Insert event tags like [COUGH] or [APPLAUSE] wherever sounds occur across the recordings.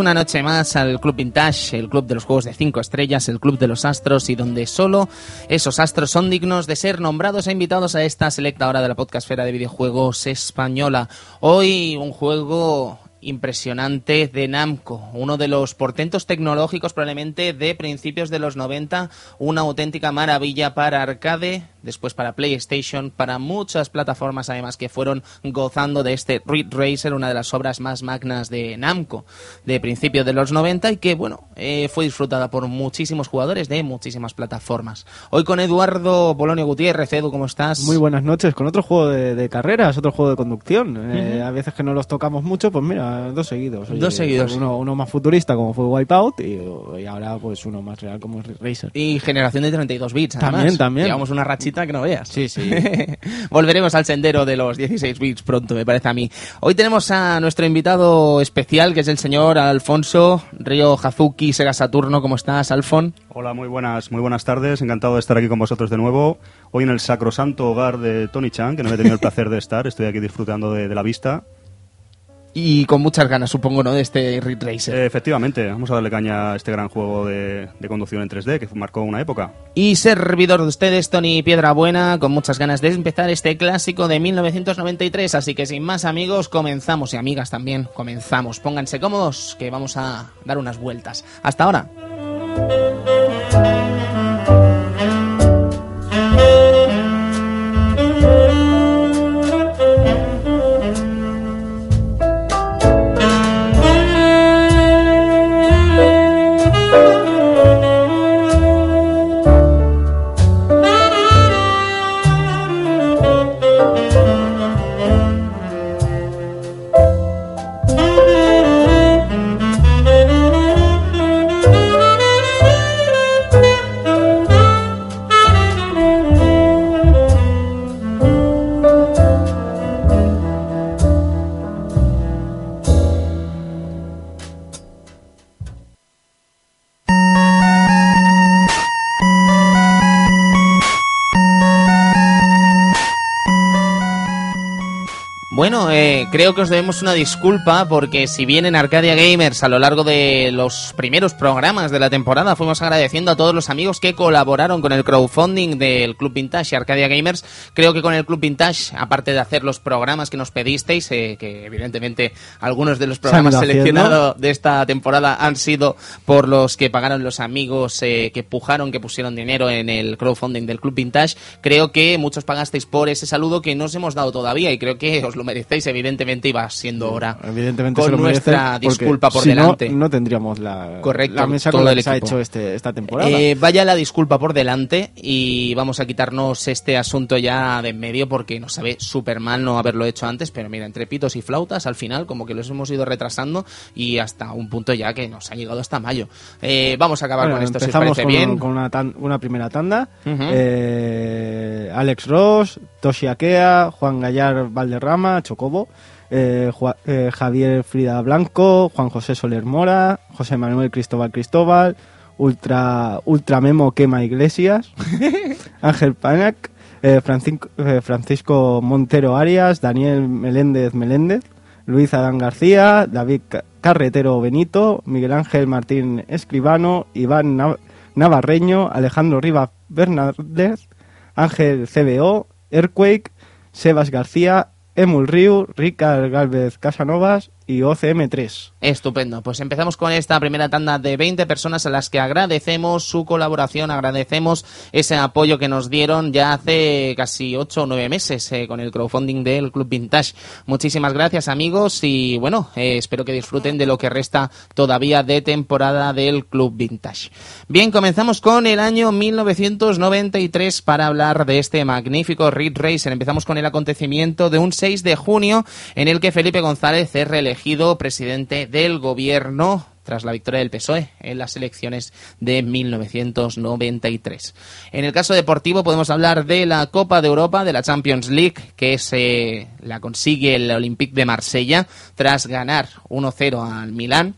Una noche más al Club Vintage, el club de los juegos de 5 estrellas, el club de los astros y donde solo esos astros son dignos de ser nombrados e invitados a esta selecta hora de la podcastfera de videojuegos española. Hoy un juego impresionante de Namco, uno de los portentos tecnológicos probablemente de principios de los 90, una auténtica maravilla para arcade, después para PlayStation, para muchas plataformas además que fueron gozando de este Ridge Racer, una de las obras más magnas de Namco de principios de los 90 y que, bueno, eh, fue disfrutada por muchísimos jugadores de muchísimas plataformas. Hoy con Eduardo Bolonio Gutiérrez, Edu, ¿cómo estás? Muy buenas noches, con otro juego de, carreras, otro juego de conducción. Eh, a veces que no los tocamos mucho, pues mira, dos seguidos. dos seguidos. Uno, uno, más futurista como fue Wipeout y, ahora pues uno más real como Racer. Y generación de 32 bits, además. También, también. Llevamos una rachita que no veas. Sí, sí. [LAUGHS] Volveremos al sendero de los 16 bits pronto, me parece a mí. Hoy tenemos a nuestro invitado especial, que es el señor Alfonso Río Hazuki Sega Saturno. ¿Cómo estás, Alfon? Hola, muy buenas, muy buenas tardes. Encantado de estar aquí con vosotros de nuevo. Hoy en el sacrosanto hogar de Tony Chan, que no he tenido el placer de estar. Estoy aquí disfrutando de la vista y con muchas ganas, supongo, ¿no? De este Ridge Racer. efectivamente, vamos a darle caña a este gran juego de, de, conducción en 3D que marcó una época. Y servidor de ustedes, Tony Piedrabuena, con muchas ganas de empezar este clásico de 1993. Así que sin más amigos, comenzamos y amigas también, comenzamos. Pónganse cómodos que vamos a dar unas vueltas. Hasta ahora. Creo que os debemos una disculpa porque si bien en Arcadia Gamers a lo largo de los primeros programas de la temporada fuimos agradeciendo a todos los amigos que colaboraron con el crowdfunding del Club Vintage y Arcadia Gamers, creo que con el Club Vintage, aparte de hacer los programas que nos pedisteis, eh, que evidentemente algunos de los programas seleccionados de esta temporada han sido por los que pagaron los amigos eh, que pujaron, que pusieron dinero en el crowdfunding del Club Vintage, creo que muchos pagasteis por ese saludo que no os hemos dado todavía y creo que os lo merecéis evidentemente evidentemente iba siendo hora. Evidentemente con nuestra disculpa por delante. No, tendríamos la, Correcto, la mesa todo con que se ha hecho este, esta temporada. Eh, vaya la disculpa por delante y vamos a quitarnos este asunto ya de en medio porque nos sabe súper mal no haberlo hecho antes, pero mira, entre pitos y flautas al final como que los hemos ido retrasando y hasta un punto ya que nos ha llegado hasta mayo. Eh, vamos a acabar con esto si os parece con, bien. con una, una primera tanda. eh, Alex Ross, Toshi Akea, Juan Gallar Valderrama, Chocobo. Eh, eh, Javier Frida Blanco, Juan José Soler Mora, José Manuel Cristóbal Cristóbal, Ultra, Ultra Memo Quema Iglesias, [LAUGHS] Ángel Panac, eh, Francisco, Montero Arias, Daniel Meléndez Meléndez, Luis Adán García, David Carretero Benito, Miguel Ángel Martín Escribano, Iván Navarreño, Alejandro Rivas Bernárdez, Ángel CBO, Earthquake, Sebas García, Emul Riu, Ricard Galvez Casanovas y OCM3. Estupendo. Pues empezamos con esta primera tanda de 20 personas a las que agradecemos su colaboración, agradecemos ese apoyo que nos dieron ya hace casi 8 o 9 meses eh, con el crowdfunding del Club Vintage. Muchísimas gracias amigos y bueno, eh, espero que disfruten de lo que resta todavía de temporada del Club Vintage. Bien, comenzamos con el año 1993 para hablar de este magnífico Ridge Racer. Empezamos con el acontecimiento de un 6 de junio en el que Felipe González es reelegido presidente del gobierno tras la victoria del PSOE en las elecciones de 1993. En el caso deportivo podemos hablar de la Copa de Europa, de la Champions League, que se la consigue el Olympique de Marsella tras ganar 1-0 al Milán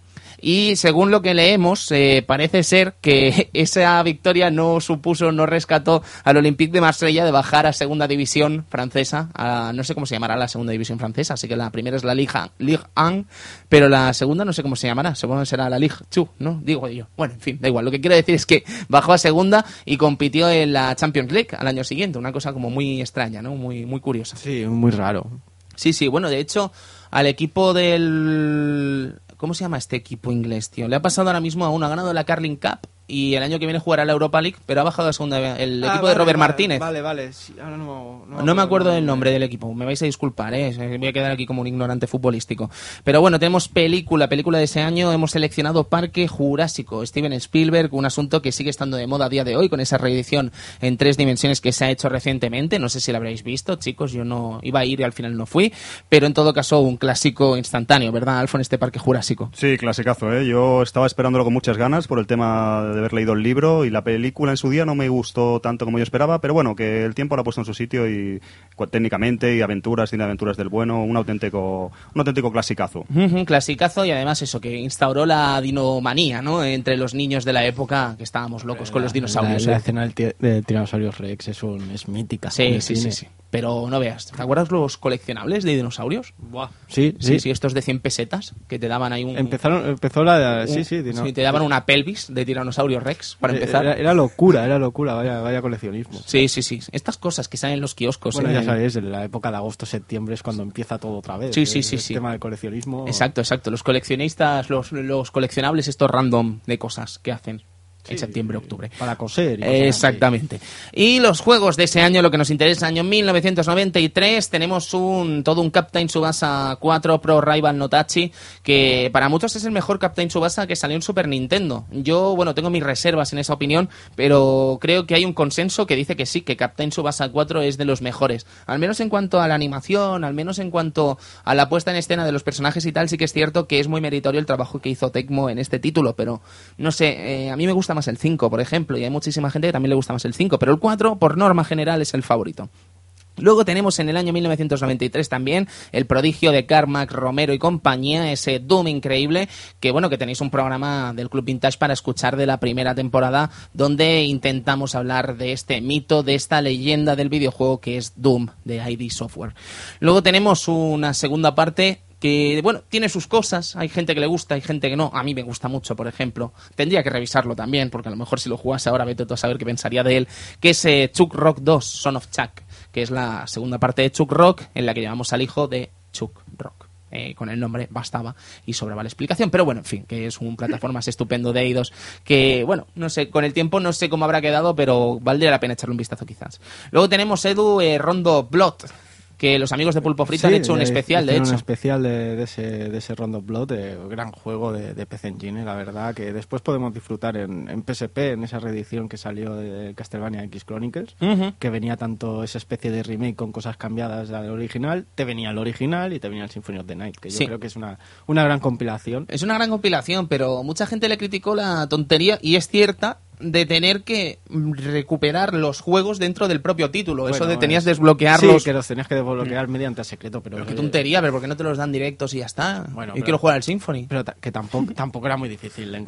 Y según lo que leemos, eh, parece ser que [LAUGHS] esa victoria no supuso, no rescató al Olympique de Marsella de bajar a segunda división francesa. A, no sé cómo se llamará la segunda división francesa, así que la primera es la Ligue, Ligue 1, pero la segunda no sé cómo se llamará. Supongo que será la Ligue 2, ¿no? Digo yo. Bueno, en fin, da igual. Lo que quiero decir es que bajó a segunda y compitió en la Champions League al año siguiente. Una cosa como muy extraña, ¿no? Muy, muy curiosa. Sí, muy raro. Sí, sí, bueno, de hecho, al equipo del... ¿Cómo se llama este equipo inglés, tío? Le ha pasado ahora mismo a uno, ha ganado la Carling Cup y el año que viene jugará la Europa League, pero ha bajado a segunda el Ah, equipo de Robert vale, Martínez. Vale, vale. sí, ahora no, No me acuerdo del nombre del equipo, me vais a disculpar, ¿eh? voy a quedar aquí como un ignorante futbolístico. Pero bueno, tenemos película, película de ese año, hemos seleccionado Parque Jurásico, Steven Spielberg, un asunto que sigue estando de moda a día de hoy con esa reedición en tres dimensiones que se ha hecho recientemente, no sé si la habréis visto, chicos, yo no iba a ir y al final no fui, pero en todo caso un clásico instantáneo, ¿verdad, Alfon, este Parque Jurásico? Sí, clasicazo, ¿eh? Yo estaba esperándolo con muchas ganas por el tema de haber leído el libro y la película en su día no me gustó tanto como yo esperaba, pero bueno, que el tiempo lo ha puesto en su sitio y técnicamente y aventuras, tiene aventuras del bueno, un auténtico, un auténtico clasicazo. Clasicazo y además eso, que instauró la dinomanía, ¿no? Entre los niños de la época que estábamos locos con los dinosaurios. La, la ¿eh? escena del, del Rex es, un, es mítica. Sí, el sí, sí, sí. Pero no veas, ¿te acuerdas los coleccionables de dinosaurios? Sí, Sí, sí. sí, estos de 100 pesetas que te daban ahí un... Empezaron, empezó la... un- Sí, sí. dino- sí, te daban una pelvis de tiranosaurio rex para Eh, empezar. Era, era locura, era locura, vaya, vaya coleccionismo. Sí, sí, sí. Estas cosas que salen en los kioscos. Bueno, ¿eh? ya sabéis, en la época de agosto-septiembre es cuando empieza todo otra vez. Sí, sí, El- sí, El sí. tema del coleccionismo. Exacto, exacto. Los coleccionistas, los, los coleccionables estos random de cosas que hacen en septiembre, octubre. Para coser. y. Exactamente. Y los juegos de ese año, lo que nos interesa, año 1993, tenemos un todo un Captain Subasa 4 Pro Rival Notachi, que para muchos es el mejor Captain Subasa que salió en Super Nintendo. Yo, bueno, tengo mis reservas en esa opinión, pero creo que hay un consenso que dice que sí, que Captain Subasa 4 es de los mejores. Al menos en cuanto a la animación, al menos en cuanto a la puesta en escena de los personajes y tal, sí que es cierto que es muy meritorio el trabajo que hizo Tecmo en este título, pero no sé, eh, a mí me gusta más el 5, por ejemplo, y hay muchísima gente que también le gusta más el 5, pero el 4, por norma general, es el favorito. Luego tenemos en el año 1993 también el prodigio de Carmack, Romero y compañía, ese Doom increíble, que bueno, que tenéis un programa del Club Vintage para escuchar de la primera temporada, donde intentamos hablar de este mito, de esta leyenda del videojuego que es Doom de ID Software. Luego tenemos una segunda parte que, bueno, tiene sus cosas, hay gente que le gusta, hay gente que no, a mí me gusta mucho, por ejemplo, tendría que revisarlo también, porque a lo mejor si lo jugase ahora, vete tú a saber qué pensaría de él, que es eh, Chuck Rock 2, Son of Chuck, que es la segunda parte de Chuck Rock, en la que llevamos al hijo de Chuck Rock. Eh, con el nombre bastaba y sobraba la explicación, pero bueno, en fin, que es un plataformas estupendo de Eidos que, bueno, no sé, con el tiempo no sé cómo habrá quedado, pero valdría la pena echarle un vistazo quizás. Luego tenemos Edu eh, Rondo Blood, que los amigos de Pulpo Frito han Sí, hecho un especial, de hecho. Un especial de, de ese, de ese Rondo Blood, de gran juego de, de PC Engine, la verdad, que después podemos disfrutar en, en PSP, en esa reedición que salió de Castlevania X Chronicles, Ujú. que venía tanto esa especie de remake con cosas cambiadas del original, te venía el original y te venía el Symphony of the Night, que yo Sí. creo que es una, una gran compilación. Es una gran compilación, pero mucha gente le criticó la tontería, y es cierta, de tener que mm, recuperar los juegos dentro del propio título. Eso de tenías es- desbloquearlos. Sí, que los tenías que desbloquear mediante el secreto, pero... Pero qué tontería, pero ¿por qué no te los dan directos y ya está? Bueno, Yo pero- quiero jugar al Symphony. Pero que tampoco, tampoco era muy difícil de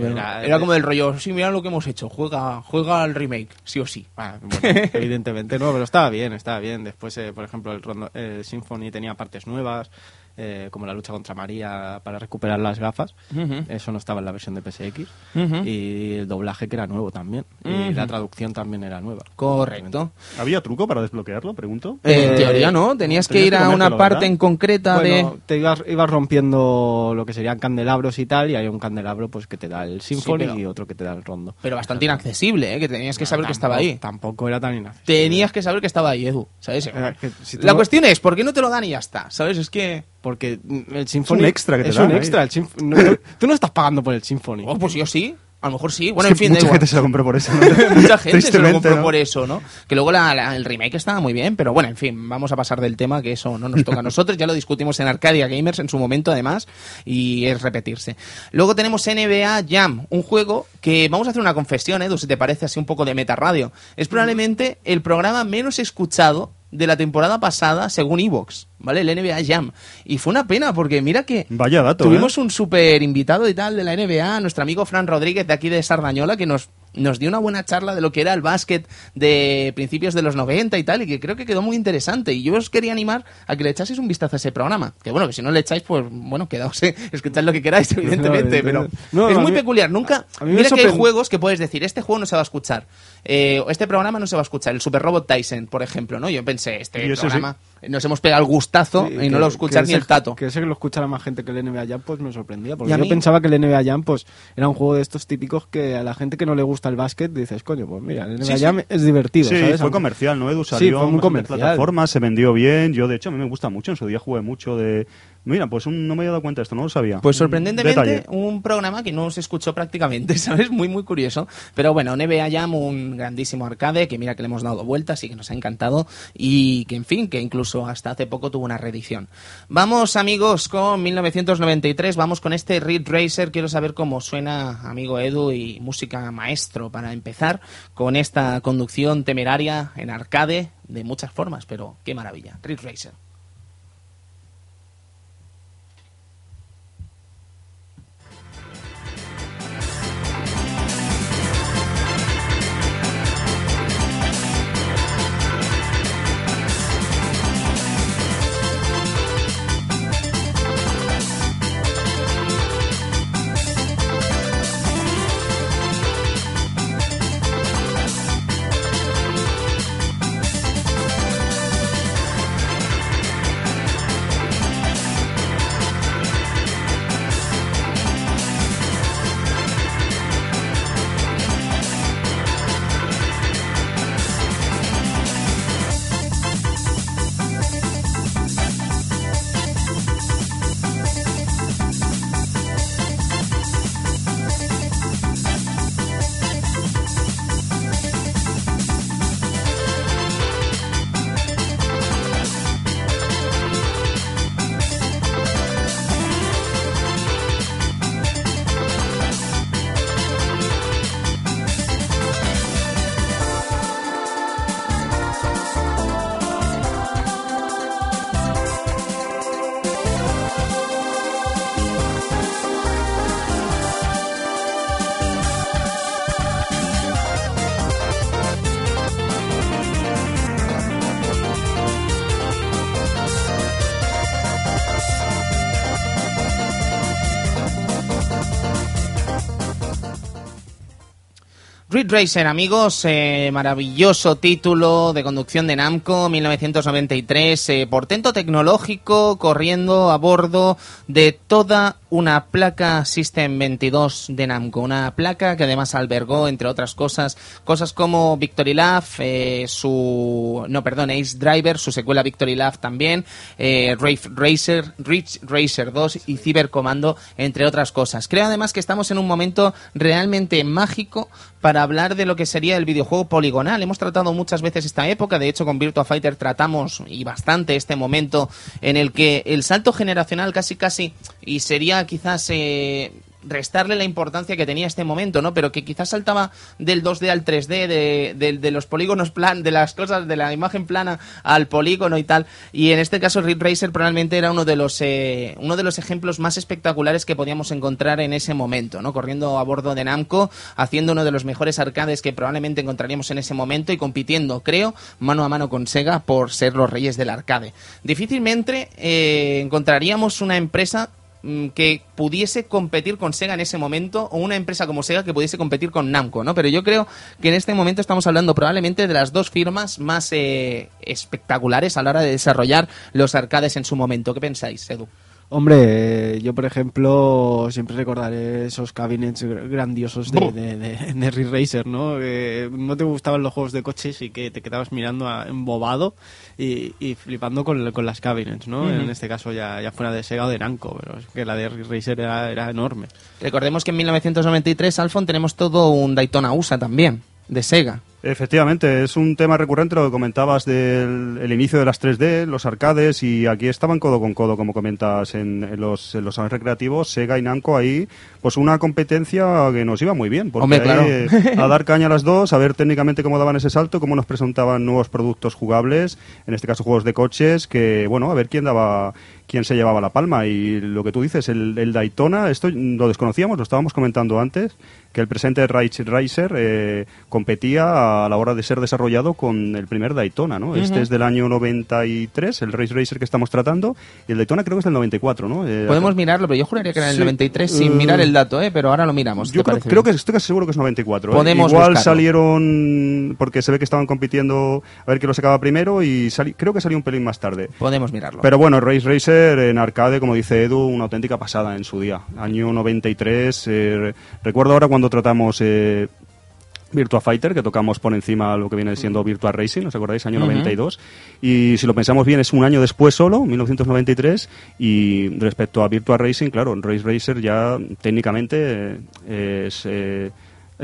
pero era, como del rollo, sí, mira lo que hemos hecho, juega, juega al remake, sí o sí. Ah, bueno, [LAUGHS] evidentemente no, pero estaba bien, estaba bien. Después, eh, por ejemplo, el, Rondo- el Symphony tenía partes nuevas, eh, como la lucha contra María para recuperar las gafas. Eso no estaba en la versión de PSX. Y el doblaje que era nuevo también. Y la traducción también era nueva. Correcto. ¿Había truco para desbloquearlo? Pregunto. en Eh, teoría no, tenías que ir que a una parte ¿verdad? en concreta Bueno, de... te ibas, ibas rompiendo lo que serían candelabros y tal, y hay un candelabro pues que te da el Symphony pero- y otro que te da el rondo. Pero bastante inaccesible, ¿eh? que tenías que saber que estaba ahí. Tampoco era tan inaccesible. Tenías que saber que estaba ahí, Edu, ¿sabes? Eh, que si tú La no- cuestión es, ¿por qué no te lo dan y ya está? ¿Sabes? Es que... Porque mm, el Symphony... un extra que te es dan un extra. El Symf- no, tú- [LAUGHS] tú no estás pagando por el Symphony. Oh, pues yo sí. A lo mejor sí. Bueno, Es en fin, da mucha igual. gente se lo compró por eso. ¿no? [LAUGHS] Mucha gente se lo compró ¿no? por eso, ¿no? Que luego la- la- el remake estaba muy bien, pero bueno, en fin, vamos a pasar del tema, que eso no nos toca a [LAUGHS] nosotros. Ya lo discutimos en Arcadia Gamers en su momento, además, y es repetirse. Luego tenemos NBA Jam, un juego que vamos a hacer una confesión, Edu, si te parece así un poco de meta radio. Es probablemente el programa menos escuchado de la temporada pasada según Evox, ¿vale? El NBA Jam. Y fue una pena porque mira que Vaya dato, tuvimos ¿eh? un súper invitado y tal de la NBA, nuestro amigo Fran Rodríguez de aquí de Sardañola, que nos nos dio una buena charla de lo que era el básquet de principios de los 90 y tal, y que creo que quedó muy interesante. Y yo os quería animar a que le echaseis un vistazo a ese programa. Que bueno, que si no le echáis, pues bueno, quedaos, eh, [LAUGHS] escuchad lo que queráis, [LAUGHS] evidentemente, pero No, es muy mí- peculiar. Nunca, mira que hay juegos que puedes decir, este juego no se va a escuchar, eh, este programa no se va a escuchar, el Super Robot Tyson, por ejemplo, ¿no? Yo pensé, este sí. Nos hemos pegado el gustazo Sí, y no que- lo escuchar que ni ese- el tato. Que ese que lo escuchara más gente que el NBA Jam, pues me sorprendía. Porque yo mí- pensaba que el NBA Jam, pues, era un juego de estos típicos que a la gente que no le gusta el básquet dices, coño, pues mira, el NBA Sí, sí. Jam es divertido, Sí, ¿sabes? fue Aunque- comercial, ¿no? Edu Sí, salió fue muy en comercial. plataformas, se vendió bien. Yo, de hecho, a mí me gusta mucho. En su día jugué mucho de... Mira, pues un- no me había dado cuenta de esto, no lo sabía. Pues sorprendentemente, detalle. un programa que no se escuchó prácticamente, [LAUGHS] ¿sabes? Muy, muy curioso. Pero bueno, NBA Jam, un grandísimo arcade, que mira que le hemos dado vueltas y que nos ha encantado. Y que, en fin, que incluso hasta hace poco tuvo una reedición. Vamos, amigos, con 1993. Vamos con este Ridge Racer. Quiero saber cómo suena, amigo Edu, y música maestro para empezar con esta conducción temeraria en arcade de muchas formas. Pero qué maravilla. Ridge Racer. Ridge Racer, amigos, eh, maravilloso título de conducción de Namco, 1993, eh, portento tecnológico corriendo a bordo de toda una placa System 22 de Namco, una placa que además albergó, entre otras cosas, cosas como Victory Lab, eh, su, no, perdón, Ace Driver, su secuela Victory Lab también, Rave Racer, Ridge Racer 2 y Cyber Commando, entre otras cosas. Creo además que estamos en un momento realmente mágico para hablar de lo que sería el videojuego poligonal. Hemos tratado muchas veces esta época, de hecho con Virtua Fighter tratamos y bastante este momento en el que el salto generacional casi casi y sería quizás eh, restarle la importancia que tenía este momento, ¿no? Pero que quizás saltaba del 2D al 3D, de, los polígonos plan, de las cosas, de la imagen plana al polígono y tal. Y en este caso Ridge Racer probablemente era uno de los eh, uno de los ejemplos más espectaculares que podíamos encontrar en ese momento, ¿no? Corriendo a bordo de Namco, haciendo uno de los mejores arcades que probablemente encontraríamos en ese momento y compitiendo, creo, mano a mano con Sega por ser los reyes del arcade. Difícilmente eh, encontraríamos una empresa que pudiese competir con Sega en ese momento o una empresa como Sega que pudiese competir con Namco, ¿no? Pero yo creo que en este momento estamos hablando probablemente de las dos firmas más eh, espectaculares a la hora de desarrollar los arcades en su momento. ¿Qué pensáis, Edu? Hombre, yo por ejemplo siempre recordaré esos cabinets gr- grandiosos de, de, de, Racer, ¿no? Que no te gustaban los juegos de coches y que te quedabas mirando a- embobado y, y flipando con, con las cabinets, ¿no? En este caso ya, ya fuera de Sega o de Namco, pero es que la de Racer era, era enorme. Recordemos que en 1993, Alfon, tenemos todo un Daytona USA también, de Sega. Efectivamente, es un tema recurrente lo que comentabas del el inicio de las 3D, los arcades, y aquí estaban codo con codo, como comentas, en, los, en los salones recreativos, Sega y Namco ahí, pues una competencia que nos iba muy bien, porque Hombre, claro. ahí, eh, a dar caña a las dos, a ver técnicamente cómo daban ese salto, cómo nos presentaban nuevos productos jugables, en este caso juegos de coches, que bueno, a ver quién daba quién se llevaba la palma. Y lo que tú dices, el, el Daytona, esto lo desconocíamos, lo estábamos comentando antes, que el presente Ridge Racer eh, competía a la hora de ser desarrollado con el primer Daytona, ¿no? Este es del año 93, el Race Racer que estamos tratando, y el Daytona creo que es del 94, ¿no? Eh, Podemos mirarlo, pero yo juraría que era el Sí. 93 sin mirar el dato, ¿eh? pero ahora lo miramos. Yo ¿te creo, creo que estoy casi seguro que es 94. ¿eh? Podemos Igual buscarlo. salieron, porque se ve que estaban compitiendo a ver quién lo sacaba primero, y sali- creo que salió un pelín más tarde. Podemos mirarlo. Pero bueno, Race Racer en arcade, como dice Edu, una auténtica pasada en su día. Año 93. eh, re- recuerdo ahora cuando tratamos eh, Virtua Fighter, que tocamos por encima lo que viene siendo Virtua Racing, ¿os acordáis? Año Ujú. 92. Y si lo pensamos bien, es un año después solo, 1993. Y respecto a Virtua Racing, claro, Race Racer ya técnicamente eh, es... eh,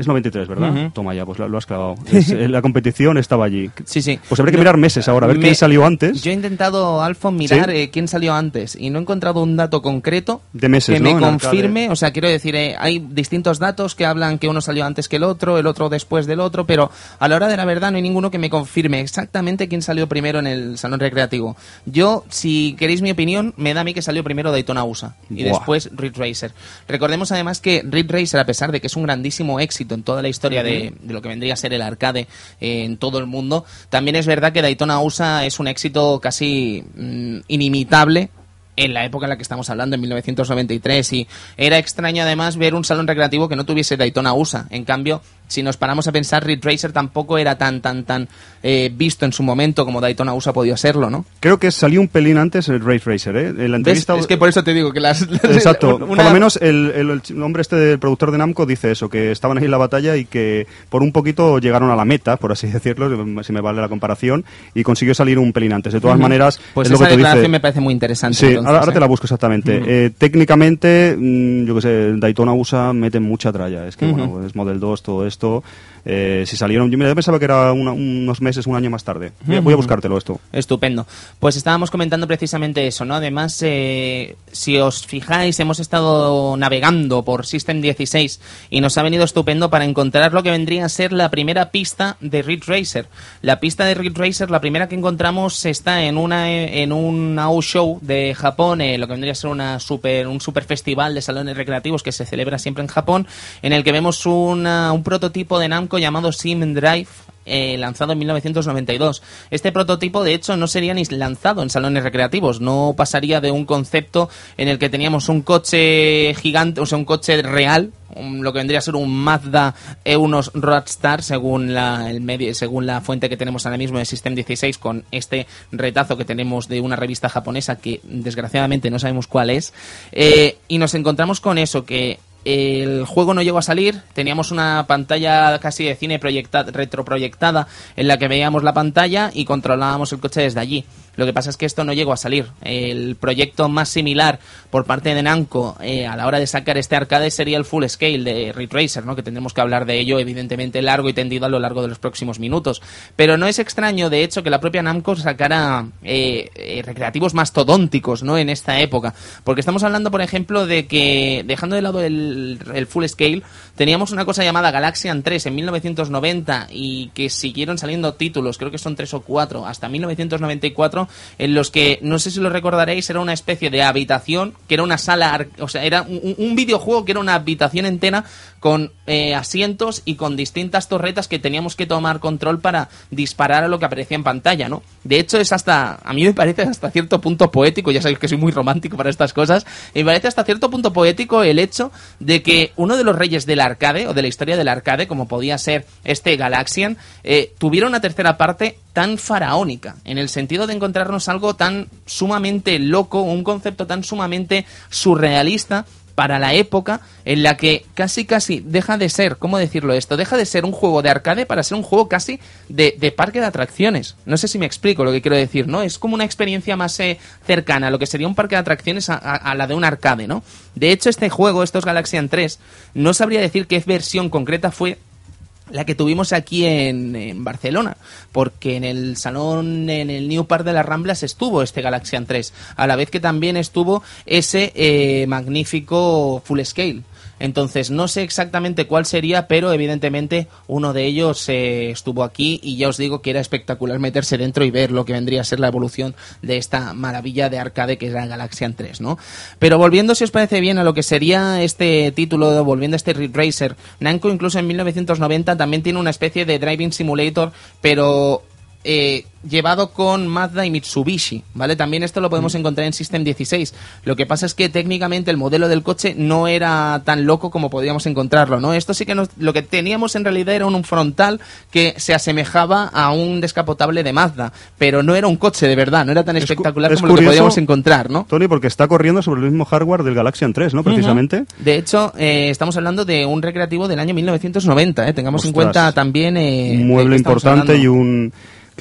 es 93, ¿verdad? Ujú. Toma ya, pues lo, lo has clavado. [LAUGHS] Es- eh, la competición estaba allí. Sí, sí. Pues habrá que No, mirar meses ahora, a ver me- quién salió antes. Yo he intentado, Alfon, mirar Sí. eh, quién salió antes y no he encontrado un dato concreto De meses, que ¿no? me confirme. O sea, quiero decir, eh, hay distintos datos que hablan que uno salió antes que el otro, el otro después del otro, pero a la hora de la verdad no hay ninguno que me confirme exactamente quién salió primero en el salón recreativo. Yo, si queréis mi opinión, me da a mí que salió primero Daytona USA y Buah. después Ridge Racer. Recordemos además que Ridge Racer, a pesar de que es un grandísimo éxito en toda la historia de, de lo que vendría a ser el arcade eh, en todo el mundo, también es verdad que Daytona USA es un éxito casi mm, inimitable en la época en la que estamos hablando, en 1993, y era extraño además ver un salón recreativo que no tuviese Daytona USA. En cambio, si nos paramos a pensar, Ridge Racer tampoco era tan, tan, tan eh, visto en su momento como Daytona USA podía serlo, ¿no? Creo que salió un pelín antes el Race Racer, ¿eh? La entrevista... Es que por eso te digo que las... [LAUGHS] Exacto. una- Por lo menos el, el- el hombre este del productor de Namco dice eso, que estaban ahí en la batalla y que por un poquito llegaron a la meta, por así [LAUGHS] decirlo, si me vale la comparación, y consiguió salir un pelín antes. De todas Ujú. maneras, Pues es lo esa que tú declaración dices. me parece muy interesante. Sí, entonces, ahora, ahora ¿eh? te la busco exactamente. Eh, técnicamente, mm, yo qué sé, Daytona USA mete mucha tralla. Es que, bueno, es Model 2, todo esto. Eh, si salieron, yo pensaba que era una- unos meses, un año más tarde. Voy a- voy a Ujú. buscártelo esto. Estupendo. Pues estábamos comentando precisamente eso, ¿no? Además, eh, si os fijáis, hemos estado navegando por System 16 y nos ha venido estupendo para encontrar lo que vendría a ser la primera pista de Ridge Racer. La pista de Ridge Racer, la primera que encontramos está en una en un show de Japón, eh, lo que vendría a ser una super un super festival de salones recreativos que se celebra siempre en Japón, en el que vemos una- un prototipo de Namco llamado Sim Drive eh, lanzado en 1992. Este prototipo, de hecho, no sería ni lanzado en salones recreativos, no pasaría de un concepto en el que teníamos un coche gigante, o sea, un coche real, lo que vendría a ser un Mazda E-Unos Roadstar, según la, según la fuente que tenemos ahora mismo de System 16, con este retazo que tenemos de una revista japonesa que desgraciadamente no sabemos cuál es, Eh, y nos encontramos con eso, que el juego no llegó a salir, teníamos una pantalla casi de cine proyecta- retroproyectada en la que veíamos la pantalla y controlábamos el coche desde allí. Lo que pasa es que esto no llegó a salir. El proyecto más similar por parte de Namco eh, a la hora de sacar este arcade sería el Full Scale de Ridge Racer, ¿no? que tendremos que hablar de ello evidentemente largo y tendido a lo largo de los próximos minutos. Pero no es extraño, de hecho, que la propia Namco sacara eh, eh, recreativos mastodónticos ¿no? en esta época. Porque estamos hablando, por ejemplo, de que, dejando de lado el, el Full Scale, teníamos una cosa llamada Galaxian 3 en 1990 y que siguieron saliendo títulos, creo que son tres o cuatro, hasta 1994, en los que, no sé si lo recordaréis, era una especie de habitación, que era una sala, o sea, era un, un videojuego que era una habitación entera con eh, asientos y con distintas torretas que teníamos que tomar control para disparar a lo que aparecía en pantalla, ¿no? De hecho, es hasta, a mí me parece hasta cierto punto poético, ya sabéis que soy muy romántico para estas cosas, me parece hasta cierto punto poético el hecho de que uno de los reyes del arcade, o de la historia del arcade, como podía ser este Galaxian, eh, tuviera una tercera parte tan faraónica, en el sentido de encontrarnos algo tan sumamente loco, un concepto tan sumamente surrealista, para la época en la que casi casi deja de ser, ¿cómo decirlo esto? Deja de ser un juego de arcade para ser un juego casi de, de parque de atracciones. No sé si me explico lo que quiero decir, ¿no? Es como una experiencia más eh, cercana a lo que sería un parque de atracciones a, a- a la de un arcade, ¿no? De hecho, este juego, estos Galaxian 3, no sabría decir qué versión concreta fue la que tuvimos aquí en, Barcelona, porque en el salón, en el New Park de las Ramblas estuvo este Galaxian 3, a la vez que también estuvo ese eh, magnífico Full Scale. Entonces, no sé exactamente cuál sería, pero evidentemente uno de ellos eh, estuvo aquí y ya os digo que era espectacular meterse dentro y ver lo que vendría a ser la evolución de esta maravilla de arcade que es la Galaxian 3, ¿no? Pero volviendo, si os parece bien, a lo que sería este título, volviendo a este Ridge Racer, Namco incluso en 1990 también tiene una especie de Driving Simulator, pero eh, llevado con Mazda y Mitsubishi, ¿vale? También esto lo podemos mm. encontrar en System 16. Lo que pasa es que técnicamente el modelo del coche no era tan loco como podríamos encontrarlo, ¿no? Esto sí que lo que teníamos en realidad era un frontal que se asemejaba a un descapotable de Mazda, pero no era un coche de verdad, no era tan espectacular como lo que podíamos encontrar, ¿no? Tony, porque está corriendo sobre el mismo hardware del Galaxian 3, ¿no? Precisamente. De hecho, eh, estamos hablando de un recreativo del año 1990, ¿eh? Tengamos en cuenta también... Eh, un mueble importante y un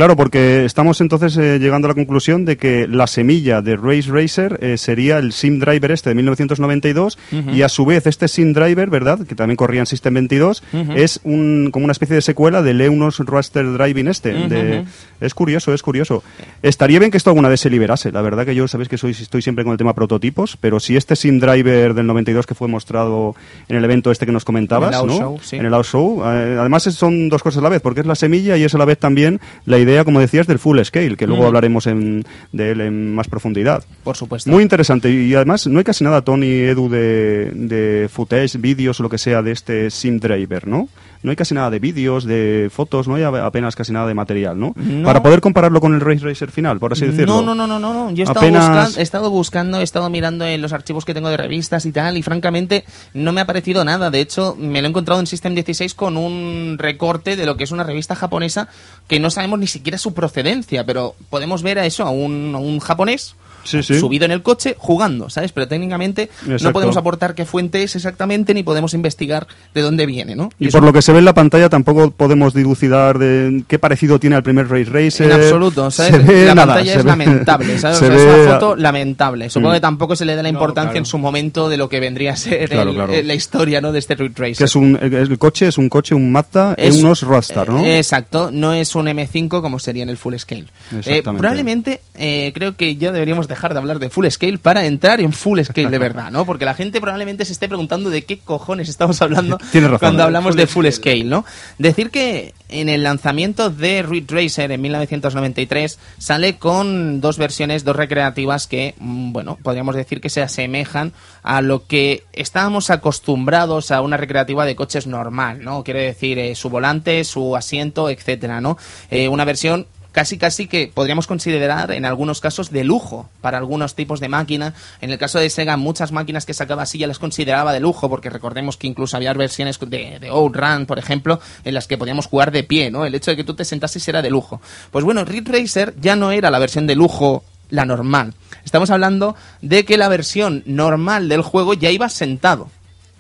Claro, porque estamos entonces eh, llegando a la conclusión de que la semilla de Race Racer eh, sería el Sim Driver este de 1992 y a su vez este Sim Driver, ¿verdad? Que también corría en System 22, es un, como una especie de secuela del Eunos Raster Driving este. es curioso, es curioso. Estaría bien que esto alguna vez se liberase. La verdad que yo, sabéis que soy, estoy siempre con el tema prototipos, pero si este Sim Driver del 92 que fue mostrado en el evento este que nos comentabas, en el ¿no? En el Show. Eh, además son dos cosas a la vez, porque es la semilla y es a la vez también la idea como decías, del full scale, que luego hablaremos en, de él en más profundidad. Por supuesto. Muy interesante. Y además, no hay casi nada, Tony, Edu, de, de footage, vídeos o lo que sea de este Sim Driver, ¿no? No hay casi nada de vídeos, de fotos, no hay apenas casi nada de material, ¿no? Para poder compararlo con el Race Racer final, por así decirlo. No, no, no, no, no. Yo he estado, buscando, he estado buscando, he estado mirando en los archivos que tengo de revistas y tal, y francamente no me ha parecido nada. De hecho, me lo he encontrado en System 16 con un recorte de lo que es una revista japonesa que no sabemos ni siquiera su procedencia, pero podemos ver a eso, a un, a un japonés subido en el coche jugando, ¿sabes? Pero técnicamente no podemos aportar qué fuente es exactamente ni podemos investigar de dónde viene, ¿no? Y, por lo que se ve en la pantalla tampoco podemos dilucidar de qué parecido tiene al primer Race Racer. En absoluto, ¿sabes? la pantalla es lamentable, ¿sabes? [LAUGHS] es una foto lamentable. Supongo mm. que tampoco se le da la importancia en su momento de lo que vendría a ser la historia, ¿no? De este Race Racer. Que es un, el coche es un coche, un Mazda, es, unos Roadster, ¿no? exacto, no es un M5 como sería en el Full Scale. Eh, probablemente eh, creo que ya deberíamos dejar de hablar de full scale para entrar en full scale de verdad, ¿no? Porque la gente probablemente se esté preguntando de qué cojones estamos hablando [LAUGHS] cuando hablamos de full scale, ¿no? Decir que en el lanzamiento de Ridge Racer en 1993 sale con dos versiones, dos recreativas que, mm, bueno, podríamos decir que se asemejan a lo que estábamos acostumbrados a una recreativa de coches normal, ¿no? Quiere decir eh, su volante, su asiento, etcétera, ¿no? Eh, una versión casi casi que podríamos considerar en algunos casos de lujo para algunos tipos de máquina. En el caso de Sega, muchas máquinas que sacaba así ya las consideraba de lujo, porque recordemos que incluso había versiones de, de Outrun, por ejemplo, en las que podíamos jugar de pie, ¿no? El hecho de que tú te sentases era de lujo. Pues bueno, Ridge Racer ya no era la versión de lujo la normal. Estamos hablando de que la versión normal del juego ya iba sentado,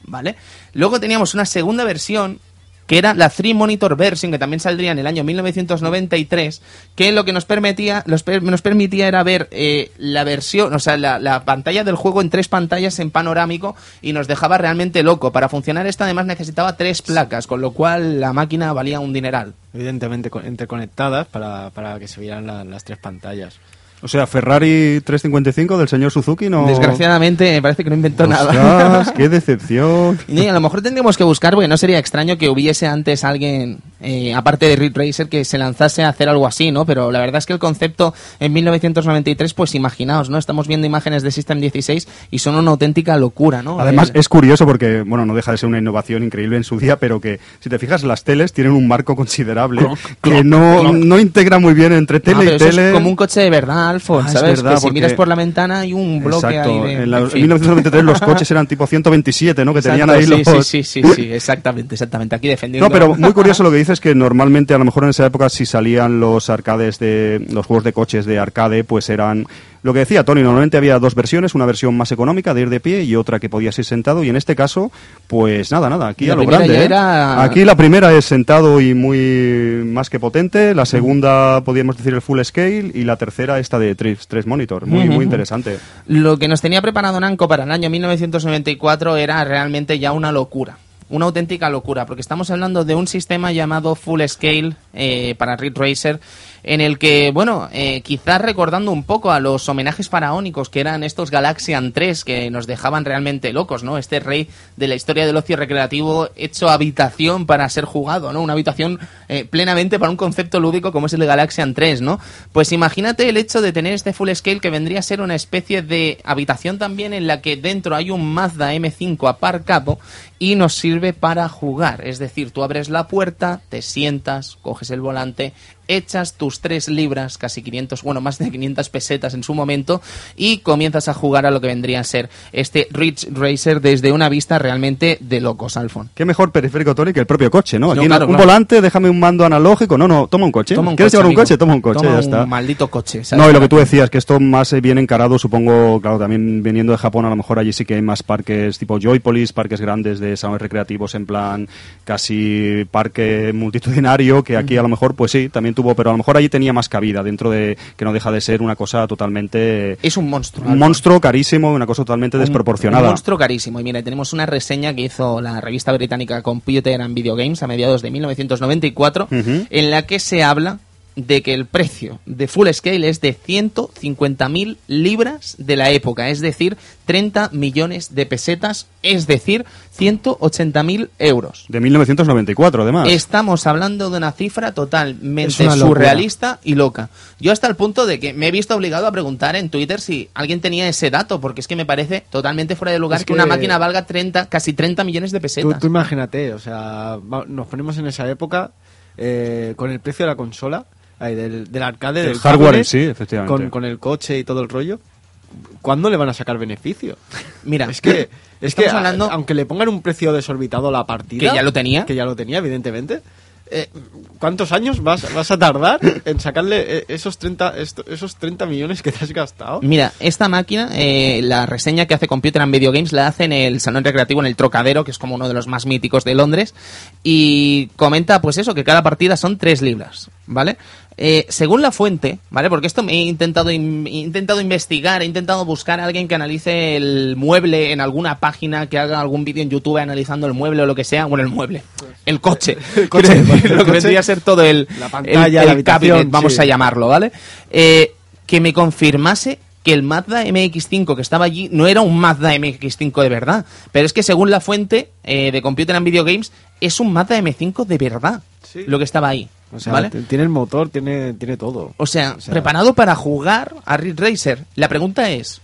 ¿vale? Luego teníamos una segunda versión que era la Three Monitor Version, que también saldría en el año 1993, que lo que nos permitía, nos permitía era ver eh, la versión, o sea, la, pantalla del juego en tres pantallas en panorámico y nos dejaba realmente loco. Para funcionar esta además necesitaba tres placas, con lo cual la máquina valía un dineral. Evidentemente interconectadas para, para que se vieran las tres pantallas. O sea, Ferrari 355 del señor Suzuki no... Desgraciadamente me parece que no inventó nada. ¡Qué [LAUGHS] decepción! Y a lo mejor tendríamos que buscar, porque no sería extraño que hubiese antes alguien, eh, aparte de Ridge Racer, que se lanzase a hacer algo así, ¿no? Pero la verdad es que el concepto en 1993, pues imaginaos, ¿no? Estamos viendo imágenes de System 16 y son una auténtica locura, ¿no? Además, es curioso porque, bueno, no deja de ser una innovación increíble en su día, pero que, si te fijas, las teles tienen un marco considerable que no, no integra muy bien entre ah, tele y tele. Es como un coche de verdad Alfon, ah, ¿sabes? Verdad, que si miras por la ventana hay un bloque exacto. ahí de... En, 1993 los coches eran tipo 127, ¿no? Que tenían ahí sí, los... Sí, sí, sí, sí, exactamente, exactamente. Aquí defendiendo... No, pero muy curioso lo que dices que normalmente a lo mejor en esa época si salían los arcades de... los juegos de coches de arcade pues eran lo que decía Tony, normalmente había dos versiones, una versión más económica de ir de pie y otra que podías ir sentado y en este caso, pues nada, nada, aquí a lo grande. ¿eh? Aquí la primera es sentado y muy más que potente, la segunda podríamos decir el full scale y la tercera esta de tres, tres monitor, muy, muy interesante. Lo que nos tenía preparado Nanco para el año 1994 era realmente ya una locura una auténtica locura, porque estamos hablando de un sistema llamado Full Scale eh, para Ridge Racer, en el que, bueno, eh, quizás recordando un poco a los homenajes faraónicos que eran estos Galaxian 3 que nos dejaban realmente locos, ¿no? Este rey de la historia del ocio recreativo hecho habitación para ser jugado, ¿no? Una habitación eh, plenamente para un concepto lúdico como es el de Galaxian 3, ¿no? Pues imagínate el hecho de tener este full scale que vendría a ser una especie de habitación también en la que dentro hay un Mazda M5 aparcado y nos sirve para jugar. Es decir, tú abres la puerta, te sientas, coges el volante, echas tus tres libras, casi 500, bueno, más de 500 pesetas en su momento, y comienzas a jugar a lo que vendría a ser este Rich Racer desde una vista realmente de locos, Alfon. Qué mejor periférico, Tony, que el propio coche, ¿no? No, Aquí claro, un claro. volante, déjame un mando analógico. No, no, toma un coche. Toma un ¿Quieres coche, llevar un amigo. coche? Toma un coche, Toma ya un está. maldito coche. ¿sabes? No, y lo que tú decías, que esto más eh, bien encarado, supongo, claro, también viniendo de Japón, a lo mejor allí sí que hay más parques tipo Joypolis, parques grandes de salones recreativos en plan casi parque multitudinario, que aquí a lo mejor, pues sí, también tuvo, pero a lo mejor allí tenía más cabida dentro de que no deja de ser una cosa totalmente... Es un monstruo. Un monstruo carísimo, una cosa totalmente Un- desproporcionada. Un monstruo carísimo. Y mira, tenemos una reseña que hizo la revista británica Computer and Video Games a mediados de 1994, Ujú. en la que se habla de que el precio de Full Scale es de 150.000 libras de la época, es decir, 30 millones de pesetas, es decir, 180.000 euros. De 1994, además. Estamos hablando de una cifra totalmente una surrealista y loca. Yo hasta el punto de que me he visto obligado a preguntar en Twitter si alguien tenía ese dato, porque es que me parece totalmente fuera de lugar Es que, una máquina valga 30, casi 30 millones de Tú, pesetas. tú imagínate, o sea, nos ponemos en esa época eh, con el precio de la consola, del, del arcade, El del hardware en sí, efectivamente. Con, con el coche y todo el rollo. ¿Cuándo le van a sacar beneficio? Mira, Es que, [LAUGHS] es que a- hablando- aunque le pongan un precio desorbitado a la partida. Que ya lo tenía. Que ya lo tenía, evidentemente. eh, ¿Cuántos años vas, vas a tardar en sacarle eh, esos 30, esto- esos 30 millones que te has gastado? Mira, esta máquina, eh, la reseña que hace Computer and Video Games la hace en el Salón Recreativo en el Trocadero, que es como uno de los más míticos de Londres, y comenta pues eso, que cada partida son 3 libras, ¿vale? Eh, según la fuente, ¿vale? Porque esto me he intentado, he intentado investigar, he intentado buscar a alguien que analice el mueble en alguna página, que haga algún vídeo en YouTube analizando el mueble o lo que sea. Bueno, el mueble, el coche. [LAUGHS] El coche, lo que vendría a ser todo el, la pantalla, el- el vamos sí. a llamarlo, ¿vale? Eh, que me confirmase que el Mazda MX5 que estaba allí no era un Mazda MX5 de verdad, pero es que según la fuente eh, de Computer and Video Games es un Mazda M5 de verdad Sí. lo que estaba ahí, O sea, ¿vale? tiene el motor, tiene, tiene todo. O sea, O sea- preparado para jugar a Ridge Racer. La pregunta es,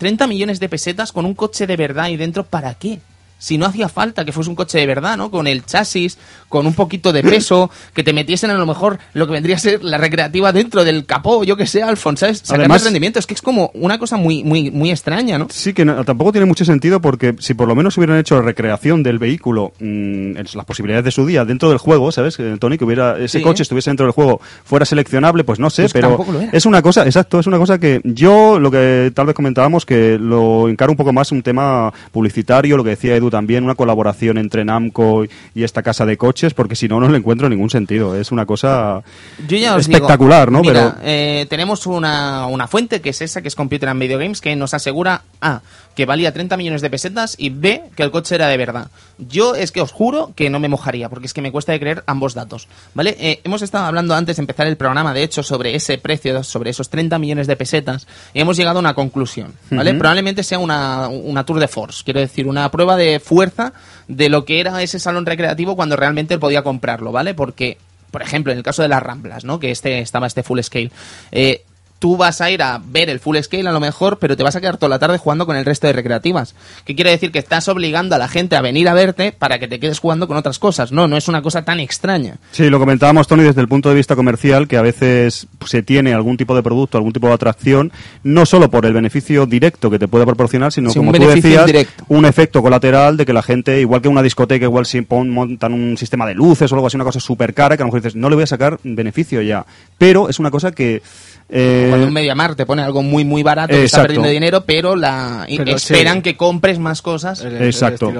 ¿30 millones de pesetas con un coche de verdad y dentro para qué? Si no hacía falta que fuese un coche de verdad, ¿no? Con el chasis, con un poquito de peso, que te metiesen a lo mejor lo que vendría a ser la recreativa dentro del capó, yo que sé, Alfon, ¿sabes? Sacar Además- más rendimiento. Es que es como una cosa muy, muy, muy extraña, ¿no? Sí, que no- tampoco tiene mucho sentido porque si por lo menos hubieran hecho recreación del vehículo, mm, en las posibilidades de su día dentro del juego, ¿sabes? Eh, Tony, que hubiera ese Sí. coche estuviese dentro del juego, fuera seleccionable, pues no sé, Pues pero es una cosa, exacto, es una cosa que yo lo que tal vez comentábamos que lo encaro un poco más un tema publicitario, lo que decía Edu también, una colaboración entre Namco y esta casa de coches, porque si no, no le encuentro ningún sentido. Es una cosa Yo ya os digo, espectacular, ¿no? Mira, Pero eh, tenemos una, una fuente que es esa, que es Computer and Video Games, que nos asegura A, que valía 30 millones de pesetas y B, que el coche era de verdad. Yo es que os juro que no me mojaría, porque es que me cuesta de creer ambos datos. ¿Vale? Eh, hemos estado hablando antes de empezar el programa, de hecho, sobre ese precio, sobre esos 30 millones de pesetas, y hemos llegado a una conclusión. ¿Vale? Probablemente sea una, una tour de force, quiero decir, una prueba de fuerza de lo que era ese salón recreativo cuando realmente podía comprarlo, ¿vale? Porque por ejemplo, en el caso de las Ramblas, ¿no? Que este estaba este full scale. Eh, tú vas a ir a ver el full scale a lo mejor, pero te vas a quedar toda la tarde jugando con el resto de recreativas. ¿Qué quiere decir? Que estás obligando a la gente a venir a verte para que te quedes jugando con otras cosas. No, no es una cosa tan extraña. Sí, lo comentábamos, Tony, desde el punto de vista comercial, que a veces se tiene algún tipo de producto, algún tipo de atracción, no solo por el beneficio directo que te puede proporcionar, sino Sí, como tú decías, indirecto. un efecto colateral de que la gente, igual que una discoteca, igual si montan un sistema de luces o algo así, una cosa súper cara, que a lo mejor dices, no le voy a sacar beneficio ya. Pero es una cosa que Eh, Cuando un MediaMarkt te pone algo muy muy barato, que está Exacto. perdiendo dinero, pero la Pero esperan sí. que compres más cosas. El- Exacto.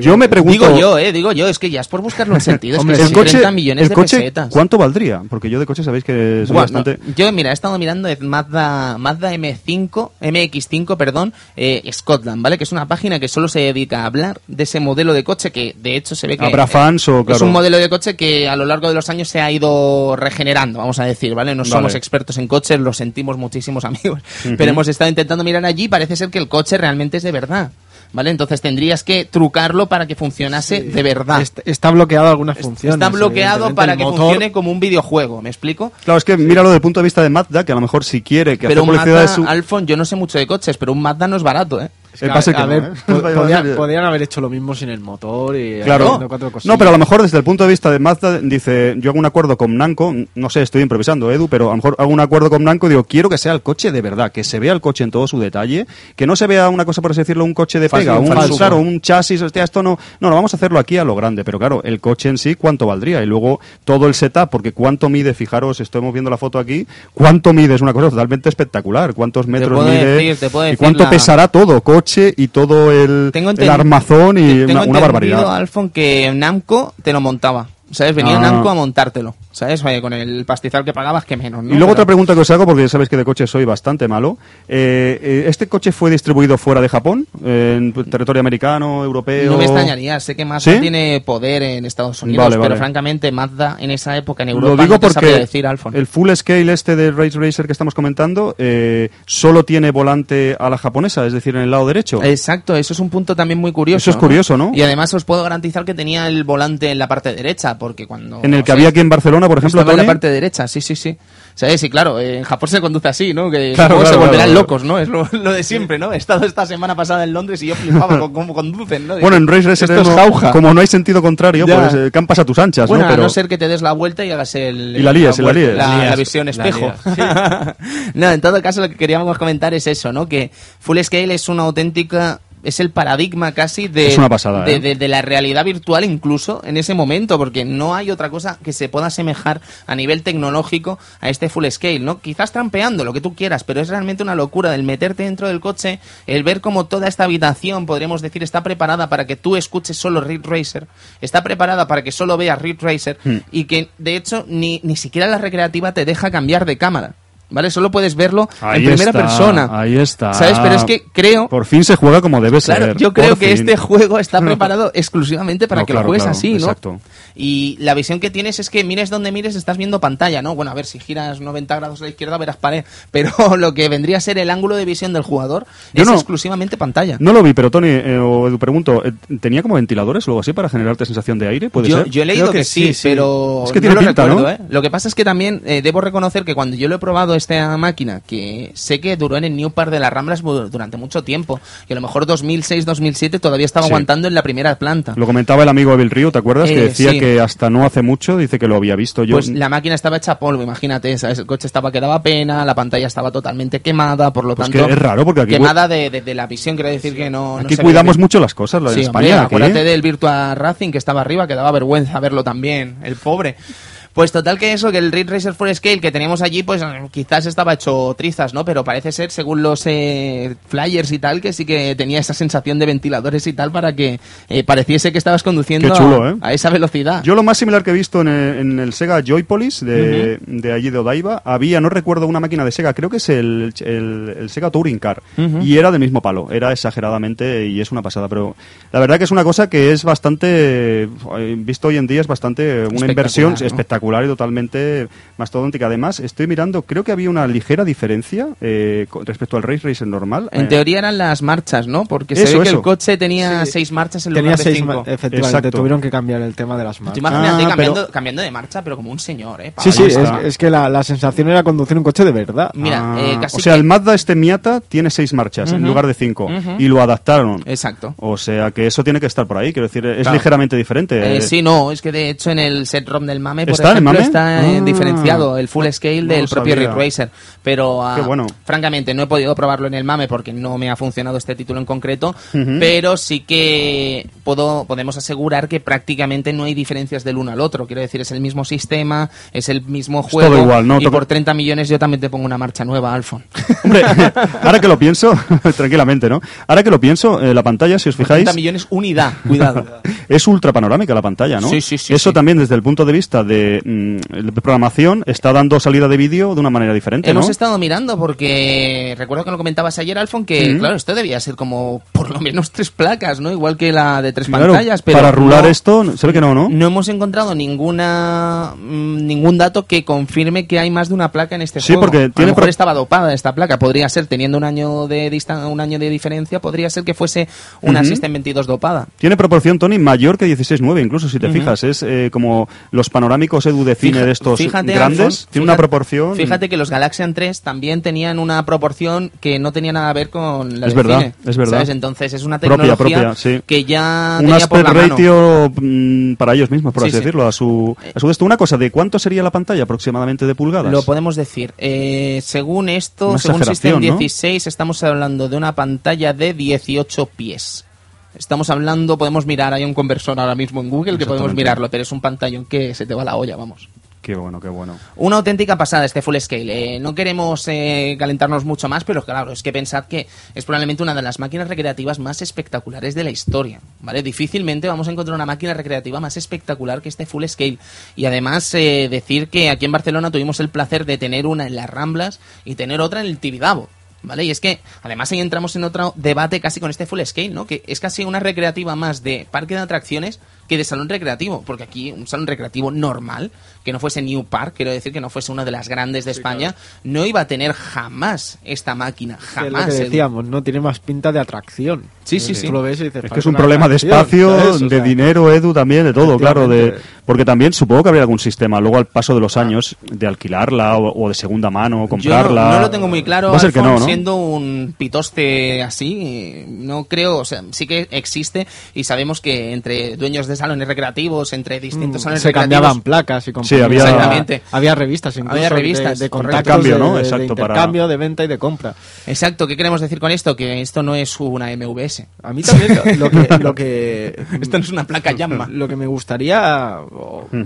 Yo me pregunto... Digo yo, eh, digo yo, es que ya es por buscarlo en [LAUGHS] sentido, es que el coche, 30 millones el de coche pesetas. ¿cuánto valdría? Porque yo de coche sabéis que soy Buah, bastante... yo, mira, he estado mirando Mazda, Mazda M5, MX5, perdón, eh, Scotland, ¿vale? Que es una página que solo se dedica a hablar de ese modelo de coche que, de hecho, se ve que... Habrá eh, fans o, Es claro... un modelo de coche que a lo largo de los años se ha ido regenerando, vamos a decir, ¿vale? No somos expertos en coches, lo sentimos muchísimos amigos, pero hemos estado intentando mirar allí y parece ser que el coche realmente es de verdad, ¿vale? Entonces tendrías que trucarlo para que funcionase de verdad. Est- Está bloqueado algunas funciones. Está bloqueado para que motor- funcione como un videojuego, ¿me explico? Claro, es que míralo desde el punto de vista de Mazda, que a lo mejor si quiere que Pero hacer publicidad Mazda, de su... Alfon, yo no sé mucho de coches, pero un Mazda no es barato, ¿eh? Es que, a, no, [LAUGHS] podían, haber hecho lo mismo sin el motor y Claro. cuatro No, cosillas. pero a lo mejor desde el punto de vista de Mazda dice, yo hago un acuerdo con Namco, no sé, estoy improvisando, Edu, pero a lo mejor hago un acuerdo con Namco y digo, quiero que sea el coche de verdad, que se vea el coche en todo su detalle, que no se vea una cosa, por así decirlo, un coche de pega, un, falso. claro, un chasis, hostia, esto no, no, lo vamos a hacerlo aquí a lo grande, pero claro, el coche en sí, ¿cuánto valdría? Y luego todo el setup, porque cuánto mide, fijaros, estamos viendo la foto aquí, cuánto mide, es una cosa totalmente espectacular, cuántos metros puedo mide, decir, te puedo y cuánto la- pesará todo, coche y todo el, Tengo el armazón y Tengo una, una barbaridad. Alfon, que Namco te lo montaba. ¿Sabes? Venía Ah. Namco a montártelo. Con el pastizal que pagabas, que menos, ¿no? Y luego Pero- otra pregunta que os hago, porque ya sabéis que de coche soy bastante malo. Eh, eh, ¿Este coche fue distribuido fuera de Japón? ¿En territorio americano, europeo? No me extrañaría, sé que Mazda ¿Sí? tiene poder en Estados Unidos, Vale, pero vale. francamente Mazda en esa época en Lo Europa digo no te porque decir, el full scale este de Race Racer que estamos comentando eh, solo tiene volante a la japonesa, es decir, en el lado derecho. Exacto, eso es un punto también muy curioso. Eso es curioso, ¿no? Y además os puedo garantizar que tenía el volante en la parte derecha, porque cuando... en el que había aquí en Barcelona, por ejemplo, Estaba en la Tony, parte derecha, sí, sí, sí. ¿Sabes? Y claro, eh, en Japón se conduce así, ¿no? Que Claro, se volverán claro, locos, ¿no? Es lo, lo de siempre, ¿no? He estado esta semana pasada en Londres y yo flipaba con cómo conducen, ¿no? Bueno, en Race Racer Esto es no- jauja. como no hay sentido contrario, Ya. pues eh, campas a tus anchas, Bueno, ¿no? a Pero no ser que te des la vuelta y hagas el... Y la líes, la líes. La, La lías, la visión la espejo. lías, [LAUGHS] no, en todo caso lo que queríamos comentar es eso, ¿no? Que Full Scale es una auténtica... Es el paradigma casi de, Es una pasada, de, ¿eh? de- de la realidad virtual incluso en ese momento, porque no hay otra cosa que se pueda asemejar a nivel tecnológico a este full scale, ¿no? Quizás trampeando lo que tú quieras, pero es realmente una locura el meterte dentro del coche, el ver cómo toda esta habitación, podríamos decir, está preparada para que tú escuches solo Ridge Racer, está preparada para que solo veas Ridge Racer Hmm. y que de hecho ni, ni siquiera la recreativa te deja cambiar de cámara. ¿Vale? Solo puedes verlo Ahí en primera está, persona. Ahí está. ¿Sabes? Pero es que creo Por fin se juega como debe Claro, ser. yo creo que fin. este juego está [LAUGHS] preparado exclusivamente para No, que claro, lo juegues claro, así, ¿no? exacto. Y la visión que tienes es que mires donde mires estás viendo pantalla, ¿no? Bueno, a ver, si giras 90 grados a la izquierda verás pared, [LAUGHS] pero lo que vendría a ser el ángulo de visión del jugador Yo es no- exclusivamente pantalla. No lo vi, pero Tony, eh, o Edu, pregunto, eh, ¿tenía como ventiladores o algo así para generarte sensación de aire? ¿Puede Yo, ser? yo he leído que, que sí, pero Es que no tiene lo pinta, recuerdo, ¿no? ¿eh? Lo que pasa es que también eh, debo reconocer que cuando yo lo he probado esta máquina, que sé que duró en el New Park de las Ramblas durante mucho tiempo, y a lo mejor 2006-2007 todavía estaba Sí. aguantando en la primera planta. Lo comentaba el amigo Evil Río, ¿te acuerdas? que Eh, decía sí. que hasta no hace mucho dice que lo había visto yo. Pues la máquina estaba hecha polvo, imagínate, ¿sabes? El coche estaba que daba pena, la pantalla estaba totalmente quemada, por lo Pues tanto... que es raro, porque aquí- Quemada de, de- de la visión, quiero decir que no... Aquí cuidamos mucho las cosas, lo de España. hombre, aquí. acuérdate del Virtua Racing que estaba arriba, que daba vergüenza verlo también, el pobre. Pues total que eso, que el Ridge Racer Full Scale que teníamos allí, pues eh, quizás estaba hecho trizas, ¿no? Pero parece ser, según los eh, flyers y tal, que sí que tenía esa sensación de ventiladores y tal para que eh, pareciese que estabas conduciendo chulo, a, ¿eh? a esa velocidad. Yo lo más similar que he visto en el, en el Sega Joypolis de, de allí de Odaiba, había, no recuerdo una máquina de Sega, creo que es el, el- el Sega Touring Car, y era del mismo palo, era exageradamente y es una pasada, pero la verdad que es una cosa que es bastante, visto hoy en día es bastante una Espectacular, inversión ¿no? Espectacular y totalmente mastodóntica. Además, estoy mirando, creo que había una ligera diferencia eh, respecto al Race Racer normal. En Eh, teoría eran las marchas, ¿no? Porque Eso, se ve que eso. el coche tenía Sí. seis marchas en Tenía lugar de seis, cinco. ma- efectivamente, Exacto. tuvieron que cambiar el tema de las Tú marcas. imagínate Ah, cambiando, pero- cambiando de marcha, pero como un señor, ¿eh? Sí, sí, Ahí es, es que la, la sensación era conducir un coche de verdad. Mira, ah, eh, casi o sea, que- el Mazda este Miata tiene seis marchas en Ujú. lugar de cinco Ujú. y lo adaptaron. Exacto. O sea que eso tiene que estar por ahí, quiero decir, es Claro. ligeramente diferente. Eh. sí, no, es que de hecho en el set ROM del MAME, por Está ejemplo, mame? está eh, Ah. diferenciado el full scale No del propio. Ridge Racer. Pero, ah, bueno. francamente, no he podido probarlo en el MAME porque no me ha funcionado este título en concreto. Pero sí que puedo, podemos asegurar que prácticamente no hay diferencias del uno al otro. Quiero decir, es el mismo sistema, es el mismo juego. todo igual, ¿no? Y por 30 millones yo también te pongo una marcha nueva, Alfon. [LAUGHS] Hombre, ahora que lo pienso, [LAUGHS] tranquilamente, ¿no? Ahora que lo pienso, eh, la pantalla, si os fijáis, 30 millones unidad, cuidado. [LAUGHS] es ultra panorámica la pantalla, ¿no? Sí, sí, sí, Eso sí. también desde el punto de vista de, de programación está dando salida de vídeo de una manera diferente, Hemos ¿no? estado mirando porque recuerdo que lo comentabas ayer, Alfon, que Ujú. claro, esto debía ser como por lo menos tres placas, ¿no? Igual que la de tres Claro, pantallas, pero para rular no- esto, ve que no, ¿no? No hemos encontrado ninguna mm, ningún dato que confirme que hay más de una placa en este Sí, juego. porque a tiene lo mejor estaba dopada esta placa, podría ser teniendo un año de distan- un año de diferencia, podría ser que fuese una Ujú. System 22 dopada. Tiene proporción, Tony, mayor que 16.9, incluso si te fijas. Es eh, como los panorámicos Edu de cine Fija- de estos fíjate, grandes. Tiene una fíjate- proporción. Fíjate que los Galaxian 3 también tenían una proporción que no tenía nada que ver con la Es del verdad, cine, es verdad. ¿sabes? Entonces es una Propia, tecnología propia, sí. que ya un tenía por aspect la ratio mm, para ellos mismos, por Sí, así sí. decirlo, a su, a su esto. Una cosa, ¿de cuánto sería la pantalla aproximadamente de pulgadas? Lo podemos decir. Eh, según esto, Una según System ¿no? 16, estamos hablando de una pantalla de 18 pies. Estamos hablando, podemos mirar, hay un conversor ahora mismo en Google que podemos mirarlo, pero es un pantallón que se te va la olla, vamos. Qué bueno, qué bueno. Una auténtica pasada este full scale. Eh, no queremos eh, calentarnos mucho más, pero claro, es que pensad que es probablemente una de las máquinas recreativas más espectaculares de la historia. ¿Vale? Difícilmente vamos a encontrar una máquina recreativa más espectacular que este full scale. Y además eh, decir que aquí en Barcelona tuvimos el placer de tener una en las Ramblas y tener otra en el Tibidabo. ¿Vale? Y es que además ahí entramos en otro debate casi con este full scale, ¿no? Que es casi una recreativa más de parque de atracciones que de salón recreativo, porque aquí un salón recreativo normal, que no fuese New Park, quiero decir que no fuese una de las grandes de España, no iba a tener jamás esta máquina, Que es lo jamás. que Edu. decíamos, ¿no? Tiene más pinta de atracción. Sí, sí, sí. Tú lo ves y dices, Es que "Parece es un problema de atracción", espacio, ¿sabes? O de sea, dinero, Edu, también, de todo, claro. de. Porque también supongo que habría algún sistema, luego al paso de los años, de alquilarla o, o de segunda mano, Yo no, comprarla. no lo tengo muy claro, Va a ser que Alfon, no, ¿no? siendo un pitoste así, no creo, o sea, sí que existe y sabemos que entre dueños de salones recreativos, entre distintos salones Mm, se recreativos, cambiaban placas y Sí, había- Exactamente. había revistas incluso Había de- revistas, de, contactos Cambio, de- ¿no? de, Exacto, para- intercambio, de venta y de compra. Exacto, ¿qué queremos decir con esto? Que esto no es una MVS. A mí también lo, que, lo que [LAUGHS] Esto no es una placa Yamma. lo que me gustaría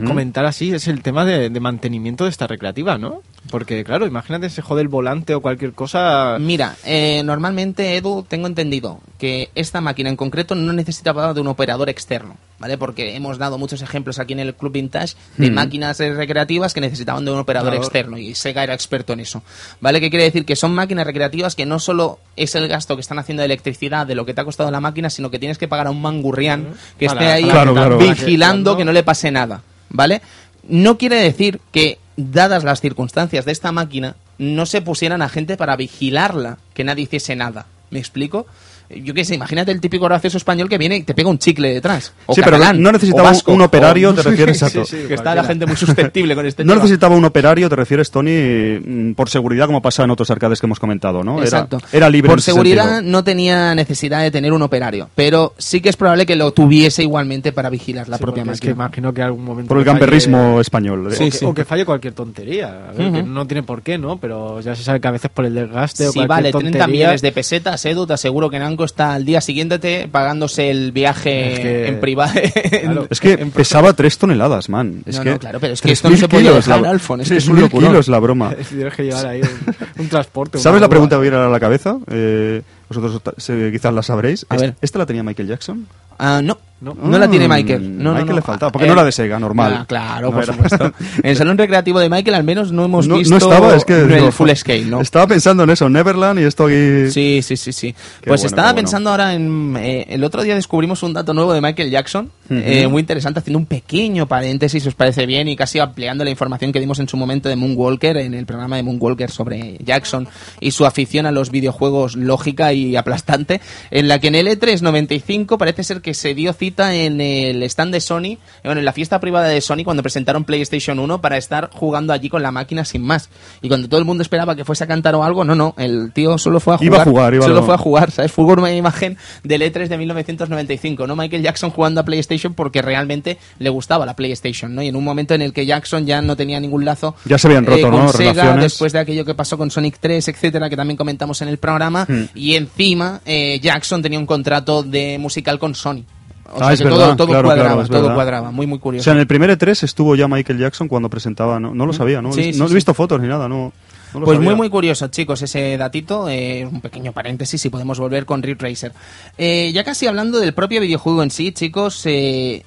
comentar así es el tema de, de mantenimiento de esta recreativa, ¿no? Porque claro, imagínate se jode el volante o cualquier cosa. Mira, eh, normalmente, Edu, tengo entendido que esta máquina en concreto no necesitaba de un operador externo, ¿vale? Porque hemos dado muchos ejemplos aquí en el Club Vintage de Mm. máquinas recreativas que necesitaban de un operador Claro. externo y Sega era experto en eso, ¿vale? Que quiere decir que son máquinas recreativas que no solo es el gasto que están haciendo de electricidad de lo que te ha costado la máquina, sino que tienes que pagar a un mangurrián que Para- esté ahí Claro, claro. vigilando que no le pase nada, ¿vale? No quiere decir que, dadas las circunstancias de esta máquina, no se pusieran a gente para vigilarla, que nadie hiciese nada. ¿Me explico? Yo qué sé, imagínate el típico gracioso español que viene y te pega un chicle detrás. O Sí, pero no o necesitaba un- vasco, un operario, o- te [LAUGHS] refieres, Sí, exacto. sí, que está la gente muy susceptible con este No tema. necesitaba un operario, te refieres, Tony, mm, por seguridad, como pasa en otros arcades que hemos comentado, ¿no? Era- Exacto. Era, libre en Por seguridad sentido. no tenía necesidad de tener un operario, pero sí que es probable que lo tuviese igualmente para vigilar la Sí, propia porque es que máquina. imagino que algún momento Por el falle- gamberrismo español. o, Sí, que, sí. o que falle cualquier tontería. A ver, que Ujú. no tiene por qué, ¿no? Pero ya se sabe que a veces por el desgaste o Si cualquier vale 30 tontería... millones de pesetas, Edu, te aseguro que Nanco está al día siguiente te- pagándose el viaje Es que- en privado. [LAUGHS] Claro. Es que pesaba 3 toneladas, man. Es No, que no, claro, pero es que 3.000 esto no se podía dejar, la- Alfon, es que es un 3.000 locurón. kilos la broma. [LAUGHS] Tienes que llevar ahí un, un transporte. [LAUGHS] ¿Sabes la pregunta que viene a la cabeza? Eh, vosotros quizás la sabréis. A ¿Est- ver. ¿Esta la tenía Michael Jackson? Ah, no. No. No, la tiene Mm, Michael. No, Michael no. le faltaba, porque no era eh, de Sega, normal. ah, claro, por era. supuesto. [LAUGHS] En el salón recreativo de Michael al menos no hemos visto no estaba, es que... el digo, full scale, ¿no? Estaba pensando en eso, Neverland, y esto aquí... Sí, sí, sí, sí. Qué pues bueno, estaba bueno. pensando ahora en... eh, el otro día descubrimos un dato nuevo de Michael Jackson, eh, muy interesante, haciendo un pequeño paréntesis, si os parece bien, y casi ampliando la información que dimos en su momento de Moonwalker, en el programa de Moonwalker sobre Jackson y su afición a los videojuegos lógica y y aplastante, en la que en el E3 95 parece ser que se dio cita en el stand de Sony, bueno, en la fiesta privada de Sony cuando presentaron PlayStation 1 para estar jugando allí con la máquina sin más. Y cuando todo el mundo esperaba que fuese a cantar o algo, no, no, el tío solo fue a jugar. Iba a jugar, iba solo a- fue a jugar, ¿sabes? Fue una imagen del E3 de 1995, ¿no? Michael Jackson jugando a PlayStation porque realmente le gustaba la PlayStation, ¿no? Y en un momento en el que Jackson ya no tenía ningún lazo Ya se habían roto, eh, con ¿no? Sega, Relaciones. después de aquello que pasó con Sonic 3, etcétera, que también comentamos en el programa, Hmm. y encima eh, Jackson tenía un contrato de musical con Sony. O Ah, sea es que verdad, todo, todo claro, cuadraba, claro, todo verdad. cuadraba, muy muy O curioso. sea, en el primer E3 estuvo ya Michael Jackson cuando presentaba, no, no lo sabía, ¿no? Sí, no sí, he sí. visto fotos ni nada, no. no lo Pues sabía. muy muy curioso, chicos, ese datito, eh, un pequeño paréntesis y podemos volver con Ridge Racer. Eh, ya casi hablando del propio videojuego en sí, chicos, eh,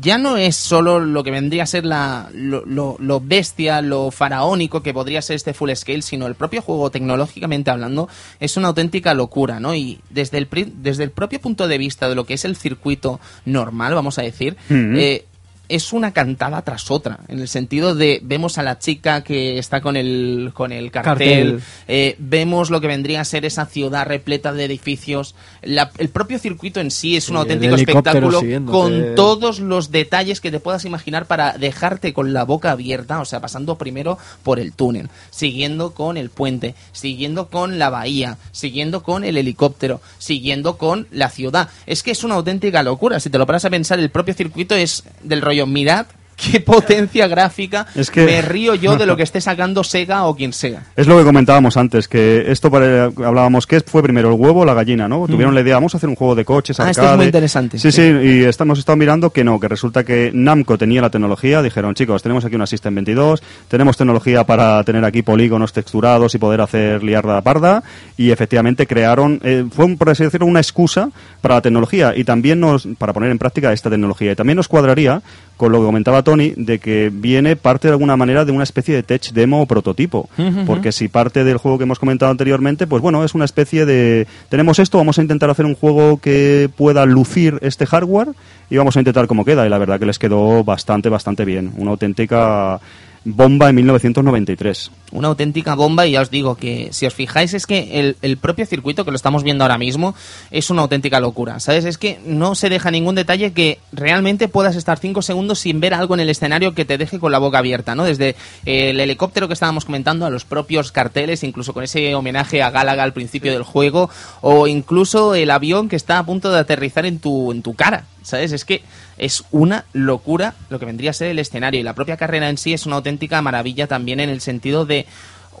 ya no es solo lo que vendría a ser la, lo, lo- lo bestia, lo faraónico que podría ser este full scale, sino el propio juego, tecnológicamente hablando, es una auténtica locura, ¿no? Y desde el, desde el propio punto de vista de lo que es el circuito normal, vamos a decir, eh, es una cantada tras otra, en el sentido de vemos a la chica que está con el, con el cartel, Cartel. eh, vemos lo que vendría a ser esa ciudad repleta de edificios, La- el propio circuito en sí es un Sí, auténtico espectáculo con todos los detalles que te puedas imaginar para dejarte con la boca abierta, o sea, pasando primero por el túnel, siguiendo con el puente, siguiendo con la bahía, siguiendo con el helicóptero, siguiendo con la ciudad. Es que es una auténtica locura, si te lo paras a pensar, el propio circuito es del rollo, mirad qué potencia gráfica, Es que- me río yo de lo que esté sacando Sega o quien sea. Es lo que comentábamos antes, que esto para, hablábamos que fue primero el huevo o la gallina, ¿no? Tuvieron la idea, vamos a hacer un juego de coches, Mm. Ah, esto es muy interesante, Sí, sí. sí, y estamos estado mirando que no, que resulta que Namco tenía la tecnología, dijeron, chicos, tenemos aquí una System 22, tenemos tecnología para tener aquí polígonos texturados y poder hacer liarda parda, y efectivamente crearon, eh, fue, un- por así decirlo, una excusa para la tecnología y también nos, para poner en práctica esta tecnología. Y también nos cuadraría con lo que comentaba Tony, de que viene parte de alguna manera de una especie de tech demo o prototipo. Porque si parte del juego que hemos comentado anteriormente, pues bueno, es una especie de... Tenemos esto, vamos a intentar hacer un juego que pueda lucir este hardware y vamos a intentar cómo queda. Y la verdad que les quedó bastante, bastante bien. Una auténtica bomba en 1993. una auténtica bomba y ya os digo que si os fijáis es que el, propio circuito que lo estamos viendo ahora mismo es una auténtica locura, ¿sabes? Es que no se deja ningún detalle que realmente puedas estar cinco segundos sin ver algo en el escenario que te deje con la boca abierta, ¿no? Desde eh, el helicóptero que estábamos comentando a los propios carteles, incluso con ese homenaje a Gálaga al principio del juego o incluso el avión que está a punto de aterrizar en tu, en tu cara, ¿sabes? Es que es una locura lo que vendría a ser el escenario y la propia carrera en sí es una auténtica maravilla también en el sentido de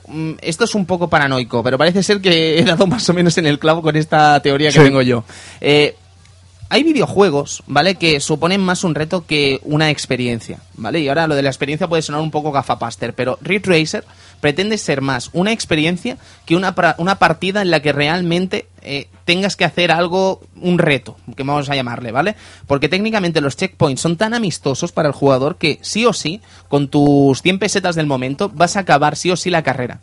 mm, esto es un poco paranoico, pero parece ser que he dado más o menos en el clavo con esta teoría que Sí. tengo yo. Eh, hay videojuegos, ¿vale? Que suponen más un reto que una experiencia, ¿vale? Y ahora lo de la experiencia puede sonar un poco gafapaster, pero Ridge Racer pretende ser más una experiencia que una, una partida en la que realmente eh, tengas que hacer algo, un reto, que vamos a llamarle, ¿vale? Porque técnicamente los checkpoints son tan amistosos para el jugador que sí o sí, con tus 100 pesetas del momento, vas a acabar sí o sí la carrera.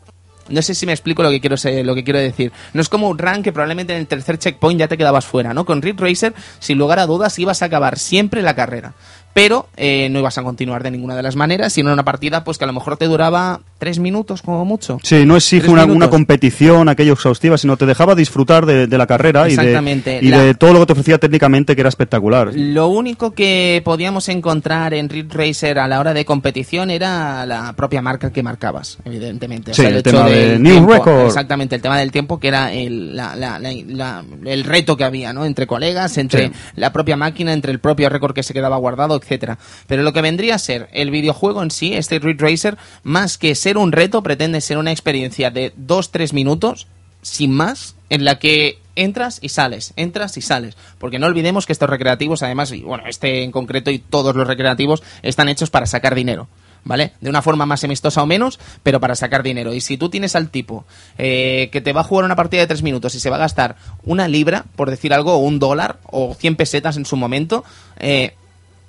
No sé si me explico lo que quiero se- lo que quiero decir. No es como un run que probablemente en el tercer checkpoint ya te quedabas fuera, ¿no? Con Ridge Racer, sin lugar a dudas, ibas a acabar siempre la carrera. Pero eh, no ibas a continuar de ninguna de las maneras, sino en una partida pues que a lo mejor te duraba tres minutos como mucho. Sí, no exige una, una competición, aquello exhaustiva, sino te dejaba disfrutar de, de la carrera y, de, Exactamente. y La- de todo lo que te ofrecía técnicamente, que era espectacular. Lo único que podíamos encontrar en Ridge Racer a la hora de competición era la propia marca que marcabas, evidentemente. O Sí, sea, el tema del de New tiempo, Record. Exactamente, el tema del tiempo que era el, la- la- la- la- el reto que había, ¿no? Entre colegas, entre Sí. la propia máquina, entre el propio récord que se quedaba guardado, etcétera. Pero lo que vendría a ser el videojuego en sí, este Ridge Racer, más que ser un reto, pretende ser una experiencia de 2-3 minutos, sin más, en la que entras y sales, entras y sales. Porque no olvidemos que estos recreativos, además, y bueno, este en concreto y todos los recreativos, están hechos para sacar dinero. ¿Vale? De una forma más amistosa o menos, pero para sacar dinero. Y si tú tienes al tipo eh, que te va a jugar una partida de tres minutos y se va a gastar una libra, por decir algo, o un dólar, o 100 pesetas en su momento, eh,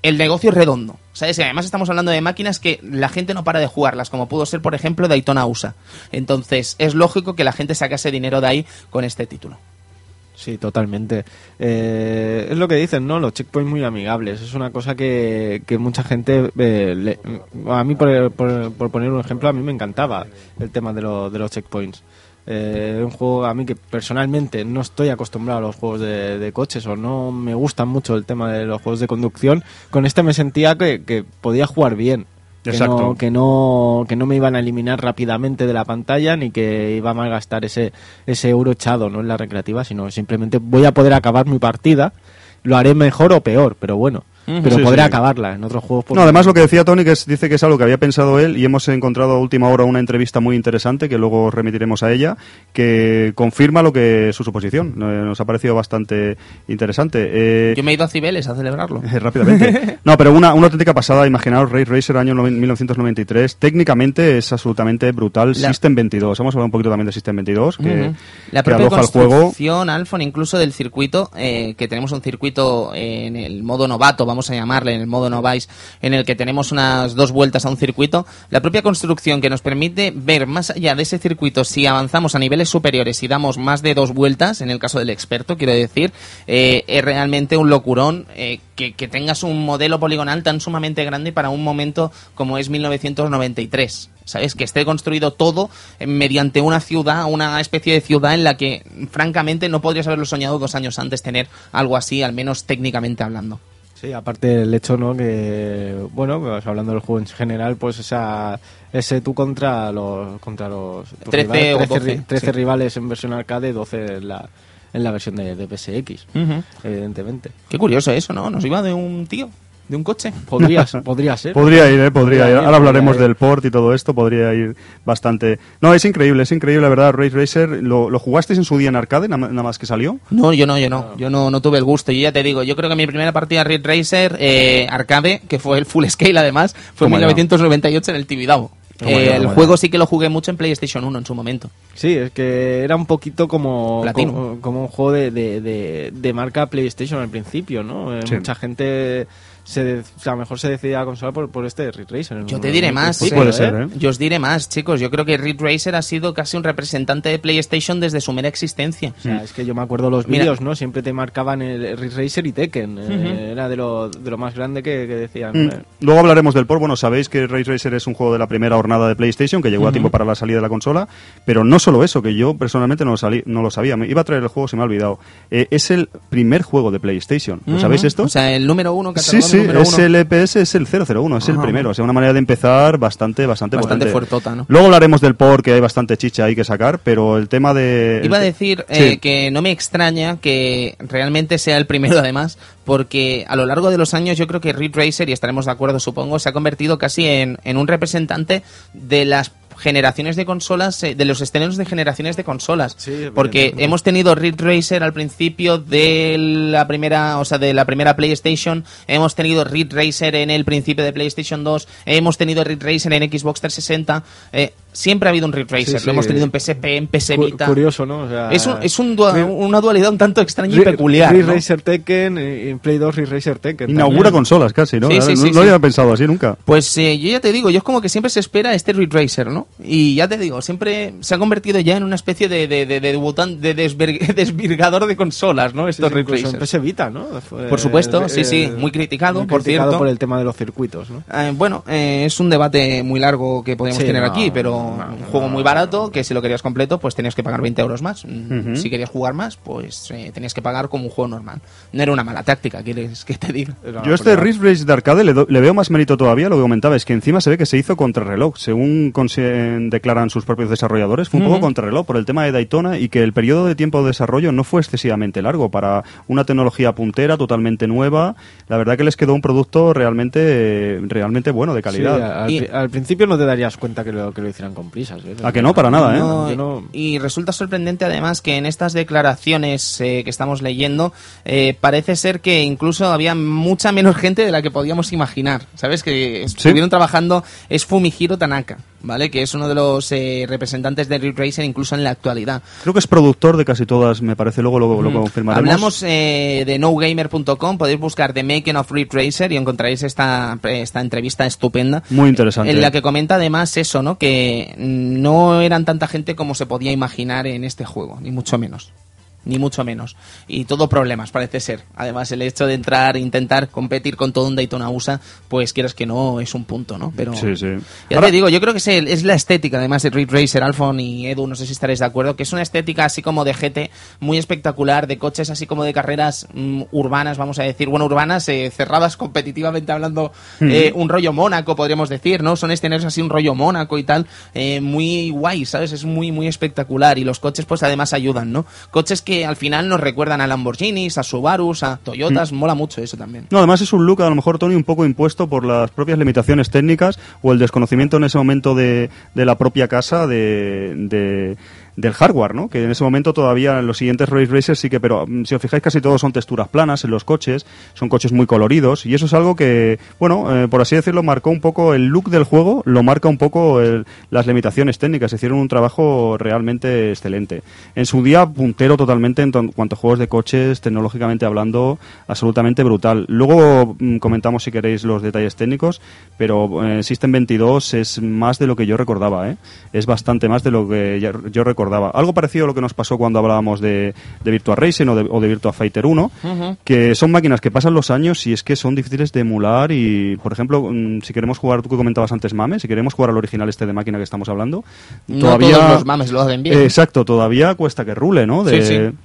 el negocio es redondo. ¿Sabes? Y además estamos hablando de máquinas que la gente no para de jugarlas, como pudo ser, por ejemplo, Daytona USA. Entonces, es lógico que la gente sacase dinero de ahí con este título. Sí, totalmente. Eh, es lo que dicen, ¿no? Los checkpoints muy amigables. Es una cosa que, mucha gente... eh, le- a mí, por, por- por poner un ejemplo, a mí me encantaba el tema de los checkpoints. Eh, un juego a mí que personalmente no estoy acostumbrado a los juegos de, de coches o no me gustan mucho el tema de los juegos de conducción. Con este me sentía que, que podía jugar bien. Que Exacto. no, que, no, que no me iban a eliminar rápidamente de la pantalla ni que iba a malgastar ese, ese euro echado ¿no? en la recreativa, sino simplemente voy a poder acabar mi partida. Lo haré mejor o peor, pero bueno. Pero Sí, podré sí. acabarla. En otros juegos... No, además lo que decía Tony, que es- dice que es algo que había pensado él y hemos encontrado a última hora una entrevista muy interesante que luego remitiremos a ella, que confirma lo que su suposición. Eh, Nos ha parecido bastante interesante. Eh, Yo me he ido a Cibeles a celebrarlo. [LAUGHS] Rápidamente. [LAUGHS] No, pero una, una auténtica pasada. Imaginaos Ray Racer año noven- 1993. Técnicamente es absolutamente brutal. La- System 22. Hemos hablado un poquito también de System 22, que, Ujú. La que propia aloja el juego. construcción, Alfon, incluso del circuito, eh, que tenemos un circuito en el modo novato, vamos a llamarle, en el modo novice, en el que tenemos unas dos vueltas a un circuito. La propia construcción que nos permite ver más allá de ese circuito, si avanzamos a niveles superiores y damos más de dos vueltas, en el caso del experto, quiero decir, eh, es realmente un locurón eh, que, que tengas un modelo poligonal tan sumamente grande para un momento como es 1993. ¿Sabes? Que esté construido todo eh, mediante una ciudad, una especie de ciudad en la que, francamente, no podrías haberlo soñado dos años antes tener algo así, al menos técnicamente hablando. Sí, aparte del hecho, ¿no? Que, bueno, pues hablando del juego en general, pues esa, ese tú contra los, contra los tus 13 o rivales, 13 12, ri- 13 sí. rivales en versión arcade, 12 en la, en la versión de, de PSX, evidentemente. Qué curioso eso, ¿no? Nos iba de un tío, de un coche. Podría, [LAUGHS] podría ser. Podría ir, ¿eh? podría ir, Ahora hablaremos ir. del port y todo esto, podría ir bastante. No, es increíble, es increíble, la verdad. Ray Racer, ¿lo, lo jugasteis en su día en arcade, na- nada más que salió? No, yo no, yo no. Yo no, no tuve el gusto. Yo ya te digo, yo creo que mi primera partida de Ridge Racer eh, arcade, que fue el full scale además, fue en Toma ya. 1998 en el Tibidabo. Eh, ya, el juego ya. sí que lo jugué mucho en PlayStation 1 en su momento. Sí, es que era un poquito como, como, como un juego de, de, de- de marca PlayStation al principio, ¿no? Eh, Sí. Mucha gente se de- o sea, a lo mejor se decidía a la consola por, por este Ridge Racer. Yo te diré más. principio, Puede ser, ¿eh? Yo os diré más, chicos. Yo creo que Ridge Racer ha sido casi un representante de PlayStation desde su mera existencia. O sea, es que yo me acuerdo los vídeos, ¿no? Siempre te marcaban el Ridge Racer y Tekken. eh, era de lo, de lo más grande que, que decían. Mm. eh. Luego hablaremos del port. Bueno, sabéis que Ray Racer es un juego de la primera jornada de PlayStation que llegó a tiempo para la salida de la consola. Pero no solo eso, que yo personalmente no lo, salí- no lo sabía. Me iba a traer el juego, se me ha olvidado. Eh, es el primer juego de PlayStation. ¿Lo sabéis esto? O sea, el número uno, Sí, catalogado sí, número es uno. el EPS, es el 001, es el primero. O sea, una manera de empezar bastante, bastante, Bastante potente. fuertota, ¿no? Luego hablaremos del port, que hay bastante chicha ahí que sacar, pero el tema de... Iba a decir Sí. eh, que no me extraña que realmente sea el primero [LAUGHS] además, porque a lo largo de los años yo creo que Ridge Racer, y estaremos de acuerdo supongo, se ha convertido casi en, en un representante de las generaciones de consolas, eh, de los estrenos de generaciones de consolas. Sí, porque hemos tenido Ridge Racer al principio de la primera, o sea, de la primera PlayStation, hemos tenido Ridge Racer en el principio de PlayStation 2, hemos tenido Ridge Racer en Xbox 360, eh, siempre ha habido un Ridge Racer, Sí, lo hemos tenido en PSP, en PS Vita. curioso, ¿no? O sea, Es, un, es un una dualidad un tanto extraña y peculiar. Ridge ¿no? Racer Tekken y y Play 2 Ridge Racer Tekken. Inaugura también. consolas casi, ¿no? Sí, sí, no sí, no sí. había pensado así nunca. Pues eh, yo ya te digo, yo es como que siempre se espera este Ridge Racer, ¿no? Y ya te digo, siempre se ha convertido ya en una especie de, de, de, de, debutan- de desver- [LAUGHS] desvirgador de consolas, ¿no? Estos sí, Ridge en. PS Vita, ¿no? Fue- Por supuesto, eh, sí, sí, eh, muy criticado, muy por criticado cierto. por el tema de los circuitos, ¿no? Eh, bueno, eh, es un debate muy largo que podríamos Sí, tener no, aquí, pero no, un juego muy barato, que si lo querías completo, pues tenías que pagar 20 euros más. Si querías jugar más, pues eh, tenías que pagar como un juego normal. No era una mala táctica, ¿quieres que te diga? Yo este Rift Race de arcade le, do- le veo más mérito todavía, lo que comentaba es que encima se ve que se hizo contrarreloj, según conse- declaran sus propios desarrolladores, fue un poco Ujú. contrarreloj por el tema de Daytona y que el periodo de tiempo de desarrollo no fue excesivamente largo para una tecnología puntera, totalmente nueva, la verdad que les quedó un producto realmente, eh, realmente bueno, de Sí, calidad. al, Y- pri- al principio no te darías cuenta que lo, que lo hicieran con prisas. ¿eh? ¿A que no? Para nada, ¿eh? No, Yo no- Y resulta sorprendente además que en estas declaraciones eh, que estamos leyendo eh, parece ser que incluso había mucha menos gente de la que podíamos imaginar. ¿Sabes? Que estuvieron trabajando es Fumihiro Tanaka, ¿vale? Que es uno de los eh, representantes de Ridge Racer incluso en la actualidad. Creo que es productor de casi todas, me parece, luego lo, lo confirmaremos. Hablamos eh, de nogamer.com, podéis buscar The Making of Ridge Racer y encontraréis esta, esta entrevista estupenda. Muy interesante. En la que comenta además eso, ¿no? Que no eran tanta gente como se podía imaginar en este juego, ni mucho menos. Ni mucho menos. Y todo problemas, parece ser. Además, el hecho de entrar, intentar competir con todo un Daytona USA, pues quieras que no, es un punto, ¿no? Pero Sí, sí. ya Ahora- te digo, yo creo que es, el- es la estética, además de Ridge Racer, Alfon y Edu, no sé si estaréis de acuerdo, que es una estética así como de GT, muy espectacular, de coches así como de carreras mm, urbanas, vamos a decir, bueno, urbanas, eh, cerradas [LAUGHS] competitivamente hablando, eh, un rollo Mónaco, podríamos decir, ¿no? Son escenarios así, un rollo Mónaco y tal, eh, muy guay, ¿sabes? Es muy, muy espectacular y los coches pues además ayudan, ¿no? Coches que al final nos recuerdan a Lamborghinis, a Subarus, a Toyotas, mola mucho eso también. No, además es un look a lo mejor, Tony, un poco impuesto por las propias limitaciones técnicas o el desconocimiento en ese momento de, de la propia casa de, de- del hardware, ¿no? Que en ese momento todavía en los siguientes Race Racers sí que, pero mm, si os fijáis casi todos son texturas planas en los coches, son coches muy coloridos y eso es algo que, bueno, eh, por así decirlo, marcó un poco el look del juego, lo marca un poco el- las limitaciones técnicas, hicieron un trabajo realmente excelente. En su día puntero totalmente en cuanto a juegos de coches, tecnológicamente hablando, absolutamente brutal. Luego mm, comentamos si queréis los detalles técnicos, pero eh, System 22 es más de lo que yo recordaba, ¿eh? Es bastante más de lo que yo recordaba. Algo parecido a lo que nos pasó cuando hablábamos de, de Virtua Racing o de, o de Virtua Fighter 1, que son máquinas que pasan los años y es que son difíciles de emular y, por ejemplo, mm, si queremos jugar, tú que comentabas antes Mame, si queremos jugar al original este de máquina que estamos hablando, No todos los mames lo hacen bien. Eh, Exacto, todavía cuesta que rule, ¿no? De- Sí, sí.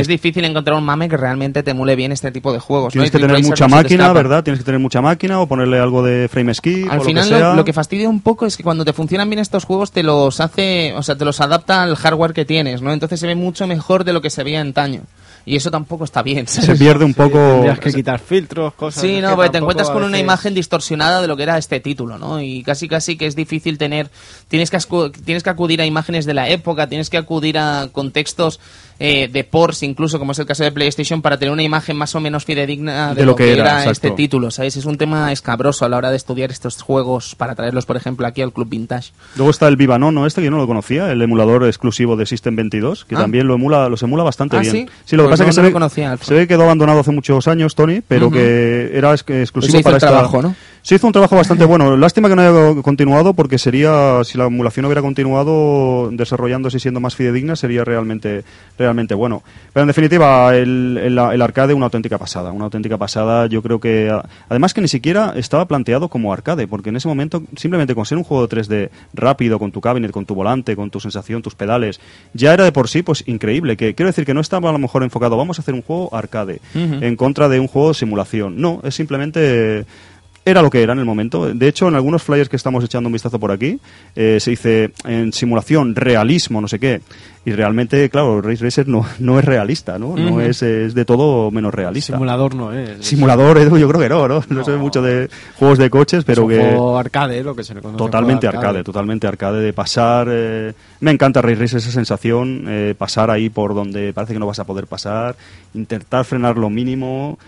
Es difícil encontrar un mame que realmente te emule bien este tipo de juegos. Tienes que tener mucha máquina. ¿verdad? Tienes que tener mucha máquina o ponerle algo de frame ski Al o final lo que lo, sea. lo que fastidia un poco es que cuando te funcionan bien estos juegos te los hace, o sea, te los adapta al hardware que tienes, ¿no? Entonces se ve mucho mejor de lo que se veía antaño. Y eso tampoco está bien. se pierde un poco... Tendrías que quitar filtros, cosas. Sí, no, que porque te encuentras con una imagen distorsionada de lo que era este título, ¿no? Y casi casi que es difícil tener, tienes que, tienes que acudir a imágenes de la época, tienes que acudir a contextos eh, de ports, incluso como es el caso de PlayStation, para tener una imagen más o menos fidedigna de, lo, que, era, este título, ¿sabes? Es un tema escabroso a la hora de estudiar estos juegos para traerlos, por ejemplo, aquí al Club Vintage. Luego está el Viva Nono este, que yo no lo conocía, el emulador exclusivo de System 22, que Ah. también lo emula, los emula bastante Ah, bien. ¿sí? lo que Pues pasa no- es que se no ve, conocía, Alfred. se ve que quedó abandonado hace muchos años, Tony, pero que era ex- exclusivo Pues hizo para el esta... trabajo, ¿no? Se hizo un trabajo bastante [LAUGHS] bueno. Lástima que no haya continuado porque sería, si la emulación hubiera continuado desarrollándose y siendo más fidedigna, sería realmente, realmente bueno. Pero en definitiva, el, el- el arcade una auténtica pasada. Una auténtica pasada. Yo creo que, además que ni siquiera estaba planteado como arcade, porque en ese momento, simplemente con ser un juego de 3D rápido, con tu cabinet, con tu volante, con tu sensación, tus pedales, ya era de por sí, pues increíble. Que quiero decir que no estaba a lo mejor enfocado, vamos a hacer un juego arcade, en contra de un juego de simulación. No, es simplemente era lo que era en el momento. De hecho, en algunos flyers que estamos echando un vistazo por aquí, eh, se dice en simulación, realismo, no sé qué. Y realmente, claro, Race Racer no, no es realista, ¿no? No es, es de todo menos realista. Simulador no es. Simulador, Edu, yo creo que no, ¿no? No, sé mucho de juegos de coches, pero es un que... juego arcade, lo que se le conoce. Totalmente arcade. totalmente arcade de pasar. eh, me encanta Race Racer esa sensación, eh, pasar ahí por donde parece que no vas a poder pasar, intentar frenar lo mínimo.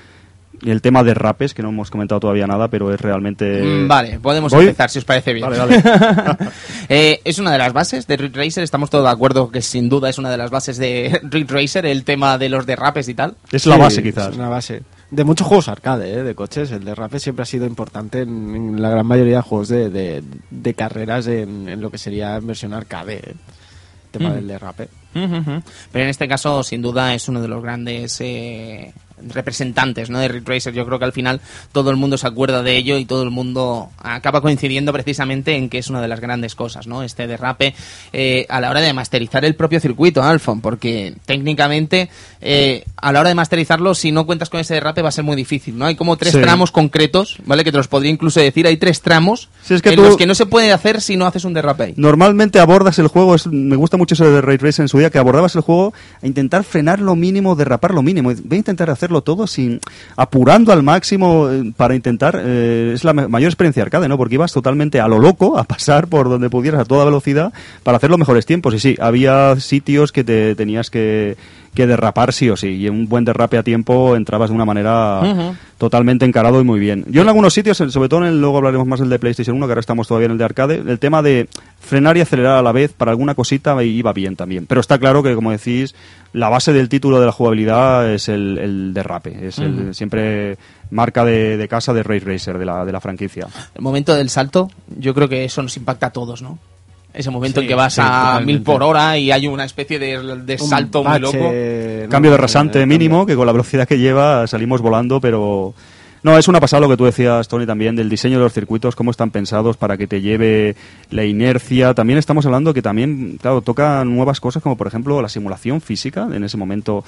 Y el tema de rapes, que no hemos comentado todavía nada, pero es realmente. Mm, vale, podemos ¿voy? empezar si os parece bien. Vale, dale. [LAUGHS] [LAUGHS] Eh, es una de las bases de Ridge Racer, estamos todos de acuerdo que sin duda es una de las bases de [LAUGHS] Ridge Racer, el tema de los derrapes y tal. es la Sí, base, quizás. Es una base. De muchos juegos arcade, ¿eh? de coches. El derrape siempre ha sido importante en, en la gran mayoría de juegos de, de- de carreras en, en lo que sería en versión arcade. ¿eh? El tema Mm. del derrape. Pero en este caso, sin duda, es uno de los grandes eh, representantes ¿no? de Ridge Racer. Yo creo que al final todo el mundo se acuerda de ello y todo el mundo acaba coincidiendo precisamente en que es una de las grandes cosas, ¿no? Este derrape eh, a la hora de masterizar el propio circuito, Alfon, porque técnicamente eh, a la hora de masterizarlo, si no cuentas con ese derrape va a ser muy difícil, ¿no? Hay como tres Sí. tramos concretos, ¿vale? Que te los podría incluso decir. Hay tres tramos es que en tú- los que no se puede hacer si no haces un derrape ahí. Normalmente abordas el juego, es- me gusta mucho eso de Ray Racer en su día, que abordabas el juego a intentar frenar lo mínimo, derrapar lo mínimo. Voy a intentar hacerlo todo sin apurando al máximo eh, para intentar. eh, es la ma- mayor experiencia arcade, ¿no? Porque ibas totalmente a lo loco, a pasar por donde pudieras a toda velocidad para hacer los mejores tiempos. Y sí, había sitios que te tenías que, que derrapar sí o sí. Y en un buen derrape a tiempo entrabas de una manera totalmente encarado y muy bien. Yo en algunos sitios, sobre todo en el, luego hablaremos más del de PlayStation 1, que ahora estamos todavía en el de arcade, el tema de frenar y acelerar a la vez para alguna cosita iba bien también. Pero está claro que, como decís, la base del título de la jugabilidad es el, el derrape. Es el, siempre marca de, de casa de Race Racer, de la, de la franquicia. El momento del salto, yo creo que eso nos impacta a todos, ¿no? Ese momento Sí, en que vas sí, a totalmente. mil por hora y hay una especie de, de Un salto muy loco. Cambio de Eh, rasante cambio. mínimo, que con la velocidad que lleva salimos volando, pero... No, es una pasada lo que tú decías, Tony, también, del diseño de los circuitos, cómo están pensados para que te lleve la inercia. También estamos hablando que también, claro, toca nuevas cosas, como por ejemplo la simulación física. En ese momento,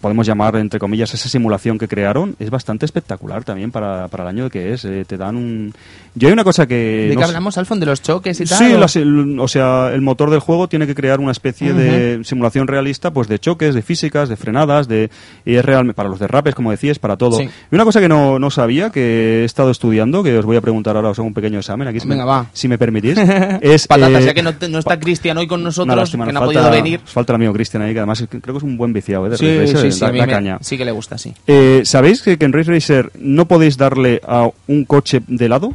podemos llamar, entre comillas, esa simulación que crearon, es bastante espectacular también para, para el año que es. Eh, te dan un... Yo hay una cosa que... ¿De no qué hablamos, Alfon? ¿De los choques y tal? Sí, o- las- el- o sea, el motor del juego tiene que crear una especie de simulación realista, pues de choques, de físicas, de frenadas, de y es real para los derrapes, como decías, para todo. Sí. Y una cosa que no, no sabía, que he estado estudiando, que os voy a preguntar ahora, os hago un pequeño examen aquí, si, Venga, me, va. si me permitís, [LAUGHS] es Patatas, eh, ya que no, no está Cristian hoy con nosotros, lástima, que no ha falta, podido venir. nos falta el amigo Cristian ahí, que además creo que es un buen viciado, ¿eh? de Sí, Racer, sí, sí, da- a mí da me- caña. sí que le gusta, sí. Eh, ¿Sabéis que, que en Race Racer no podéis darle a un coche de lado?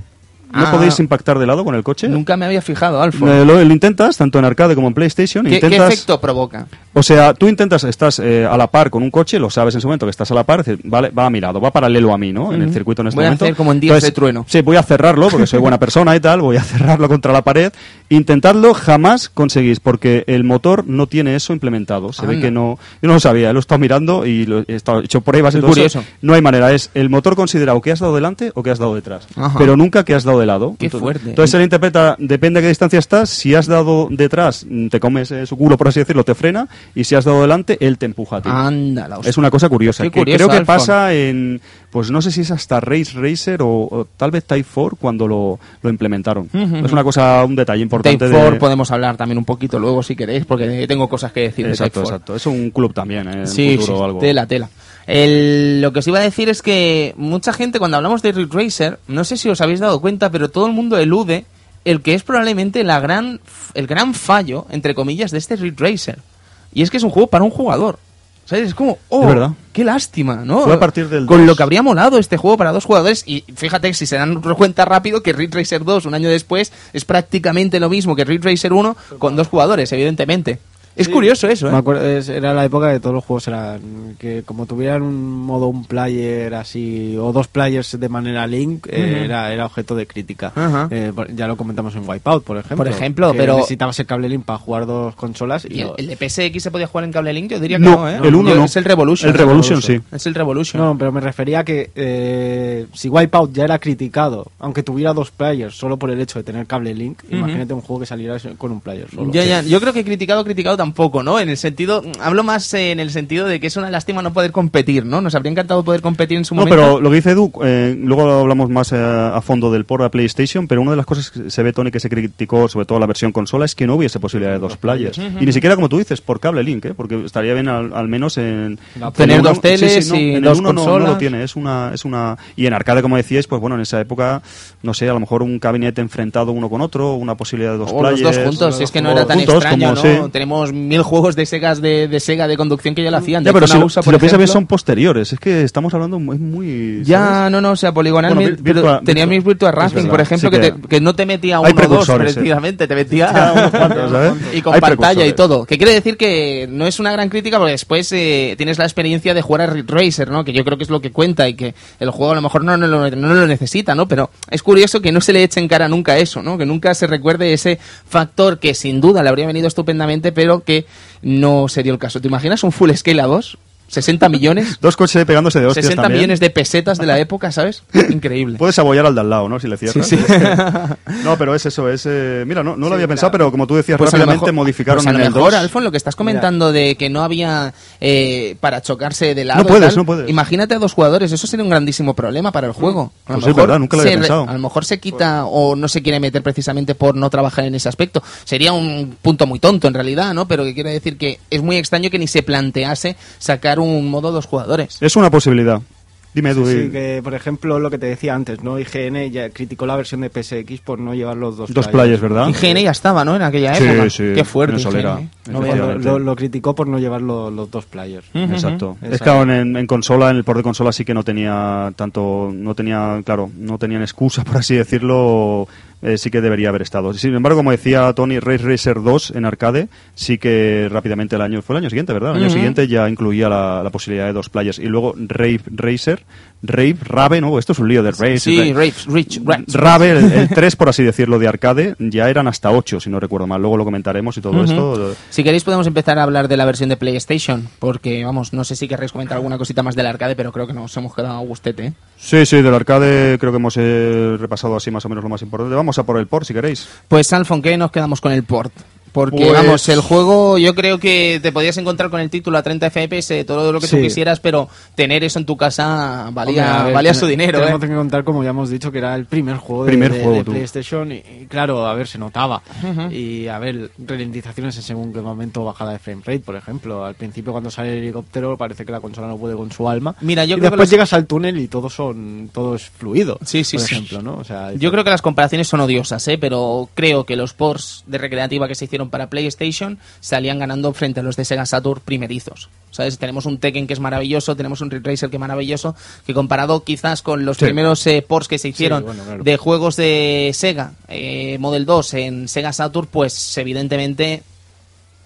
¿No Ah. podéis impactar de lado con el coche? Nunca me había fijado, Alfon. Eh, lo, lo intentas, tanto en arcade como en PlayStation. ¿Qué, qué intentas, efecto provoca? O sea, tú intentas, estás eh, a la par con un coche, lo sabes en su momento que estás a la par, dices, vale, va a mi lado, va paralelo a mí, ¿no? En el circuito en este Voy a momento. hacer como en Días de Trueno. Sí, voy a cerrarlo porque soy buena [LAUGHS] persona y tal, voy a cerrarlo contra la pared. Intentadlo, jamás conseguís, porque el motor no tiene eso implementado. Se ve que no. Yo no lo sabía, lo he estado mirando y lo he estado hecho pruebas eso. curioso. No hay manera, es el motor considerado que has dado delante o que has dado detrás, Ajá. pero nunca que has dado de lado. Qué entonces, fuerte. Entonces él interpreta, depende de qué distancia estás, si has dado detrás, te comes eh, su culo, por así decirlo, te frena, y si has dado delante, él te empuja a ti. Hostia. Es una cosa curiosa. Que creo que pasa en, pues no sé si es hasta Race Racer o, o tal vez Type 4 cuando lo, lo implementaron. Es una cosa, un detalle importante. Tape 4 de... podemos hablar también un poquito luego si queréis, porque tengo cosas que decir de Exacto, Type 4. exacto. Es un club también, ¿eh? Sí, futuro sí, algo. tela, tela. El- lo que os iba a decir es que mucha gente cuando hablamos de Ridge Racer, no sé si os habéis dado cuenta, pero todo el mundo elude el que es probablemente la gran, el gran fallo, entre comillas, de este Ridge Racer. Y es que es un juego para un jugador. ¿Sabes? Es como, oh, verdad. qué lástima, ¿no? Fue a partir del Con 2. lo que habría molado este juego para dos jugadores. Y fíjate, si se dan cuenta rápido, que Ridge Racer 2, un año después, es prácticamente lo mismo que Ridge Racer 1 con dos jugadores, evidentemente. Es curioso eso, ¿eh? Me acuerdo, era la época de todos los juegos eran que como tuvieran un modo un player así o dos players de manera link eh, era, era objeto de crítica. Ajá. Eh, por- ya lo comentamos en Wipeout, por ejemplo. Por ejemplo, que pero- necesitabas el cable link para jugar dos consolas y, ¿Y el, de PSX se podía jugar en cable link? Yo diría que No, no, ¿eh? el uno Yo- no. Es el Revolution. El Revolution, sí. Es el Revolution. No, pero me refería a que eh, si Wipeout ya era criticado, aunque tuviera dos players solo por el hecho de tener cable link, imagínate un juego que saliera con un player solo. Ya, ya, Yo creo que criticado, criticado tampoco, ¿no? En el sentido, hablo más eh, en el sentido de que es una lástima no poder competir, ¿no? Nos habría encantado poder competir en su No, momento. pero lo que dice Edu, eh, luego hablamos más eh, a fondo del port a PlayStation, pero una de las cosas que se ve, Tony, que se criticó, sobre todo la versión consola, es que no hubiese posibilidad de dos players. Y ni siquiera, como tú dices, por cable link, ¿eh? porque estaría bien al, al menos en... Tener dos teles no, y en el dos uno no- No, consolas. lo tiene, es una, es una... Y en arcade, como decíais, pues bueno, en esa época, no sé, a lo mejor un gabinete enfrentado uno con otro, una posibilidad de dos O los players... dos juntos, si es que no era tan juntos, extraño, como, ¿no? sí. Tenemos mil juegos de Segas de, de Sega de conducción que ya lo hacían. Ya, pero si, Daytona lo- USA, si por lo piensas son posteriores. Es que estamos hablando muy... muy Ya, ¿sabes? no, no, o sea, poligonal. Bueno, mi- Vir- pero Virtua- tenía Virtua- mis Virtua Racing, por ejemplo, que, que- te- que no te metía uno o dos, precursores, ¿eh? precisamente, te metía [LAUGHS] [LAUGHS] ¿sabes? y con Hay pantalla y todo. Que quiere decir que no es una gran crítica porque después eh, tienes la experiencia de jugar a Ridge Racer, ¿no? Que yo creo que es lo que cuenta y que el juego a lo mejor no, no, lo- no lo necesita, ¿no? Pero es curioso que no se le eche en cara nunca eso, ¿no? Que nunca se recuerde ese factor que sin duda le habría venido estupendamente, pero que no se dio el caso. ¿Te imaginas un full scale a 2? 60 millones. Dos coches pegándose de hostias 60 también. millones de pesetas de la época, ¿sabes? [LAUGHS] Increíble. Puedes abollar al de al lado, ¿no? Si le cierras. Sí, sí. [LAUGHS] no, pero es eso, es... eh, mira, no, no lo había pensado, pero como tú decías, Pues a lo rápidamente mejor- modificaron pues a lo mejor, 2. Alfon, lo que estás comentando de que no había eh, para chocarse de lado. No y puedes, tal, no puedes. Imagínate a dos jugadores, eso sería un grandísimo problema para el juego. A lo Pues es verdad, nunca lo había se pensado. A lo mejor se quita o no se quiere meter precisamente por no trabajar en ese aspecto. Sería un punto muy tonto en realidad, ¿no? Pero que quiere decir que es muy extraño que ni se plantease sacar un modo dos jugadores. Es una posibilidad. Dime. Sí, di- que por ejemplo lo que te decía antes, ¿no? IGN ya criticó la versión de PSX por no llevar los dos Dos players, ¿verdad? IGN ya estaba, ¿no? En aquella Sí, época. sí, Qué fuerte. IGN. No Lo, criticó por no llevar lo- los dos players. Exacto. Esa- Es que aún en, en consola, en el port de consola sí que no tenía tanto, no tenía, claro, no tenían excusa, [LAUGHS] por así decirlo, eh, sí que debería haber estado. Sin embargo, como decía Tony, Race Racer 2 en arcade sí que rápidamente el año, fue el año siguiente, ¿verdad? El año siguiente ya incluía la, la posibilidad de dos playas. Y luego Rave Racer, Rave, Rave, ¿no? Esto es un lío de Rave. Sí, Rave, Rich. Rave, el, el [LAUGHS] 3, por así decirlo, de arcade, ya eran hasta 8, si no recuerdo mal. Luego lo comentaremos y todo esto. Si queréis podemos empezar a hablar de la versión de PlayStation, porque vamos, no sé si querréis comentar alguna cosita más del arcade, pero creo que nos hemos quedado a gustete. ¿eh? Sí, sí, del arcade creo que hemos eh, repasado así más o menos lo más importante. Vamos a por el port, si queréis. Pues Alfon, ¿qué nos quedamos con el port? Porque, Pues- vamos, el juego yo creo que te podías encontrar con el título a 30 FPS, todo lo que tú Sí. quisieras, pero tener eso en tu casa valía, Hombre, ver, valía ten- su dinero. Tenemos ¿eh? que contar, como ya hemos dicho, que era el primer juego de, Primer de- juego, de tú. PlayStation. Y, y claro, a ver, se notaba. Y a ver, ralentizaciones en según qué momento, bajada de frame rate, por ejemplo. Al principio, cuando sale el helicóptero, parece que la consola no puede con su alma. Mira, yo y creo que después los- llegas al túnel y todo son todo es fluido. Sí, sí, por sí. ejemplo, ¿no? O sea, Yo creo que las comparaciones son odiosas, ¿eh? pero creo que los ports de recreativa que se hicieron para PlayStation salían ganando frente a los de Sega Saturn primerizos. ¿Sabes? Tenemos un Tekken que es maravilloso, tenemos un Ridge Racer que es maravilloso, que comparado quizás con los Sí. primeros eh, ports que se hicieron bueno, claro. de juegos de Sega, eh, Model 2 en Sega Saturn, pues evidentemente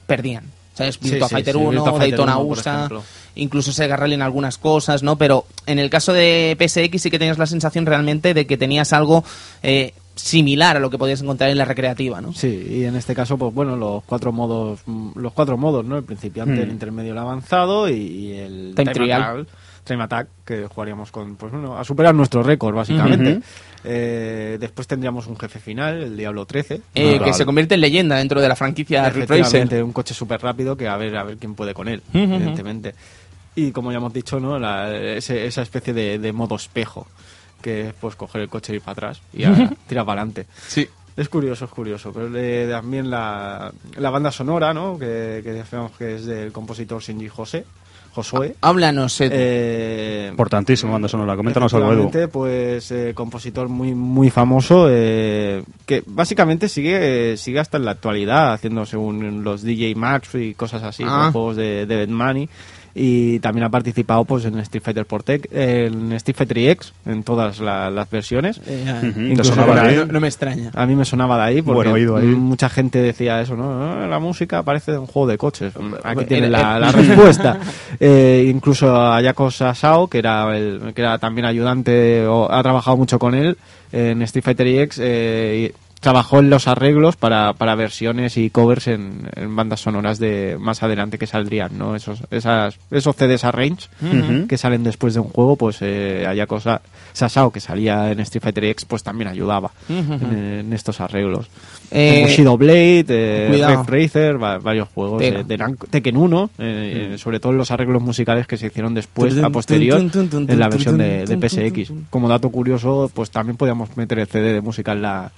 perdían. ¿Sabes? Virtua sí, Fighter sí, 1, Virtua Fighter Daytona 1, por USA, incluso Sega Rally en algunas cosas, ¿no? Pero en el caso de PSX sí que tenías la sensación realmente de que tenías algo eh, similar a lo que podías encontrar en la recreativa, ¿no? Sí, y en este caso, pues bueno, los cuatro modos, mm, los cuatro modos, ¿no? El principiante, Mm. el intermedio, el avanzado y, y el Time trial. attack, time attack, que jugaríamos con, pues bueno, a superar nuestro récord, básicamente. Eh, después tendríamos un jefe final, el Diablo 13. Eh, que se convierte en leyenda dentro de la franquicia. Efectivamente, un coche súper rápido que a ver a ver quién puede con él, evidentemente. Y como ya hemos dicho, ¿no? La- ese- esa especie de, de modo espejo, que es pues coger el coche y ir para atrás y [LAUGHS] a- tirar para adelante. Sí. Es curioso, es curioso. Pero de- también la, la banda sonora, ¿no? Que, que decíamos que es del compositor Shinji José, Josué. Háblanos, Edu. Eh, Importantísimo banda sonora. Coméntanos algo, Edu. pues eh, compositor muy muy famoso eh, que básicamente sigue eh, sigue hasta en la actualidad haciendo según los DJ Max y cosas así, Ah. juegos de, de Money y también ha participado pues en Street Fighter Portec, en Street Fighter X en todas la- las versiones. Eh, Ujú, ¿te incluso sonaba por de ahí- ahí? no, no me extraña. A mí me sonaba de ahí porque Bueno, oído ahí. mucha gente decía eso, ¿no? Ah, La música parece de un juego de coches. Aquí tiene Era- la, la [LAUGHS] respuesta. Eh, incluso Ayako Sasao, que era, el, que era también ayudante, o ha trabajado mucho con él en Street Fighter EX, eh, trabajó en los arreglos para, para versiones y covers en, en bandas sonoras de más adelante que saldrían, ¿no? Esos, esas, esos CDs arrange Ujú. que salen después de un juego, pues eh, Ayako Sa- Sasao, que salía en Street Fighter X, pues también ayudaba en, en estos arreglos. Eh, Shadow Blade, eh. Red Racer, va- varios juegos eh, de Tekken 1, eh, eh, sobre todo los arreglos musicales que se hicieron después, a posterior, en la versión de, de PSX. Como dato curioso, pues también podíamos meter el CD de música en la...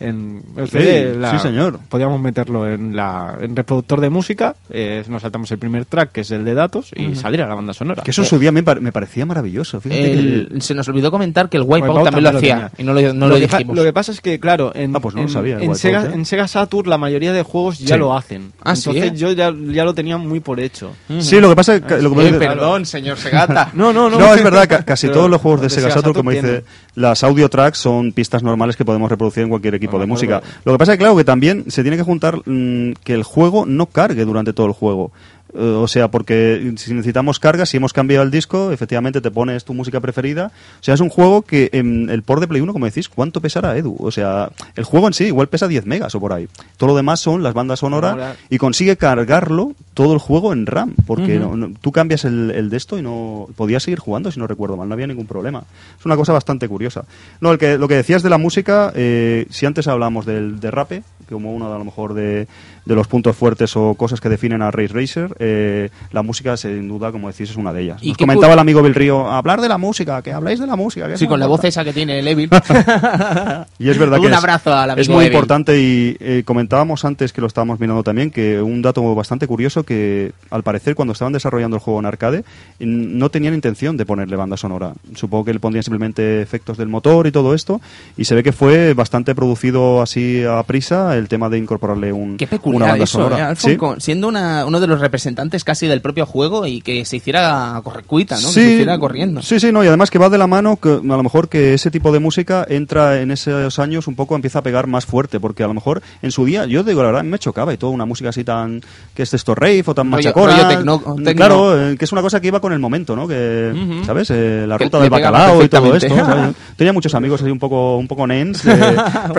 En el Sí, CD, la- sí, señor. Podíamos meterlo en la en reproductor de música, eh, nos saltamos el primer track, que es el de datos, y salir a la banda sonora. Que eso en su día me, par- me parecía maravilloso. Fíjate El- se nos olvidó comentar que el Wipeout, Wipeout también lo hacía y no lo, no lo, dijimos. lo que pasa es que, claro, en, Ah, pues no lo en- sabía, el en, Wipeout, Sega, ¿eh? en Sega Saturn la mayoría de juegos ya Sí. lo hacen. Ah, ¿sí? Entonces yo ya, ya lo tenía muy por hecho. Sí, lo que pasa es que... Lo que Eh, me- perdón, señor Segata. [LAUGHS] No, no, no. No, es verdad, ca- casi todos los juegos de Sega Saturn, como dice, las audio tracks son pistas normales que podemos reproducir en cualquier equipo No, de música. Lo que pasa es que, claro, que también se tiene que juntar mm, que el juego no cargue durante todo el juego. Eh, o sea, porque si necesitamos cargas, si hemos cambiado el disco, efectivamente te pones tu música preferida. O sea, es un juego que en el port de Play 1, como decís, ¿cuánto pesará, Edu? O sea, el juego en sí igual pesa 10 megas o por ahí. Todo lo demás son las bandas sonoras Sonora. y consigue cargarlo todo el juego en RAM, porque no- no- tú cambias el, el de esto y no podías seguir jugando si no recuerdo mal, no había ningún problema. Es una cosa bastante curiosa. No, el que, lo que decías de la música, eh, si antes hablamos del de rape, como uno de, a lo mejor de, de los puntos fuertes o cosas que definen a Race Racer, eh, la música sin duda, como decís, es una de ellas. ¿Y Nos comentaba el amigo Bill Río, hablar de la música, que habláis de la música. que Sí, con la voz importa". esa que tiene el Evil. [LAUGHS] Y es verdad [LAUGHS] Un que es- abrazo al amigo es muy Evil. importante y eh, comentábamos antes que lo estábamos mirando también que un dato bastante curioso que al parecer cuando estaban desarrollando el juego en arcade no tenían intención de ponerle banda sonora. Supongo que le pondrían simplemente efectos del motor y todo esto y se ve que fue bastante producido así a prisa el tema de incorporarle un, Qué una peculiar banda eso, sonora. ¿eh, Alfon? Sí. Con- siendo una, uno de los representantes casi del propio juego y que se hiciera correcuita, ¿no? que Sí, se hiciera corriendo. Sí, sí, no, y además que va de la mano que a lo mejor que ese tipo de música entra en esos años un poco, empieza a pegar más fuerte, porque a lo mejor en su día, yo digo la verdad, me chocaba y todo, una música así tan, que es esto rave o tan machacona. tecno- Mm, tecno. Claro, eh, que es una cosa que iba con el momento, ¿no? Que. ¿sabes? Eh, la ruta del bacalao y todo esto. [LAUGHS] Tenía muchos amigos así un poco, un poco nens. de, [LAUGHS]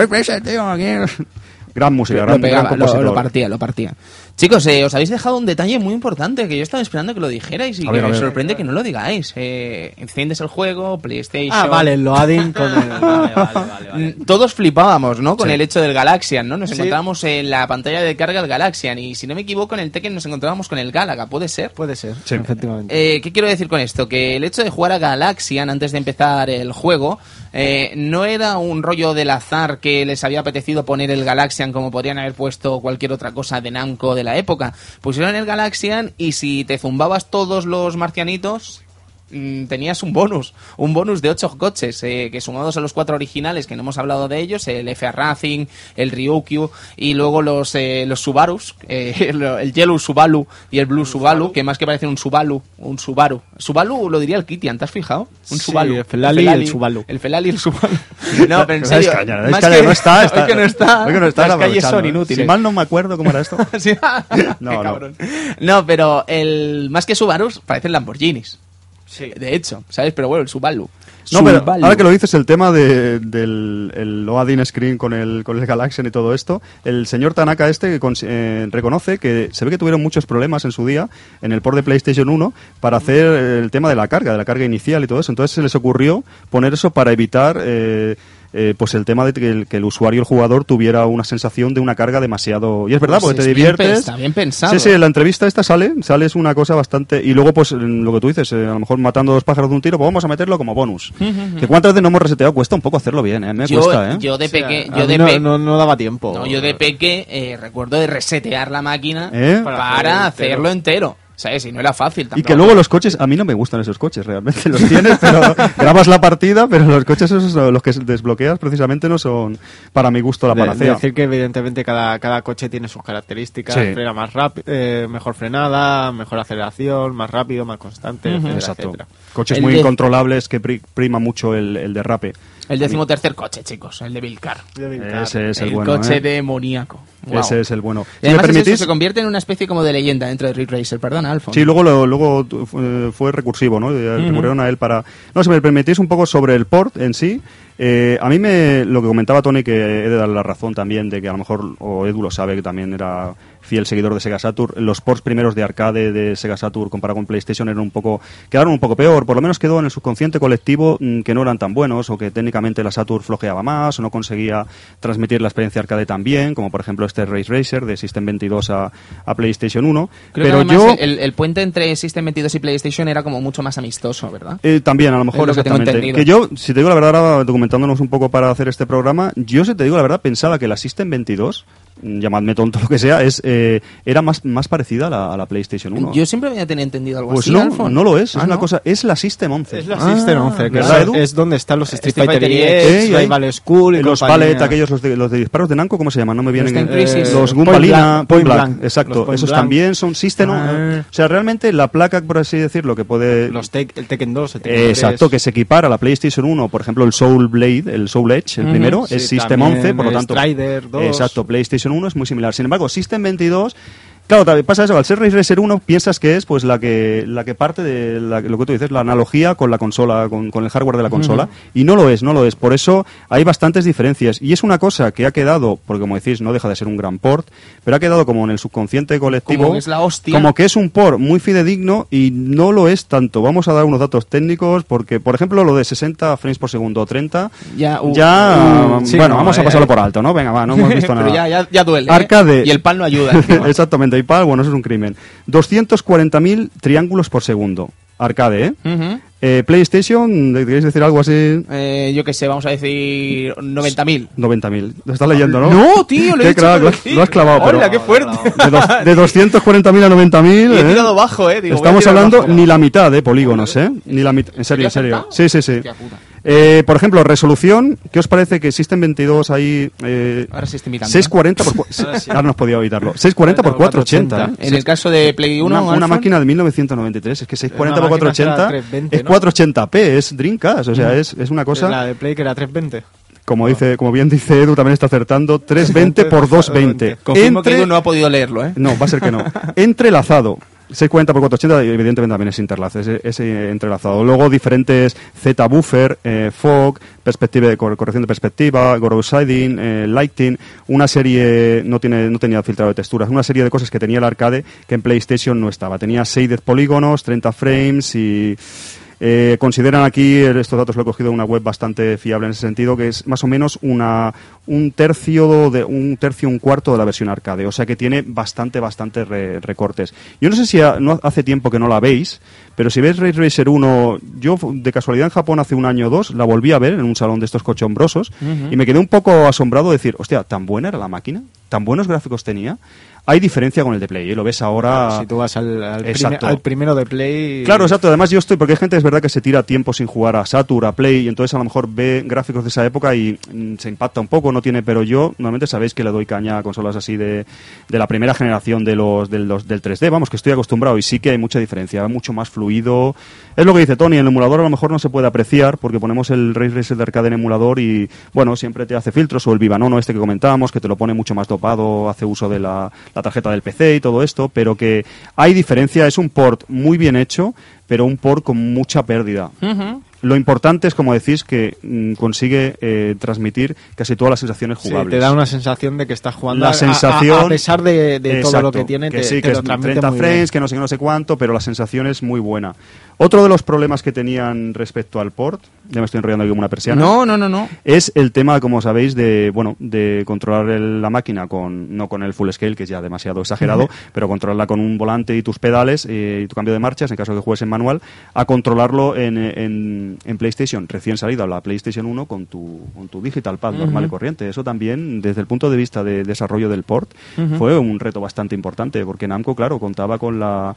Gran música, gran, lo, pegaba, gran lo- compositor. lo partía, lo partía. Chicos, eh, os habéis dejado un detalle muy importante que yo estaba esperando que lo dijerais y A que ver, me sorprende que no lo digáis. Eh, enciendes el juego, PlayStation. Ah, vale, el loading [LAUGHS] con el... Vale, vale, vale, vale. Mm, Todos flipábamos, ¿no? Con Sí. el hecho del Galaxian, ¿no? Nos Sí. encontrábamos en la pantalla de carga del Galaxian y si no me equivoco en el Tekken nos encontrábamos con el Galaga, ¿puede ser? Puede ser, Sí. efectivamente. Eh, ¿Qué quiero decir con esto? Que el hecho de jugar a Galaxian antes de empezar el juego eh, no era un rollo del azar que les había apetecido poner el Galaxian como podrían haber puesto cualquier otra cosa de Namco de la época. Pusieron el Galaxian y si te zumbabas todos los marcianitos mm, tenías un bonus, un bonus de ocho coches, eh, que sumados a los cuatro originales, que no hemos hablado de ellos, el FA Racing, el Ryukyu, y luego los, eh, los Subarus, eh, [LAUGHS] el, el Yellow Subaru y el Blue Subaru, que más que parecen un Subaru, un Subaru. Subaru lo diría el Kitian, ¿te has fijado? Un Sí, Subaru. el Felali y el Subaru. El Felali y el Subaru. [LAUGHS] No, pero en Dais serio. caña, dais más caña, que- no está, [LAUGHS] está, hoy que no está. hoy que no está, las calles son inútiles. Si mal no me acuerdo cómo era esto. Sí. No. No, pero el más que Subarus parecen Lamborghinis. Sí. De hecho, ¿sabes? Pero bueno, el Subaru. No, pero ahora que lo dices, el tema de- del el loading screen con el, con el Galaxian y todo esto, el señor Tanaka este que cons- eh, reconoce que se ve que tuvieron muchos problemas en su día en el port de PlayStation 1 para hacer el tema de la carga, de la carga inicial y todo eso. Entonces se les ocurrió poner eso para evitar eh, eh, pues el tema de que el, que el usuario, el jugador, tuviera una sensación de una carga demasiado... Y es verdad, Pues porque te es bien diviertes... pe- está bien pensado. Sí, sí, en la entrevista esta sale, sale es una cosa bastante... Y luego, pues, en lo que tú dices, eh, a lo mejor matando dos pájaros de un tiro, pues vamos a meterlo como bonus. [LAUGHS] que cuántas veces no hemos reseteado, cuesta un poco hacerlo bien, ¿eh? Me yo, cuesta, ¿eh? yo de peque, yo de no, pe- no, no daba tiempo. no, yo de peque eh, recuerdo de resetear la máquina ¿Eh? para, Para hacerlo hacerlo entero. ¿Sabes? Y no era fácil Y tampoco. que luego los coches, a mí no me gustan esos coches realmente, los tienes, pero [LAUGHS] grabas la partida, pero los coches esos, los que desbloqueas precisamente no son para mi gusto la De- de panacea. decir que evidentemente cada, cada coche tiene sus características, Sí. frena más rápido, mejor frenada, mejor aceleración, más rápido, más constante, etcétera, Exacto. etcétera. Coches El muy de- incontrolables que pri- prima mucho el, el derrape. El decimotercer coche, chicos, el de Vilcar. Ese es el, el bueno. coche ¿eh? demoníaco. Ese es el bueno. Si me además es eso, permitís, se convierte en una especie como de leyenda dentro de Ridge Racer. Perdona, Alfon. Sí, luego, lo- luego tu- fue, fue recursivo, ¿no? Eh, Recurrieron a él para... No, si me permitís un poco sobre el port en sí, eh, a mí me, lo que comentaba Tony, que he de darle la razón también, de que a lo mejor, o Edu lo sabe, que también era fiel seguidor de Sega Saturn, los ports primeros de arcade de Sega Saturn comparado con PlayStation eran un poco, quedaron un poco peor, por lo menos quedó en el subconsciente colectivo mm, que no eran tan buenos, o que técnicamente la Saturn flojeaba más, o no conseguía transmitir la experiencia arcade tan bien, como por ejemplo este Race Racer de System 22 a, a PlayStation 1. Creo pero que yo... el, el puente entre System 22 y PlayStation era como mucho más amistoso, ¿verdad? Eh, también, a lo mejor, Es lo que exactamente. Que yo, si te digo la verdad, ahora documentándonos un poco para hacer este programa, yo, si te digo la verdad, pensaba que la System 22, mm, llamadme tonto lo que sea, es eh, era más, más parecida a la, a la PlayStation 1. Yo siempre había tenido entendido algo pues así, no, Alfon. no lo es, es Ah, una ¿no? cosa, es la System 11. Es la Ah, System 11, que ¿verdad, es, es donde están los Street, Street Fighter Fighter EX, Eh, y ahí- Rival School y los. Pallet, aquellos, los de, los de disparos de Namco, ¿cómo se llaman? No me vienen. Eh, Crisis. los Point Goombalina, Blank, Point Point Blank, Blank. exacto. Point Esos Blank. también son System. Ah. O sea, realmente la placa, por así decirlo, que puede. Los Tek- el Tekken 2, el Tekken Eh, 3. exacto, que se equipara a la PlayStation 1, por ejemplo, el Soul Blade, el Soul Edge, el primero, Sí, es System también 11, por lo el tanto. Strider 2. Exacto, PlayStation 1 es muy similar. Sin embargo, System 22. Claro, también pasa eso, al ser Race Racer 1 piensas que es pues la que la que parte de la- lo que tú dices, la analogía con la consola, con, con el hardware de la consola, y no lo es, no lo es. Por eso hay bastantes diferencias. Y es una cosa que ha quedado, porque como decís, no deja de ser un gran port, pero ha quedado como en el subconsciente colectivo. Como que es la hostia. Como que es un port muy fidedigno y no lo es tanto. Vamos a dar unos datos técnicos, porque, por ejemplo, lo de 60 frames por segundo o 30, Ya, uh, ya, uh, sí, bueno, no, vamos a eh, pasarlo por alto, ¿no? Venga, va, no hemos [LAUGHS] visto nada. Pero ya, ya, ya duele. ¿eh? Arcade. Y el pan no ayuda. [LAUGHS] Exactamente, PayPal, bueno, eso es un crimen. 240.000 triángulos por segundo. Arcade, ¿eh? Ujú. Eh, PlayStation, ¿queréis decir algo así? Eh, yo qué sé, vamos a decir 90.000. 90.000. Lo estás leyendo, ¿no? No, tío, lo he dicho crack, lo, aquí. lo has clavado, pero... Hola, qué fuerte. De, dos- de 240.000 a 90.000. [LAUGHS] Y he ¿eh? tirado bajo, eh. Digo, voy a Estamos hablando bajo. ni la mitad de polígonos, ¿eh? Ni la mitad. En serio, en ¿Te has serio. Sí, sí, sí. Eh, por ejemplo, resolución, ¿qué os parece que existen 22 ahí? Eh, Ahora se está imitando. 640 [LAUGHS] por... Ahora sí. Ahora no podía evitarlo. 640 por 480. ¿eh? En el caso de Play 1, Una, una máquina de 1993, es que 640 por Una máquina será 480 320, es ¿no? 480p, es Dreamcast, o sea, es, es una cosa, La de Play que era 320. como dice, como bien dice Edu, también está acertando, 320 [LAUGHS] por 220. Confirmo que Entre- Edu no ha podido leerlo, ¿eh? no, va a ser que no. [LAUGHS] Entrelazado. 640 por 480 y evidentemente también es interlace, es, es, entrelazado. Luego diferentes Z-buffer, eh, fog, perspectiva de cor- corrección de perspectiva, Goro Siding, eh, lighting, una serie, no, tiene, no tenía filtrado de texturas, una serie de cosas que tenía el arcade que en PlayStation no estaba. Tenía 6 polígonos, 30 frames y... Eh, consideran aquí, estos datos lo he cogido de una web bastante fiable en ese sentido, que es más o menos una, un tercio, de, un tercio, un cuarto de la versión arcade. O sea que tiene bastante, bastante re- recortes. Yo no sé si ha- no hace tiempo que no la veis, pero si ves Ray Racer 1, yo de casualidad en Japón hace un año o dos la volví a ver en un salón de estos cochombrosos y me quedé un poco asombrado de decir, hostia, ¿tan buena era la máquina? ¿Tan buenos gráficos tenía? Hay diferencia con el de Play, ¿eh? lo ves ahora... Si tú vas al, al, prime- Exacto. al primero de Play. Claro, exacto. Además, yo estoy, porque hay gente, es verdad, que se tira tiempo sin jugar a Saturn, a Play, y entonces a lo mejor ve gráficos de esa época y mm, se impacta un poco, no tiene. Pero yo, normalmente sabéis que le doy caña a consolas así de, de la primera generación de los, del, los- del 3D, vamos, que estoy acostumbrado y sí que hay mucha diferencia, mucho más fluido. Es lo que dice Tony, el emulador a lo mejor no se puede apreciar porque ponemos el Ray Racer de arcade en emulador y, bueno, siempre te hace filtros, o el Vivanono este que comentábamos, que te lo pone mucho más dopado, hace uso de la, la tarjeta del PC y todo esto, pero que hay diferencia, es un port muy bien hecho, pero un port con mucha pérdida. Lo importante es, como decís, que mm, consigue eh, transmitir casi todas las sensaciones Sí, jugables. te da una sensación de que estás jugando. La a- a- sensación- A, pesar de, de todo lo que tiene, te, sí, te que lo es transmite 30 muy frames, bien. que no sé qué, no sé cuánto, pero la sensación es muy buena. Otro de los problemas que tenían respecto al port, ya me estoy enrollando aquí como una persiana, No, no, no, no. es el tema, como sabéis, de bueno, de controlar el- la máquina con no con el full scale, que es ya demasiado exagerado, [LAUGHS] pero controlarla con un volante y tus pedales eh, y tu cambio de marchas, en caso de que juegues en manual, a controlarlo en, en, en PlayStation, recién salida la PlayStation 1 con tu, con tu digital pad normal y corriente. Eso también, desde el punto de vista de desarrollo del port, fue un reto bastante importante, porque Namco, claro, contaba con la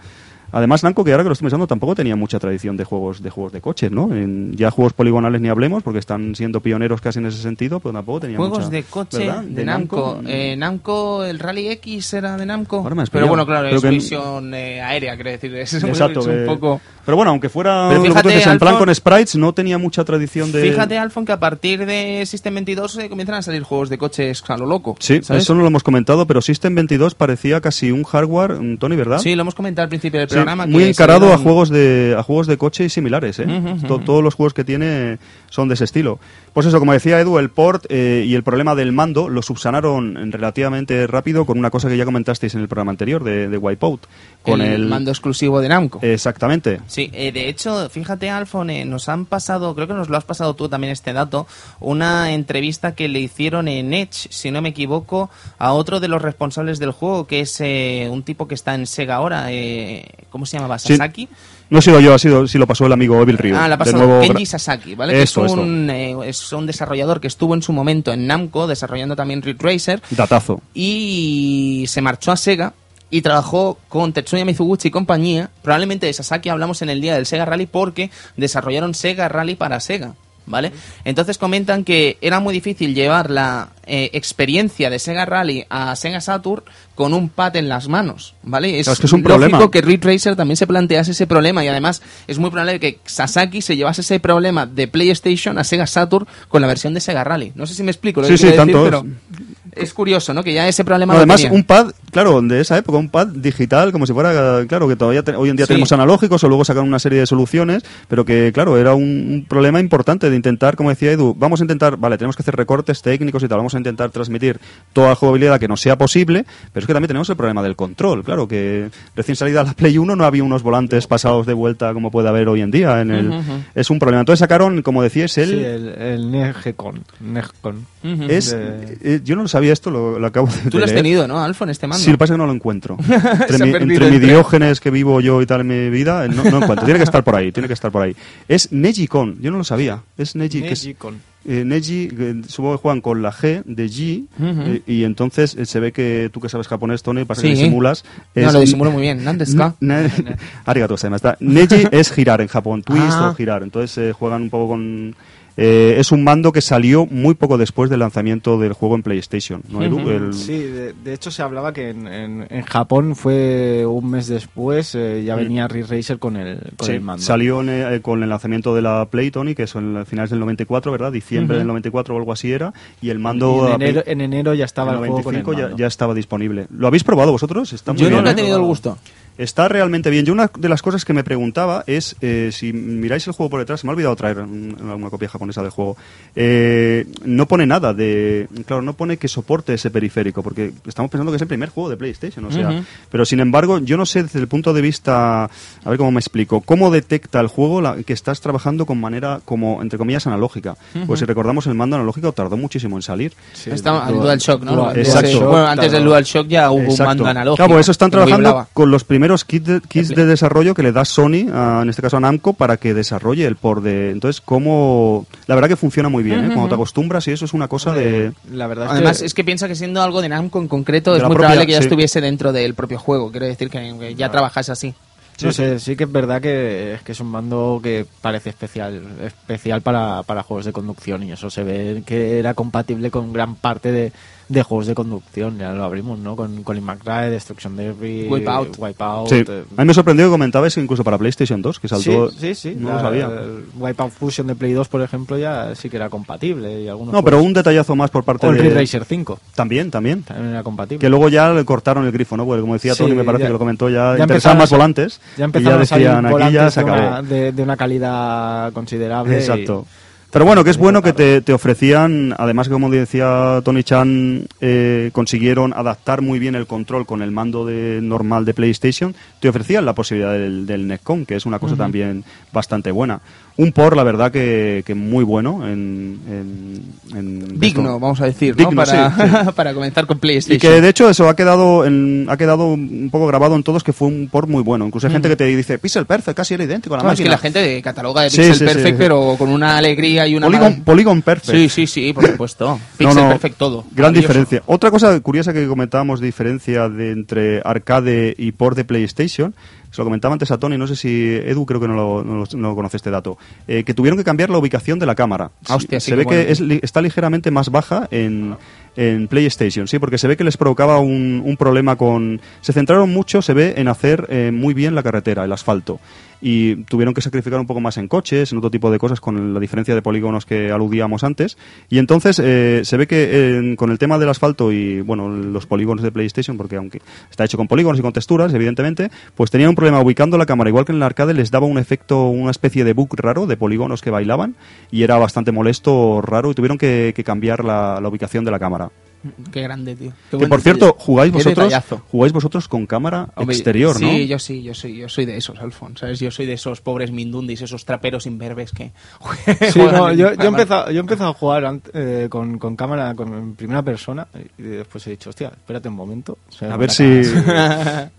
Además, Namco, que ahora que lo estoy pensando, tampoco tenía mucha tradición de juegos de juegos de coches, ¿no? En- ya juegos poligonales ni hablemos, porque están siendo pioneros casi en ese sentido, pero tampoco tenía Juegos mucha- de coche ¿verdad? de, Namco. Eh, Namco, el Rally X era de Namco. Ahora me has Pero bueno, claro, Creo es que- visión eh, aérea, quiero decir. Es, Exacto. es un que- poco... Pero bueno, aunque fuera Pero fíjate, dices, en plan con sprites, no tenía mucha tradición de... Fíjate, Alfon, que a partir de System 22 eh, comienzan a salir juegos de coches a lo loco. Sí, ¿sabes? eso no lo hemos comentado, pero System 22 parecía casi un hardware, un Tony, ¿verdad? Sí, lo hemos comentado al principio del Sí, programa. muy que encarado a juegos de a juegos de coche y similares ¿eh? To- todos los juegos que tiene son de ese estilo pues eso como decía Edu el port eh, y el problema del mando lo subsanaron relativamente rápido con una cosa que ya comentasteis en el programa anterior de, de Wipeout con el, el, mando exclusivo de Namco. exactamente Sí, eh, de hecho, fíjate, Alfon, eh, nos han pasado, creo que nos lo has pasado tú también este dato, una entrevista que le hicieron en Edge, si no me equivoco, a otro de los responsables del juego, que es eh, un tipo que está en Sega ahora, eh, ¿cómo se llamaba? Sí. ¿Sasaki? no he sido yo ha sido si lo pasó el amigo Evil Ryu Ah, la ha pasado nuevo Kenji Sasaki, ¿vale? que es Esto, esto. un, eh, es un desarrollador que estuvo en su momento en Namco, desarrollando también Ridge Racer, datazo y se marchó a Sega y trabajó con Tetsuya Mizuguchi y compañía. Probablemente de Sasaki hablamos en el día del Sega Rally porque desarrollaron Sega Rally para Sega. ¿Vale? Entonces comentan que era muy difícil llevar la eh, experiencia de Sega Rally a Sega Saturn con un pad en las manos, ¿vale? Es, es que es un lógico problema. que Ridge Racer también se plantease ese problema y además es muy probable que Sasaki se llevase ese problema de PlayStation a Sega Saturn con la versión de Sega Rally. No sé si me explico lo Sí, que sí, quiero decir, tanto pero es curioso, ¿no? Que ya ese problema No, lo además, tenían. un pad, claro, de esa época, un pad digital, como si fuera, claro, que todavía te- hoy en día Sí. tenemos analógicos o luego sacan una serie de soluciones, pero que, claro, era un, un problema importante de intentar, como decía Edu, vamos a intentar, vale, tenemos que hacer recortes técnicos y tal, vamos a intentar transmitir toda la jugabilidad que nos sea posible, pero es que también tenemos el problema del control, claro, que recién salida la Play 1 no había unos volantes pasados de vuelta como puede haber hoy en día, en el, Ujú, ujú. es un problema. Entonces sacaron, como decíais, el... Sí, el, el Negecon. Negcon. Ujú. es, de- eh, yo no sabía esto, lo, lo acabo de Tú lo has leer. tenido, ¿no, Alfon, este mando? Sí, lo que pasa es que no lo encuentro. [LAUGHS] Entre, mi, entre diógenes que vivo yo y tal en mi vida, no, no encuentro. Tiene que estar por ahí, tiene que estar por ahí. Es Neji-Con, yo no lo sabía. Es Neji, que es, Negicon. eh, Neji, que supongo que juegan con la G de G, eh, y entonces eh, se ve que tú que sabes japonés, Tony, pasa que Sí. disimulas. No, es- lo disimulo muy bien. ¿Nandes ka? [LAUGHS] Na- [LAUGHS] Arigato. Neji es girar en Japón, twist Ah. o girar. Entonces eh, juegan un poco con Eh, es un mando que salió muy poco después del lanzamiento del juego en PlayStation. ¿no? El- Sí, de, de hecho se hablaba que en, en- en Japón fue un mes después, eh, ya venía Ridge Racer con el, con Sí, el mando. salió en, eh, con el lanzamiento de la Play, Tony, que son en finales del 94, ¿verdad? Diciembre del 94 o algo así era. Y el Y mando en, enero, en enero ya estaba en el juego con el 95 ya, mando. ya estaba disponible. ¿Lo habéis probado vosotros? Está muy Yo bien, nunca he ¿eh? tenido el gusto. Está realmente bien. Yo una de las cosas que me preguntaba es, eh, si miráis el juego por detrás, se me ha olvidado traer un- una copia japonesa del juego, eh, no pone nada de... Claro, no pone que soporte ese periférico, porque estamos pensando que es el primer juego de PlayStation, o sea... Pero sin embargo, yo no sé desde el punto de vista... A ver cómo me explico. ¿Cómo detecta el juego la- que estás trabajando con manera, como, entre comillas, analógica? Pues si recordamos, el mando analógico tardó muchísimo en salir. Sí, Está el Dual- DualShock, ¿no? Exacto. bueno, antes del. DualShock ya hubo Exacto. un mando analógico. Claro, por eso están trabajando con los primeros kits de, kits de desarrollo que le da Sony, a- en este caso a Namco, para que desarrolle el por de... Entonces, cómo... La verdad que funciona muy bien, ¿eh? Cuando te acostumbras y eso es una cosa de... La verdad es Además, que... es que piensa que siendo algo de Namco en concreto, De es muy propia- probable que ya sí. estuviese dentro del propio juego. Quiero decir que, que ya trabajase así. No sé, sí que es verdad que es que es un mando que parece especial especial para, para juegos de conducción y eso se ve que era compatible con gran parte de, de juegos de conducción, ya lo abrimos, ¿no? Con Colin McRae, Destruction Derby, Wipeout. Wipeout Sí. eh, A mí me sorprendió que comentabais incluso para PlayStation 2, que saltó... Sí, sí, sí. No lo sabía. El Wipeout Fusion de Play 2, por ejemplo, ya sí que era compatible. Y algunos No, pero un detallazo más por parte O el de... Racer 5 También, también. también era compatible. Que luego ya le cortaron el grifo, ¿no? Porque como decía Sí, Tony, me parece ya- que lo comentó, ya, ya interesaban más volantes. ya y ya empezaron a salir decían, aquí ya se de acabó. una, de, de una calidad considerable. y- Exacto. Pero bueno, que es bueno que te, te ofrecían, además que como decía Tony Chan, eh, consiguieron adaptar muy bien el control con el mando de, normal de PlayStation, te ofrecían la posibilidad del, del que es una cosa también bastante buena. Un por, la verdad, que, que muy bueno en... en- en Digno, esto. vamos a decir, Digno, ¿no? Para, sí, sí. [LAUGHS] para comenzar con Y PlayStation. que de hecho eso ha quedado en- ha quedado un poco grabado en todos que fue un port muy bueno. Incluso hay gente que te dice Pixel Perfect, casi era idéntico a la No, es que máquina. la gente cataloga de Pixel sí, Perfect, pero con una alegría y una... Polygon, mala- Polygon Perfect. Sí, sí, sí, por supuesto. [LAUGHS] No, Pixel no, Perfect todo. Gran diferencia. Otra cosa curiosa que comentábamos, diferencia de entre arcade y port de PlayStation, se lo comentaba antes a Tony, no sé si Edu creo que no lo, no lo- no lo conoce este dato, eh, que tuvieron que cambiar la ubicación de la cámara. Ah, hostia, se ve bueno. que es está ligeramente más baja en, en PlayStation, sí, porque se ve que les provocaba un, un problema con... Se centraron mucho, se ve, en hacer eh, muy bien la carretera, el asfalto. Y tuvieron que sacrificar un poco más en coches, en otro tipo de cosas, con la diferencia de polígonos que aludíamos antes. Y entonces eh, se ve que con el tema del asfalto y, bueno, los polígonos de PlayStation, porque aunque está hecho con polígonos y con texturas, evidentemente, pues tenían un problema ubicando la cámara. Igual que en el arcade les daba un efecto, una especie de bug raro de polígonos que bailaban y era bastante molesto, raro, y tuvieron que, que cambiar la ubicación de la cámara. [LAUGHS] Qué grande, tío. Qué Que por cierto, jugáis Qué vosotros, detallazo. jugáis vosotros con cámara Hombre, exterior, ¿no? Sí, yo sí, yo soy, yo soy de esos, Alfon, ¿sabes? Yo soy de esos pobres mindundis, esos traperos imberbes que [LAUGHS] Sí, no, yo, yo, he empezado, yo he empezado a jugar eh, con, con cámara con, en primera persona y después he dicho, hostia, espérate un momento. O sea, A ver si... [LAUGHS]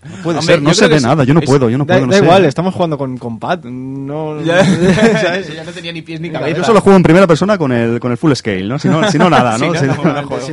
No puede Hombre, ser, no yo se ve nada, yo no es- puedo, yo no Da, puedo, no da sé. igual, estamos jugando con, con pad. No, ¿sabes? ya no tenía ni pies ni cabeza. Yo solo juego en primera persona con el, con el full scale, ¿no? Si no, si no nada, ¿no? Sí, Si no, no- no, no, Sin- juego.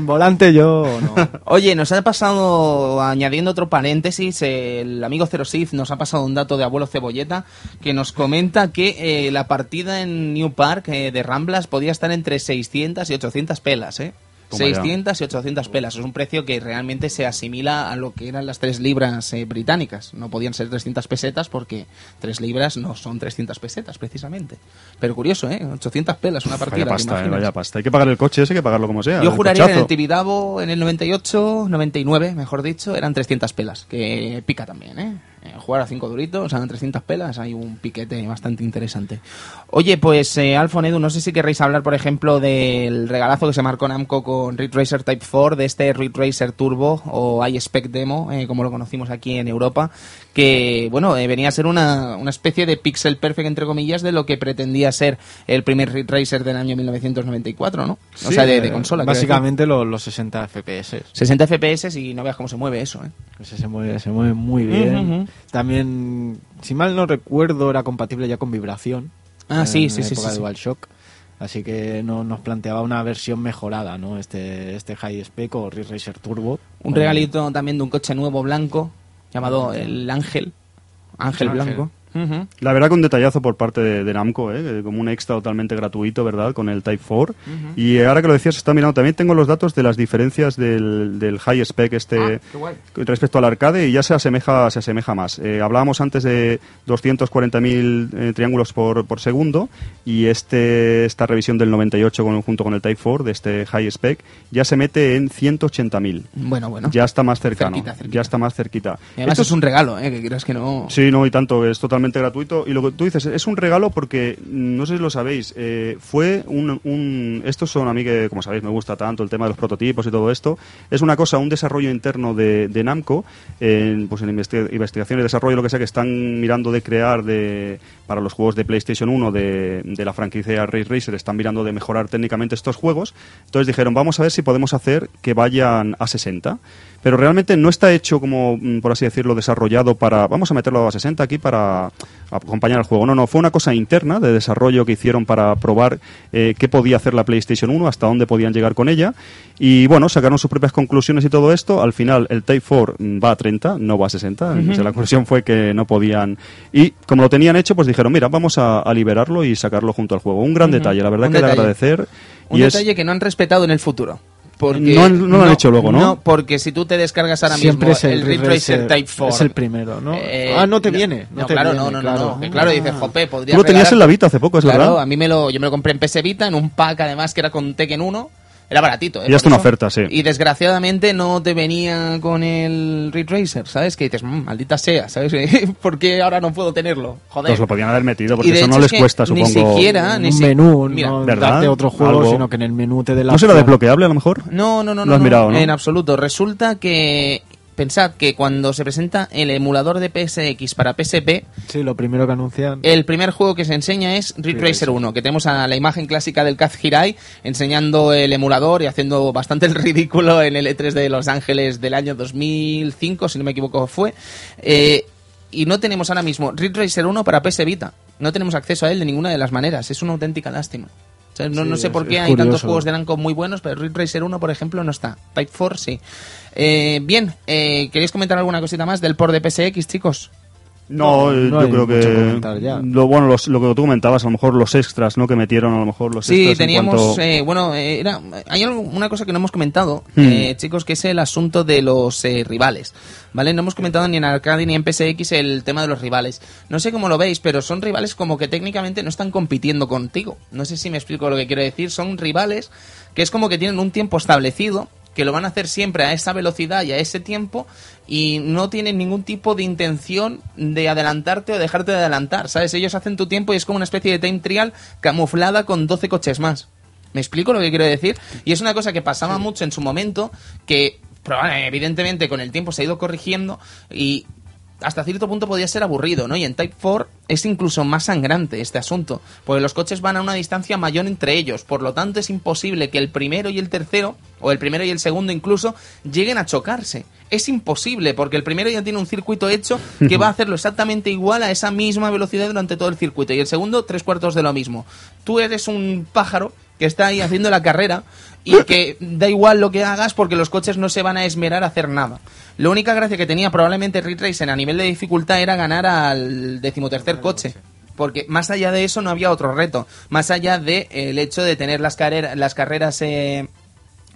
Yo no. [LAUGHS] Oye, nos ha pasado, añadiendo otro paréntesis, el amigo Zero Sith nos ha pasado un dato de abuelo Cebolleta que nos comenta que eh, la partida en New Park eh, de Ramblas podía estar entre 600 y 800 pelas, ¿eh? Toma ya. 600 y 800 pelas. Es un precio que realmente se asimila a lo que eran las 3 libras eh, británicas. No podían ser 300 pesetas porque 3 libras no son 300 pesetas, precisamente. Pero curioso, ¿eh? 800 pelas una partida. Vaya ¿te pasta, eh, vaya pasta. Hay que pagar el coche ese, hay que pagarlo como sea. Yo juraría que en el Tibidabo, en el 98, 99, mejor dicho, eran 300 pelas, que pica también, ¿eh? Eh, Jugar a 5 duritos, eran 300 pelas, hay un piquete bastante interesante. Oye, pues, eh, Alfon no sé si querréis hablar, por ejemplo, del regalazo que se marcó Namco con Ridge Racer Type 4, de este Ridge Racer Turbo, o iSpec Demo, eh, como lo conocimos aquí en Europa, que, bueno, eh, venía a ser una, una especie de pixel perfect, entre comillas, de lo que pretendía ser el primer Ridge Racer del año 1994, ¿no? O sea, de, de eh, consola. Básicamente los, los 60 FPS. 60 FPS y no veas cómo se mueve eso, ¿eh? Ese se mueve, se mueve muy bien. También, si mal no recuerdo, era compatible ya con vibración. Ah, en sí, sí, sí, época sí. DualShock. Así que no, nos planteaba una versión mejorada, ¿no? Este, este High Spec o Ridge Racer Turbo. Un regalito también de un coche nuevo blanco llamado el Ángel. Ángel Ángel. Blanco. La verdad que un detallazo por parte de, Namco, ¿eh? como un extra totalmente gratuito, ¿verdad? Con el Type 4. Y ahora que lo decías, está mirando, también tengo los datos de las diferencias del, del high spec este ah, respecto al arcade y ya se asemeja, se asemeja más. Eh, hablábamos antes de 240.000 eh, triángulos por, por segundo y este esta revisión del 98 con, junto con el Type 4 de este high spec ya se mete en 180.000. Bueno, bueno. Ya está más cercano. Ya está más cerquita. Esto es un regalo, ¿eh? Que creas que no... Sí, no, y tanto, es totalmente gratuito. Y lo que tú dices, es un regalo porque, no sé si lo sabéis, eh, fue un, un, Estos son a mí que, como sabéis, me gusta tanto el tema de los prototipos y todo esto. Es una cosa, un desarrollo interno de, de Namco, en, pues en investigación y desarrollo, lo que sea, que están mirando de crear de, para los juegos de PlayStation 1 de, de la franquicia Race Racer, están mirando de mejorar técnicamente estos juegos. Entonces dijeron, vamos a ver si podemos hacer que vayan a 60 pero realmente no está hecho como, mm, por así decirlo, desarrollado para, vamos a meterlo a 60 aquí para acompañar al juego. No, no, fue una cosa interna de desarrollo que hicieron para probar eh, qué podía hacer la PlayStation 1, hasta dónde podían llegar con ella. Y bueno, sacaron sus propias conclusiones y todo esto. Al final el Type 4 va a 30, no va a 60. la conclusión fue que no podían. Y como lo tenían hecho, pues dijeron, mira, vamos a, liberarlo y sacarlo junto al juego. Un gran detalle, la verdad que de agradecer. Un detalle que no han respetado en el futuro no, lo han hecho luego, ¿no? No, porque si tú te descargas ahora mismo el, el Racer Type 4... Es el primero, ¿no? Eh, ah, no te viene. No, claro, no, no, claro. no, Claro, dices, jope, podría Tú lo tenías en la Vita hace poco, es claro, verdad. a mí me lo, yo me lo compré en PS Vita, en un pack además que era con Tekken 1 era baratito. ¿eh? Y es una oferta, sí. Y desgraciadamente no te venía con el Ray Tracer, ¿sabes? Que dices, mmm, maldita sea, ¿sabes? [LAUGHS] ¿Por qué ahora no puedo tenerlo? Joder. Pues lo podían haber metido, porque eso no les cuesta, supongo. Ni siquiera, ni un menú, no darte otro juego, sino que en el menú te dé la. ¿No será desbloqueable a lo mejor? No, no, no. Lo has mirado, ¿no? En absoluto. Resulta que pensad que cuando se presenta el emulador de PSX para PSP, sí, lo primero que anuncian, el primer juego que se enseña es Ridge Racer 1, que tenemos a la imagen clásica del Kaz Hirai enseñando el emulador y haciendo bastante el ridículo en el E3 de Los Ángeles del año 2005, si no me equivoco fue. Eh, y no tenemos ahora mismo Ridge Racer 1 para PS Vita. No tenemos acceso a él de ninguna de las maneras. Es una auténtica lástima. No, sé por qué hay tantos juegos de Namco muy buenos, pero Ridge Racer 1, por ejemplo, no está. Type 4 sí. Eh, bien, eh, ¿queréis comentar alguna cosita más del port de PSX, chicos? No, yo creo que lo bueno lo que tú comentabas a lo mejor los extras no que metieron a lo mejor los sí extras teníamos eh, bueno era hay una cosa que no hemos comentado hmm. chicos que es el asunto de los rivales vale no hemos comentado ni en arcade ni en PSX el tema de los rivales. No sé cómo lo veis pero son rivales como que técnicamente no están compitiendo contigo. No sé si me explico lo que quiero decir. Son rivales que es como que tienen un tiempo establecido que lo van a hacer siempre a esa velocidad y a ese tiempo y no tienen ningún tipo de intención de adelantarte o dejarte de adelantar, ¿sabes? Ellos hacen tu tiempo y es como una especie de time trial camuflada con 12 coches más. ¿Me explico lo que quiero decir? Y es una cosa que pasaba mucho en su momento, que evidentemente con el tiempo se ha ido corrigiendo y hasta cierto punto podía ser aburrido, ¿no? Y en Type 4 es incluso más sangrante este asunto, porque los coches van a una distancia mayor entre ellos, por lo tanto es imposible que el primero y el tercero, o el primero y el segundo incluso, lleguen a chocarse. Es imposible, porque el primero ya tiene un circuito hecho que va a [LAUGHS] hacerlo exactamente igual a esa misma velocidad durante todo el circuito, y el segundo tres cuartos de lo mismo. Tú eres un pájaro que está ahí haciendo la carrera y que da igual lo que hagas porque los coches no se van a esmerar a hacer nada. La única gracia que tenía probablemente Ridge Racer a nivel de dificultad era ganar al decimotercer coche. Porque más allá de eso no había otro reto. Más allá del el hecho de tener las, las carreras eh,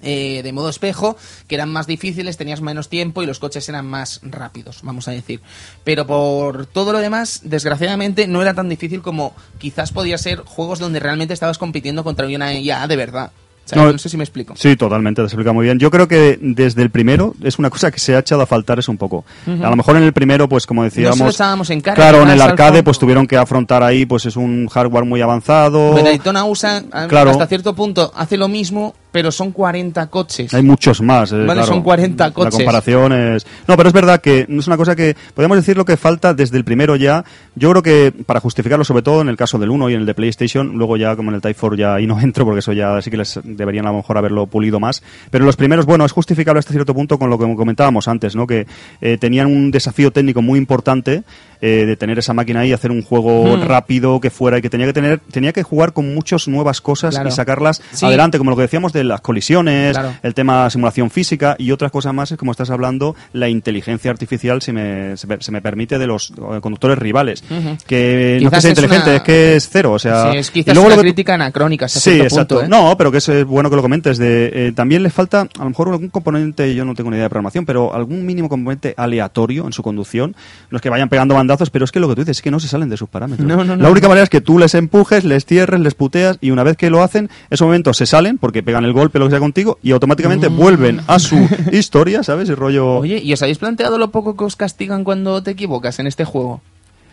eh, de modo espejo, que eran más difíciles, tenías menos tiempo y los coches eran más rápidos, vamos a decir. Pero por todo lo demás, desgraciadamente, no era tan difícil como quizás podía ser juegos donde realmente estabas compitiendo contra una IA de verdad no, sé si me explico. Sí, totalmente, te explica muy bien. Yo creo que desde el primero es una cosa que se ha echado a faltar es un poco. A lo mejor en el primero, pues como decíamos... en claro, en el arcade pues tuvieron que afrontar ahí, pues es un hardware muy avanzado. Pero Daytona usa, hasta cierto punto, hace lo mismo pero son 40 coches. Hay muchos más. Eh, vale, son 40 coches. La comparación es... No, pero es verdad que es una cosa que podemos decir lo que falta desde el primero ya. Yo creo que para justificarlo, sobre todo en el caso del 1 y en el de PlayStation, luego ya como en el Type 4 ya ahí no [LAUGHS] entro porque eso ya sí que les deberían a lo mejor haberlo pulido más. Pero los primeros, bueno, es justificable hasta cierto punto con lo que comentábamos antes, ¿no? Que eh, tenían un desafío técnico muy importante eh, de tener esa máquina ahí, hacer un juego rápido que fuera y que tenía que tener, tenía que jugar con muchas nuevas cosas Claro. y sacarlas Sí. adelante, como lo que decíamos de las colisiones, Claro. el tema simulación física y otras cosas más, es como estás hablando, la inteligencia artificial, si me, se, me- se me permite, de los eh, conductores rivales. Que no es que Quizás sea es inteligente, una- es que es cero. O sea, Sí, es y quizás luego una lo que- crítica anacrónica hasta Sí, exacto. punto, ¿eh? No, pero que es bueno que lo comentes. De, eh, también le falta, a lo mejor, algún componente, yo no tengo ni idea de programación, pero algún mínimo componente aleatorio en su conducción. No es que vayan pegando bandazos, pero es que lo que tú dices es que no se salen de sus parámetros. No, no, no. La única manera es que tú les empujes, les cierres, les puteas y una vez que lo hacen, esos momentos se salen porque pegan el golpe, lo que sea contigo, y automáticamente vuelven a su [LAUGHS] historia, ¿sabes? El rollo. Oye, ¿y os habéis planteado lo poco que os castigan cuando te equivocas en este juego?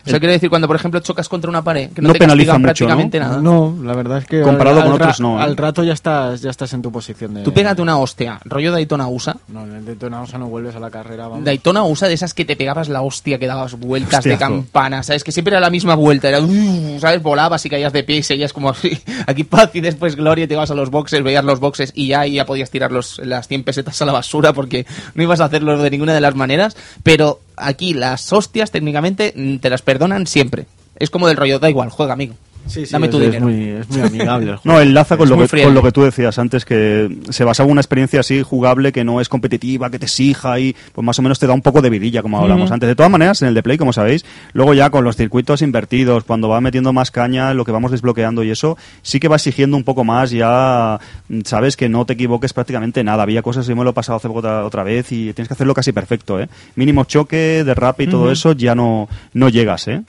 O sea, quiero decir, cuando por ejemplo chocas contra una pared, que no, No te penaliza mucho, prácticamente nada. No, la verdad es que Comparado al, con al otros, no, ¿eh? Al rato ya estás, ya estás en tu posición de. Tú pégate una hostia, rollo Daytona USA. No, en el Daytona USA no vuelves a la carrera, vamos. Daytona USA de esas que te pegabas la hostia, que dabas vueltas de campana, ¿sabes? Que siempre era la misma vuelta, era, uh, ¿sabes? Volabas y caías de pie y seguías como así. [LAUGHS] Aquí paz y después gloria, y te ibas a los boxes, veías los boxes y ya, y ya podías tirar los, las 100 pesetas a la basura porque no ibas a hacerlo de ninguna de las maneras. Pero aquí las hostias técnicamente te las perdonan siempre. Es como del rollo, da igual, juega, amigo. Sí, sí, Dame es, tu es dinero. muy, es muy amigable el [LAUGHS] juego. No, enlaza con Es lo, que, con lo que tú decías antes, que se basaba en una experiencia así jugable que no es competitiva, que te exija y pues más o menos te da un poco de vidilla, como hablamos antes. De todas maneras, en el de Play, como sabéis, luego ya con los circuitos invertidos, cuando va metiendo más caña, lo que vamos desbloqueando y eso, sí que va exigiendo un poco más, ya mm, sabes que no te equivoques prácticamente nada. Había cosas, yo me lo he pasado hace poco otra, otra vez y tienes que hacerlo casi perfecto, ¿eh? Mínimo choque, derrape y todo eso, ya no, no llegas, ¿eh?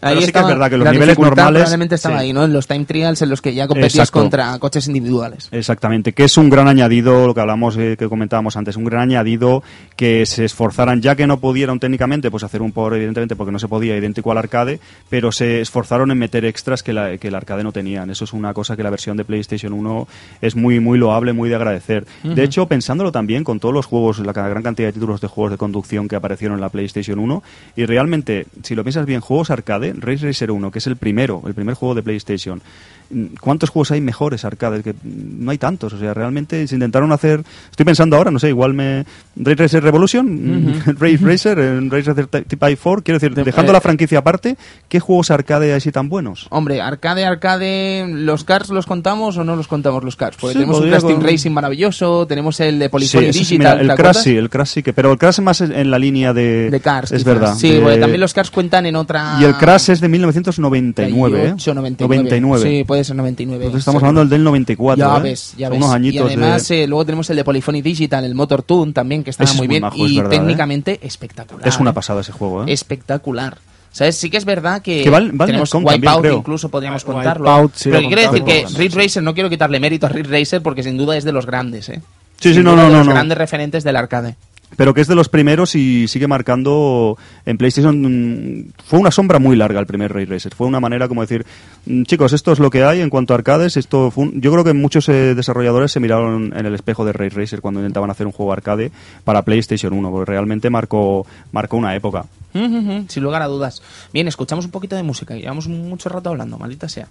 Ahí sí que es verdad que los niveles normales- Probablemente estaba sí. ahí, ¿no? En los time trials en los que ya competías Exacto. contra coches individuales. Exactamente, que es un gran añadido, lo que hablamos, eh, que comentábamos antes, un gran añadido que se esforzaran, ya que no pudieron técnicamente, pues hacer un por, evidentemente, porque no se podía, idéntico al arcade, pero se esforzaron en meter extras que, la, que el arcade no tenían. Eso es una cosa que la versión de PlayStation 1 es muy, muy loable, muy de agradecer. De hecho, pensándolo también con todos los juegos, la gran cantidad de títulos de juegos de conducción que aparecieron en la PlayStation 1, y realmente, si lo piensas bien, juegos arcade, Race Racer 1, que es el primero, el primer juego de PlayStation, ¿cuántos juegos hay mejores arcade? Que no hay tantos, o sea, realmente se intentaron hacer, estoy pensando ahora, no sé, igual me... Race Racer Revolution, [LAUGHS] Race Racer, eh, Race Racer Ty- Type 4, quiero decir, dejando eh, la franquicia aparte, ¿qué juegos arcade hay así tan buenos? Hombre, arcade, arcade, ¿los cars los contamos o no los contamos los cars? Porque Sí, tenemos un con- Racing maravilloso, tenemos el de Polyphony sí, Digital, mira, ¿te el Crash sí, el Crash sí que, pero el Crash es más en la línea de... De cars, Es quizás. verdad. Sí, de- porque también los cars cuentan en otra... Y el Crash es de 1999, ¿eh? 98, 99. 99. Sí, puede ser 99. Entonces estamos sí. hablando del del 94, Ya ¿eh? ves, ya Son ves. unos y añitos además, de... eh, luego tenemos el de Polyphony Digital, el Motor Tune también, que está Ese es muy bien. majo, es y ¿eh? técnicamente espectacular. Es una pasada ese juego, ¿eh? espectacular. ¿Sabes? Sí que es verdad que, Que Val- Val tenemos también, Wipeout, incluso podríamos contarlo. sí, Pero quiero decir que. Ridge Racer, no quiero quitarle mérito a Ridge Racer porque sin duda es de los grandes, ¿eh? Sí, sí, Sin no, duda no, de los no. grandes referentes del arcade. Pero que es de los primeros y sigue marcando en PlayStation. mm, Fue una sombra muy larga el primer Ray Racer. Fue una manera como decir, mm, chicos, esto es lo que hay en cuanto a arcades. Esto fue Yo creo que muchos eh, desarrolladores se miraron en el espejo de Ray Racer cuando intentaban hacer un juego arcade para PlayStation 1, porque realmente marcó, marcó una época. Sin lugar a dudas. Bien, escuchamos un poquito de música. Llevamos mucho rato hablando, maldita sea.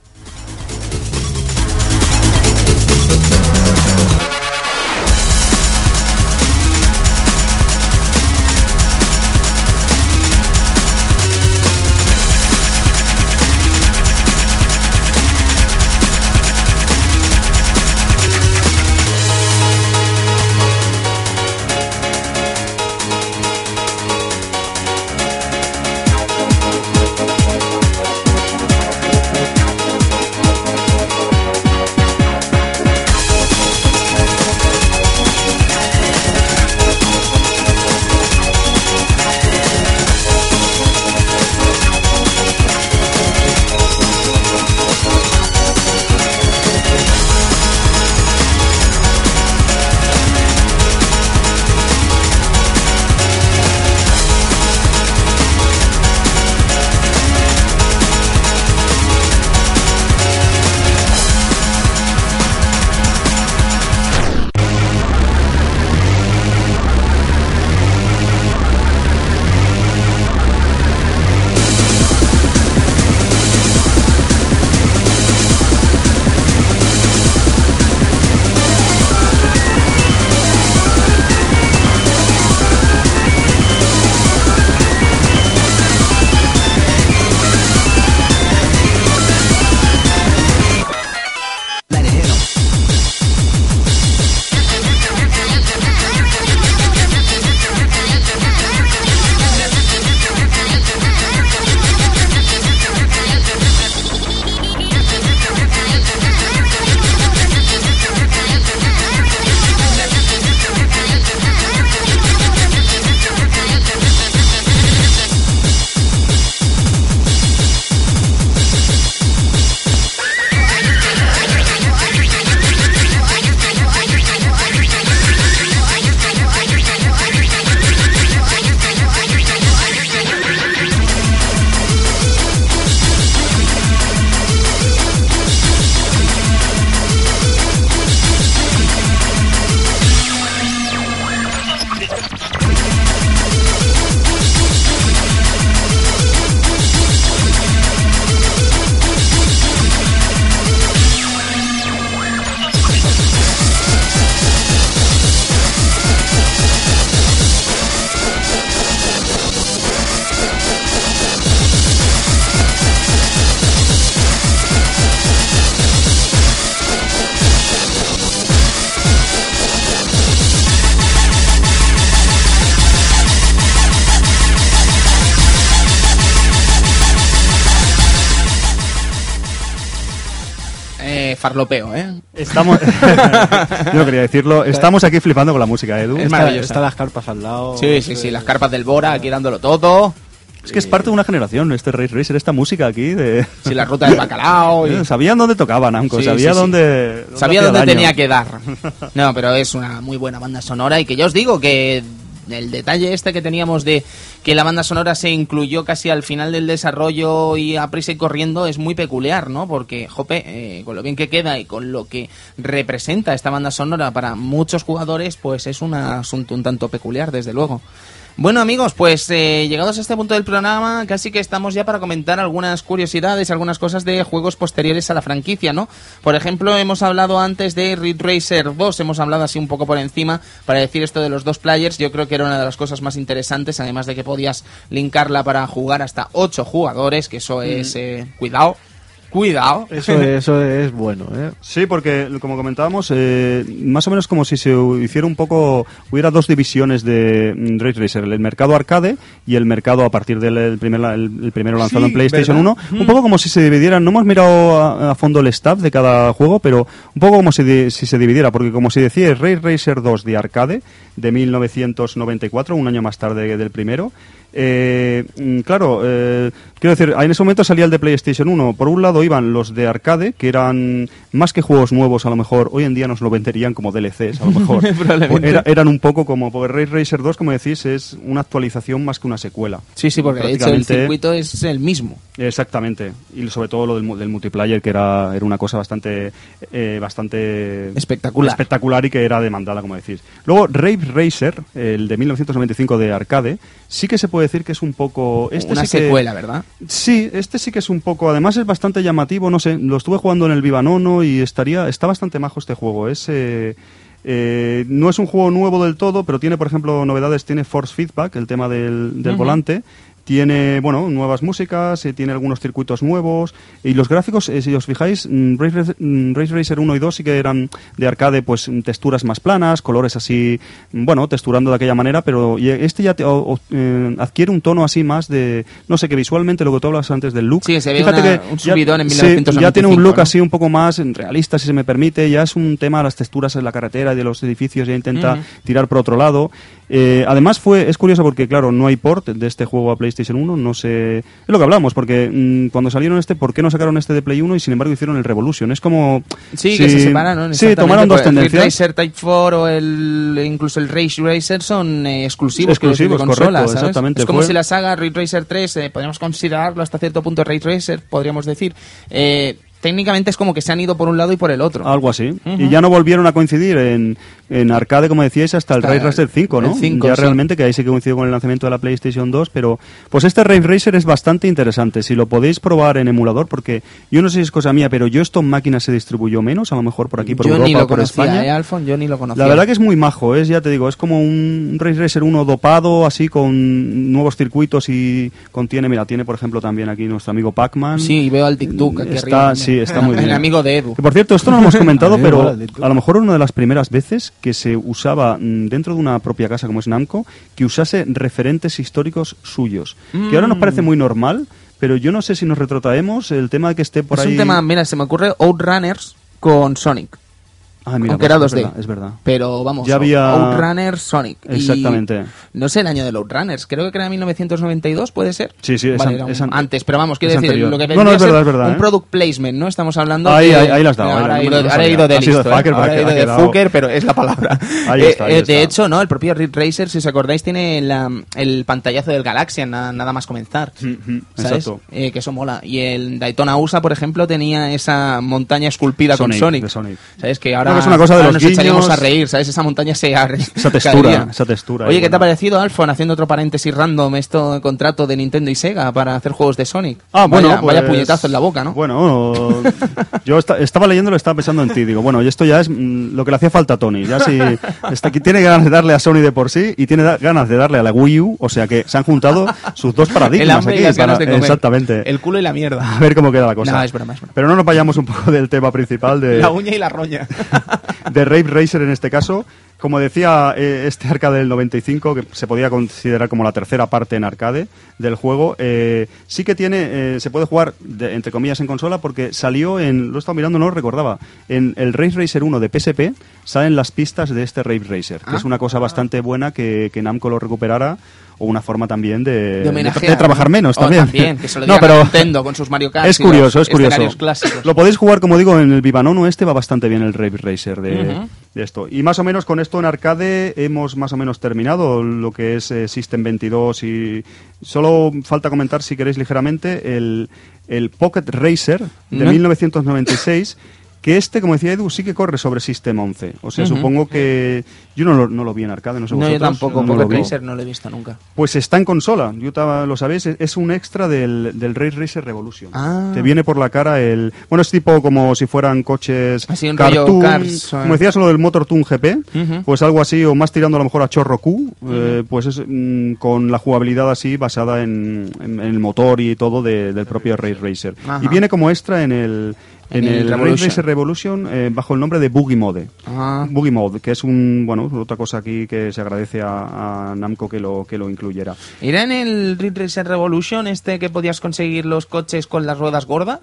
Farlopeo, ¿eh? Estamos. [LAUGHS] Yo quería decirlo. Estamos aquí flipando con la música, Edu. Es Está, maravillosa. está las carpas al lado. Sí, sí, sí, las carpas del Bora aquí dándolo todo. Es que es parte de una generación, este Race Racer, esta música aquí de. Sí, la ruta del bacalao. y- [LAUGHS] Sabían dónde tocaba Namco, Sí, sabía sí, sí. dónde. Sabía dónde daño. tenía que dar. No, pero es una muy buena banda sonora y que ya os digo que el detalle este que teníamos de que la banda sonora se incluyó casi al final del desarrollo y a prisa y corriendo es muy peculiar, ¿no? Porque, jope, eh, con lo bien que queda y con lo que representa esta banda sonora para muchos jugadores, pues es un asunto un tanto peculiar, desde luego. Bueno amigos, pues eh, llegados a este punto del programa, casi que estamos ya para comentar algunas curiosidades, algunas cosas de juegos posteriores a la franquicia, ¿no? Por ejemplo, hemos hablado antes de Ridge Racer 2, hemos hablado así un poco por encima para decir esto de los dos players, yo creo que era una de las cosas más interesantes, además de que podías linkarla para jugar hasta 8 jugadores, que eso es, eh, cuidado, cuidado. Eso, eso es bueno, ¿eh? Sí, porque como comentábamos, eh, más o menos como si se hiciera un poco, hubiera dos divisiones de mm, Race Racer, el mercado arcade y el mercado a partir del el primer, el, el primero lanzado Sí, en PlayStation ¿verdad? 1, un poco como si se dividieran, no hemos mirado a, a fondo el staff de cada juego, pero un poco como si, si se dividiera, porque como si decía, es Race Racer 2 de arcade, de 1994, un año más tarde del primero, eh, mm, claro, eh, quiero decir, en ese momento salía el de PlayStation 1. Por un lado iban los de arcade, que eran más que juegos nuevos, a lo mejor hoy en día nos lo venderían como DLCs, a lo mejor. [LAUGHS] Era- eran un poco como, porque Race Racer 2, como decís, es una actualización más que una secuela. Sí, sí, porque de hecho el circuito es el mismo. Exactamente. Y sobre todo lo del multiplayer, que era, era una cosa bastante, eh, bastante Espectacular. espectacular y que era demandada, como decís. Luego, Rave Racer, el de 1995 de arcade, sí que se puede decir que es un poco... Este Una sí que- secuela, ¿verdad? Sí, este sí que es un poco. Además es bastante llamativo, no sé. Lo estuve jugando en el Vivanono y estaría, está bastante majo este juego. Es eh, eh, no es un juego nuevo del todo, pero tiene, por ejemplo, novedades. Tiene Force Feedback, el tema del, del volante. Tiene, bueno, nuevas músicas, eh, tiene algunos circuitos nuevos. Y los gráficos, eh, si os fijáis, mm, Race, Racer- mm, Race Racer 1 y 2 sí que eran de arcade, pues mm, texturas más planas, colores así, mm, bueno, texturando de aquella manera, pero y este ya te- o- o, eh, adquiere un tono así más de, no sé, que visualmente lo que tú hablas antes del look. Sí, se ve Fíjate una- que un ya- subidón en sí, 1995, ya tiene un look ¿no? así un poco más realista, si se me permite. Ya es un tema de las texturas en la carretera y de los edificios, ya intenta Ujú. tirar por otro lado. Eh, además fue es curioso porque claro no hay port de este juego a PlayStation 1 no sé es lo que hablamos porque mm, cuando salieron este ¿por qué no sacaron este de Play 1 y sin embargo hicieron el Revolution? es como Sí, si- que se separan, ¿no? sí tomaron dos pues, El tendencias Racer Type 4 o el, incluso el Race Racer son eh, exclusivos, decir, de Exclusivos, consolas, correcto, ¿sabes? exactamente, Es como fue- si la saga Ridge Racer 3, eh, podríamos considerarlo hasta cierto punto Ray Racer, podríamos decir. Eh, técnicamente es como que se han ido por un lado y por el otro. algo así y ya no volvieron a coincidir en, en arcade como decíais hasta el Ray Racer 5 ¿no? el 5, ya sí. realmente que ahí sí que coincidió con el lanzamiento de la PlayStation 2 pero pues este Rave Racer es bastante interesante si lo podéis probar en emulador porque yo no sé si es cosa mía pero yo esto en máquina se distribuyó menos a lo mejor por aquí por yo Europa ni o lo por conocía, España ¿eh, Alfon? Yo ni lo conocía. La verdad que es muy majo, es ya te digo, es como un Race Racer 1 dopado, así con nuevos circuitos y contiene, mira, tiene por ejemplo también aquí nuestro amigo Pac-Man. Sí, veo al TikTok aquí Está, arriba. sí, está muy [LAUGHS] bien. El amigo de Edu. Que por cierto, esto no lo hemos comentado, [LAUGHS] pero a lo mejor una de las primeras veces que se usaba mm, dentro de una propia casa como es Namco, que usase referentes históricos suyos. Que ahora nos parece muy normal, pero yo no sé si nos retrotraemos el tema de que esté por es ahí... un tema, mira, se me ocurre Outrunners con Sonic. Ah, mira, aunque pues era es 2D. verdad, es verdad. Pero vamos, Ya había- Outrunners Sonic. Y Exactamente. no sé el año del Outrunners, creo que era 1992, ¿puede ser? Sí, sí, es Vale, an- era un- es an- antes, pero vamos, quiero decir, anterior. lo que No, no, es verdad, es verdad, un ¿eh? product placement, ¿no? Estamos hablando Ahí, que- ahí- ahí la has dado, Ahora ahí he la- ido, no ahora he sabía. ido de Ha sido listo, de ¿eh? fucker, Ahora pero he ha ido de quedado- fucker, pero es la palabra. Ahí Eh, está, ahí eh, está. De hecho, ¿no? El propio Ridge Racer, si os acordáis, tiene la- el pantallazo del Galaxia na- nada más comenzar. Exacto. Eh, que eso mola. Y el Daytona USA, por ejemplo, tenía esa montaña esculpida con Sonic. de. ¿Sabes? Que ahora, que es una cosa de los nos guiños. a reír, ¿sabes? Esa montaña se Esa textura, esa textura, Oye, ¿qué te ha parecido, Alfon, haciendo otro paréntesis random, esto de contrato de Nintendo y Sega para hacer juegos de Sonic? Ah, bueno, vaya, vaya pues, puñetazo en la boca, ¿no? Bueno, yo esta- estaba leyéndolo, estaba pensando en ti. Digo, bueno, y esto ya es mm, lo que le hacía falta a Tony. Ya si está aquí, tiene ganas de darle a Sony de por sí y tiene ganas de darle a la Wii U, o sea que se han juntado sus dos el paradigmas hambre aquí. y las ganas para- de comer. Exactamente. El culo y la mierda. [LAUGHS] A ver cómo queda la cosa. No, es broma, es broma. Pero no nos vayamos un poco del tema principal de, La uña y la roña. [LAUGHS] de Rave Racer en este caso. Como decía eh, este arcade del 95, que se podía considerar como la tercera parte en arcade del juego, eh, sí que tiene, eh, se puede jugar, de- entre comillas, en consola, porque salió en, lo he estado mirando, no lo recordaba, en el Race Racer 1 de PSP salen las pistas de este Race Racer, que Ah. es una cosa bastante buena que, que Namco lo recuperara, o una forma también de, De homenajear, de trabajar ¿no? menos también. también, que se lo [LAUGHS] No, a pero- Nintendo con sus Mario Kart es curioso, es curioso. clásicos. Lo podéis jugar, como digo, en el Vivanono este va bastante bien el Race Racer de, Ujú. de esto. Y más o menos con esto en arcade hemos más o menos terminado lo que es eh, System 22 y solo falta comentar, si queréis ligeramente, el, el Pocket Racer de No. 1996. Que este, como decía Edu, sí que corre sobre System 11. O sea, supongo que... Yo no lo, no lo vi en arcade, no sé No, yo tampoco, no vi. Racer no lo he visto nunca. Pues está en consola, yo lo sabéis, es- es un extra del, del Race Racer Revolution. Ah. Te viene por la cara el... Bueno, es tipo como si fueran coches Así, un cartoon, Cars, eh. como decías lo del Motor Toon GP, pues algo así, o más tirando a lo mejor a Chorro Q, eh, pues es mm, con la jugabilidad así basada en, en- en el motor y todo de- del propio Race Racer. Y viene como extra en el... En, En el. Race Racer Revolution eh, bajo el nombre de Boogie Mode. Ah. Boogie Mode, que es un, bueno, otra cosa aquí que se agradece a, a Namco que lo, que lo incluyera. ¿Era en el Ridge Racer Revolution este que podías conseguir los coches con las ruedas gordas?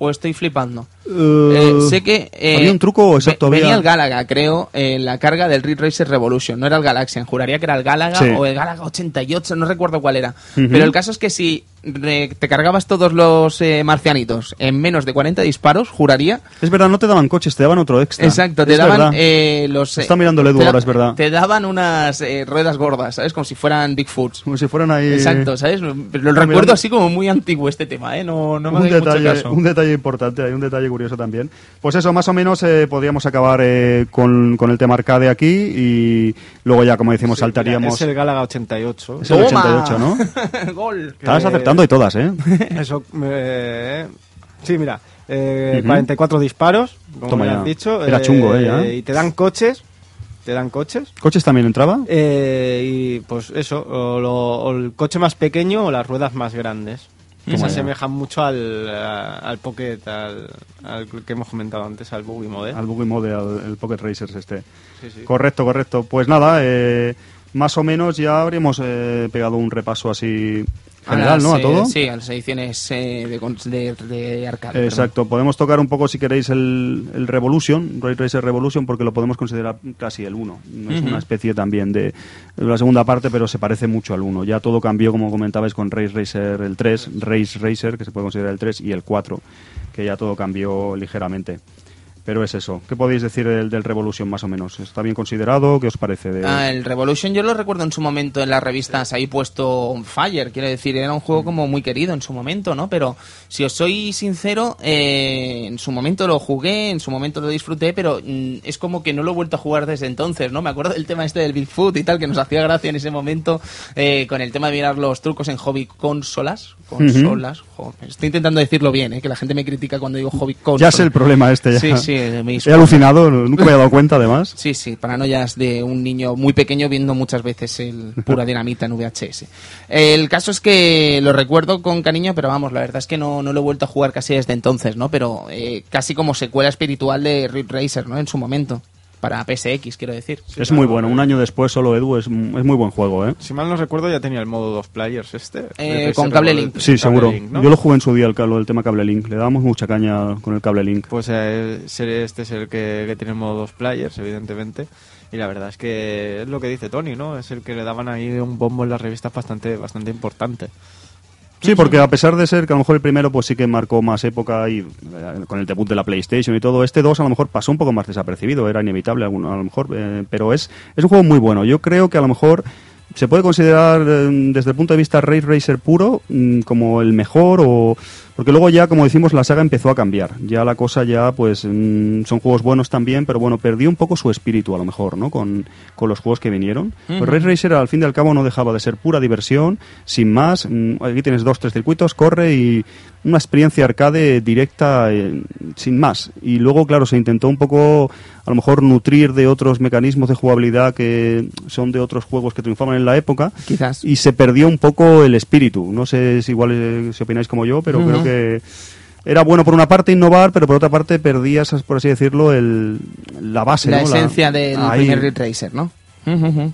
¿O estoy flipando? Eh, sé que... eh, ¿Había un truco exacto? ve- Venía el Galaga, creo, en la carga del Ridge Racer Revolution. No era el Galaxian, juraría que era el Galaga Sí. o el Galaga 88, no recuerdo cuál era. Pero el caso es que si te cargabas todos los eh, marcianitos en menos de 40 disparos, juraría... Es verdad, no te daban coches, te daban otro extra. Exacto, te Es daban eh, los... eh, Está mirando el Edu te ahora, es verdad. Te daban unas eh, ruedas gordas, ¿sabes? Como si fueran Bigfoots. Como si fueran ahí... Exacto, ¿sabes? Pero lo Está recuerdo mirando- así como muy antiguo este tema, ¿eh? No, no me un hagáis mucho detalle, caso. un detalle importante, hay un detalle curioso también. Pues eso, más o menos eh, podríamos acabar eh, con, con el tema arcade aquí y luego ya, como decimos, Sí, mira, saltaríamos... es el Galaga 88. Es el ¡Toma! 88, ¿no? [LAUGHS] Gol. Estabas Que- acertando y todas, ¿eh? [LAUGHS] Eso, eh, sí, mira, eh, Ujú. 44 disparos, como Toma ya. has dicho. Era chungo, eh, ya. Y te dan coches, te dan coches. ¿Coches también entraba? eh, y pues eso, o, lo- o el coche más pequeño o las ruedas más grandes. Que se asemejan mucho al, al Pocket, al, al que hemos comentado antes, al Buggy Mode. Al Boogie Mode, al el Pocket Racers este. Sí, sí. Correcto, correcto. Pues nada, eh, más o menos ya habríamos eh, pegado un repaso así general, las, ¿no? A todo. Sí, a las ediciones eh, de, de, de arcade. Exacto, podemos tocar un poco si queréis el, el Revolution, Ray Racer Revolution, porque lo podemos considerar casi el 1. No es una especie también de, de la segunda parte, pero se parece mucho al 1. Ya todo cambió, como comentabais, con Race Racer el 3, Race Racer, que se puede considerar el 3, y el 4, que ya todo cambió ligeramente. Pero es eso. ¿Qué podéis decir del, del Revolution más o menos? ¿Está bien considerado? ¿Qué os parece? De... Ah, el Revolution yo lo recuerdo en su momento en las revistas ahí puesto on fire, quiero decir, era un juego como muy querido en su momento, ¿no? Pero si os soy sincero, eh, en su momento lo jugué, en su momento lo disfruté, pero mm, es como que no lo he vuelto a jugar desde entonces, ¿no? Me acuerdo del tema este del Bigfoot y tal, que nos hacía gracia en ese momento, eh, con el tema de mirar los trucos en hobby consolas, consolas, jo, estoy intentando decirlo bien, ¿eh? Que la gente me critica cuando digo hobby consolas. ya sé el problema este. Ya. Sí, sí, me He alucinado, nunca me había dado cuenta además. Sí, sí, paranoias de un niño muy pequeño viendo muchas veces el pura dinamita en VHS. El caso es que lo recuerdo con cariño, pero vamos, la verdad es que no, no lo he vuelto a jugar casi desde entonces, ¿no? Pero eh, casi como secuela espiritual de Ridge Racer, ¿no? En su momento. Para PSX, quiero decir. es muy bueno. Un año después, solo Edu, es, es muy buen juego, ¿eh? Si mal no recuerdo, ya tenía el modo dos players este. Eh, con cable link. Sí, cable seguro. link, ¿no? Yo lo jugué en su día, el, el tema cable link. Le damos mucha caña con el cable link. Pues eh, este es el que, que tiene modo dos players, evidentemente. Y la verdad es que es lo que dice Tony, ¿no? Es el que le daban ahí un bombo en las revistas bastante, bastante importante. Sí, porque a pesar de ser que a lo mejor el primero pues sí que marcó más época y eh, con el debut de la PlayStation y todo, este 2 a lo mejor pasó un poco más desapercibido, era inevitable a lo mejor, eh, pero es, es un juego muy bueno. Yo creo que a lo mejor se puede considerar eh, desde el punto de vista Race Racer puro mm, como el mejor o porque luego ya como decimos la saga empezó a cambiar. Ya la cosa ya pues mm, son juegos buenos también pero bueno perdió un poco su espíritu a lo mejor no con, con los juegos que vinieron. Pues Race Racer al fin y al cabo no dejaba de ser pura diversión sin más. Mm, aquí tienes dos tres circuitos corre y una experiencia arcade directa eh, sin más. Y luego claro se intentó un poco a lo mejor nutrir de otros mecanismos de jugabilidad que son de otros juegos que triunfaban en la época. Quizás. y se perdió un poco el espíritu. No sé si igual eh, si opináis como yo, pero Ujú. creo que era bueno por una parte innovar, pero por otra parte perdías, por así decirlo, el, la base, La ¿no? esencia del Ahí. primer Ridge Racer, ¿no?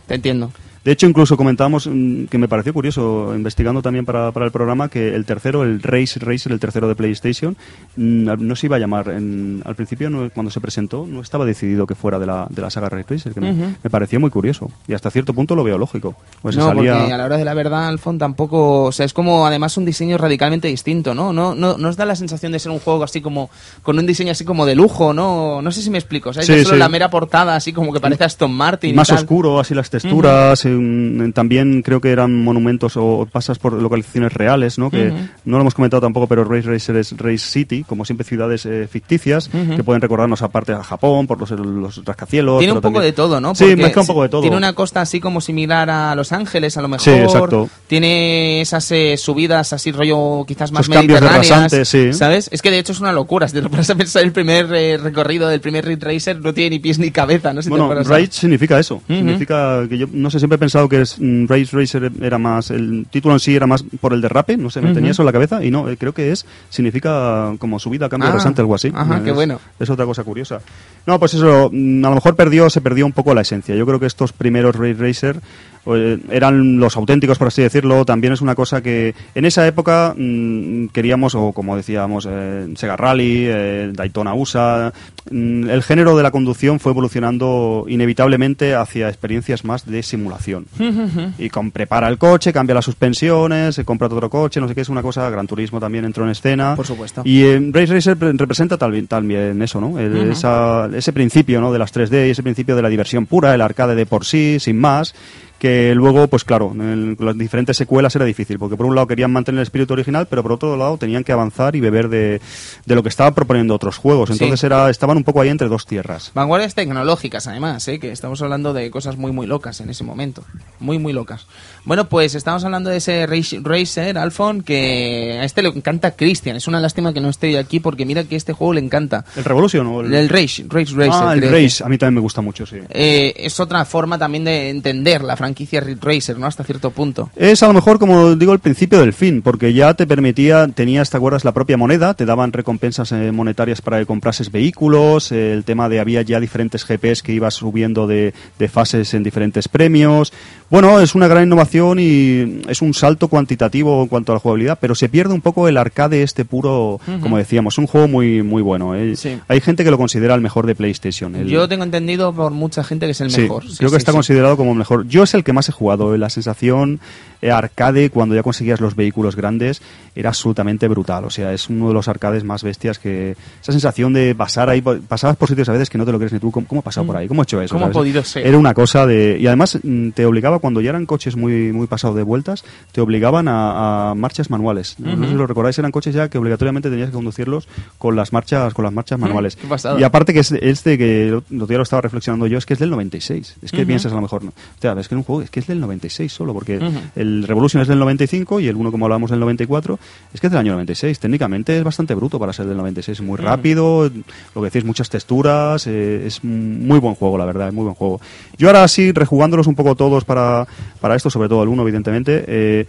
Te entiendo. De hecho, incluso comentábamos mm, que me pareció curioso, investigando también para, para el programa, que el tercero, el Race Racer, el tercero de PlayStation, mm, no se iba a llamar. en- al principio, no- cuando se presentó, no estaba decidido que fuera de la, de la saga Race Racer, que me, pareció muy curioso. Y hasta cierto punto lo veo lógico. Pues no, salía... porque a la hora de la verdad, Alfon, tampoco... O sea, es como además un diseño radicalmente distinto, ¿no? No, no, no os da la sensación de ser un juego así como... Con un diseño así como de lujo, ¿no? No sé si me explico. Sí, Ya solo sí. la mera portada así como que parece Aston Martin y más tal. oscuro, así las texturas. También creo que eran monumentos o pasas por localizaciones reales, ¿no? Que no lo hemos comentado tampoco, pero Race Racer es Race City, como siempre ciudades eh, ficticias que pueden recordarnos aparte a Japón por los, los rascacielos. Tiene un poco también- de todo, ¿no? Sí, Porque mezcla un poco de todo. Tiene una costa así como similar a Los Ángeles, a lo mejor. Sí, exacto. Tiene esas eh, subidas así rollo quizás más Esos cambios de mediterráneas. rasantes, sí. ¿Sabes? Es que de hecho es una locura. Si te lo pones a pensar, el primer eh, recorrido del primer Ridge Racer no tiene ni pies ni cabeza, ¿no? Si Bueno, Race significa eso. Significa que yo, no sé, siempre pensado que es, mm, Race Racer era más, el título en sí era más por el derrape, no sé, me tenía eso en la cabeza y no, eh, creo que es, significa como subida, cambio Ah, de rasante, algo así. ajá, Es- qué bueno. Es otra cosa curiosa. No, pues eso, mm, a lo mejor perdió, se perdió un poco la esencia. Yo creo que estos primeros Race Racer eh, eran los auténticos, por así decirlo. También es una cosa que en esa época mm, queríamos, o como decíamos, eh, Sega Rally, eh, Daytona USA. Mm, el género de la conducción fue evolucionando inevitablemente hacia experiencias más de simulación. [LAUGHS] y con prepara el coche, cambia las suspensiones, se compra otro coche, no sé qué, es una cosa. Gran Turismo también entró en escena. Por supuesto. Y eh, Race Racer pre- representa tal- también eso, ¿no? El- Ujú. esa- ese principio, ¿no? De las 3D, ese principio de la diversión pura, el arcade de por sí, sin más. Que luego, pues claro, en las diferentes secuelas era difícil, porque por un lado querían mantener el espíritu original, pero por otro lado tenían que avanzar y beber de, de lo que estaban proponiendo otros juegos. Entonces Sí. era, estaban un poco ahí entre dos tierras. Vanguardias tecnológicas, además, ¿eh? que estamos hablando de cosas muy, muy locas en ese momento. Muy, muy locas. Bueno, pues estamos hablando de ese Race- Racer, Alfon, que a este le encanta Christian. Es una lástima que no esté aquí porque mira que este juego le encanta. ¿El Revolution o el, El Race, Race Racer. ah, el creo que- Race? A mí también me gusta mucho, sí. Eh, es otra forma también de entender la franquicia Racer, ¿no? Hasta cierto punto. Es a lo mejor, como digo, el principio del fin, porque ya te permitía, tenías, ¿te acuerdas? La propia moneda, te daban recompensas eh, monetarias para que comprases vehículos, el tema de había ya diferentes GPs que ibas subiendo de, de fases en diferentes premios. Bueno, es una gran innovación y es un salto cuantitativo en cuanto a la jugabilidad, pero se pierde un poco el arcade este puro, como decíamos, un juego muy, muy bueno. eh. Sí. Hay gente que lo considera el mejor de PlayStation. el- Yo tengo entendido por mucha gente que es el Sí, mejor. Sí, creo que está considerado como el mejor. Yo es el que más he jugado. eh, La sensación arcade cuando ya conseguías los vehículos grandes era absolutamente brutal. O sea, es uno de los arcades más bestias que esa sensación de pasar ahí, pasabas por sitios a veces que no te lo crees ni tú. ¿Cómo, cómo he pasado por ahí? ¿Cómo he hecho eso? Mm. ¿Cómo ha podido ser? Era una cosa de y además mm, te obligaba cuando ya eran coches muy muy pasados de vueltas, te obligaban a, a marchas manuales. No sé si lo recordáis, eran coches ya que obligatoriamente tenías que conducirlos con las marchas con las marchas manuales. Y aparte que es, es de que lo, lo ya lo estaba reflexionando yo, es que es del 96. Es que piensas a lo mejor, no. O sea, es que en un juego es que es del 96 solo, porque Ujú. El Revolution es del 95 y el uno como hablábamos del 94, es que es del año 96. Técnicamente es bastante bruto para ser del 96, muy rápido, lo que decís, muchas texturas, eh, es muy buen juego, la verdad, es muy buen juego. Yo ahora sí, rejugándolos un poco todos para, para esto, sobre todo el 1, evidentemente, eh,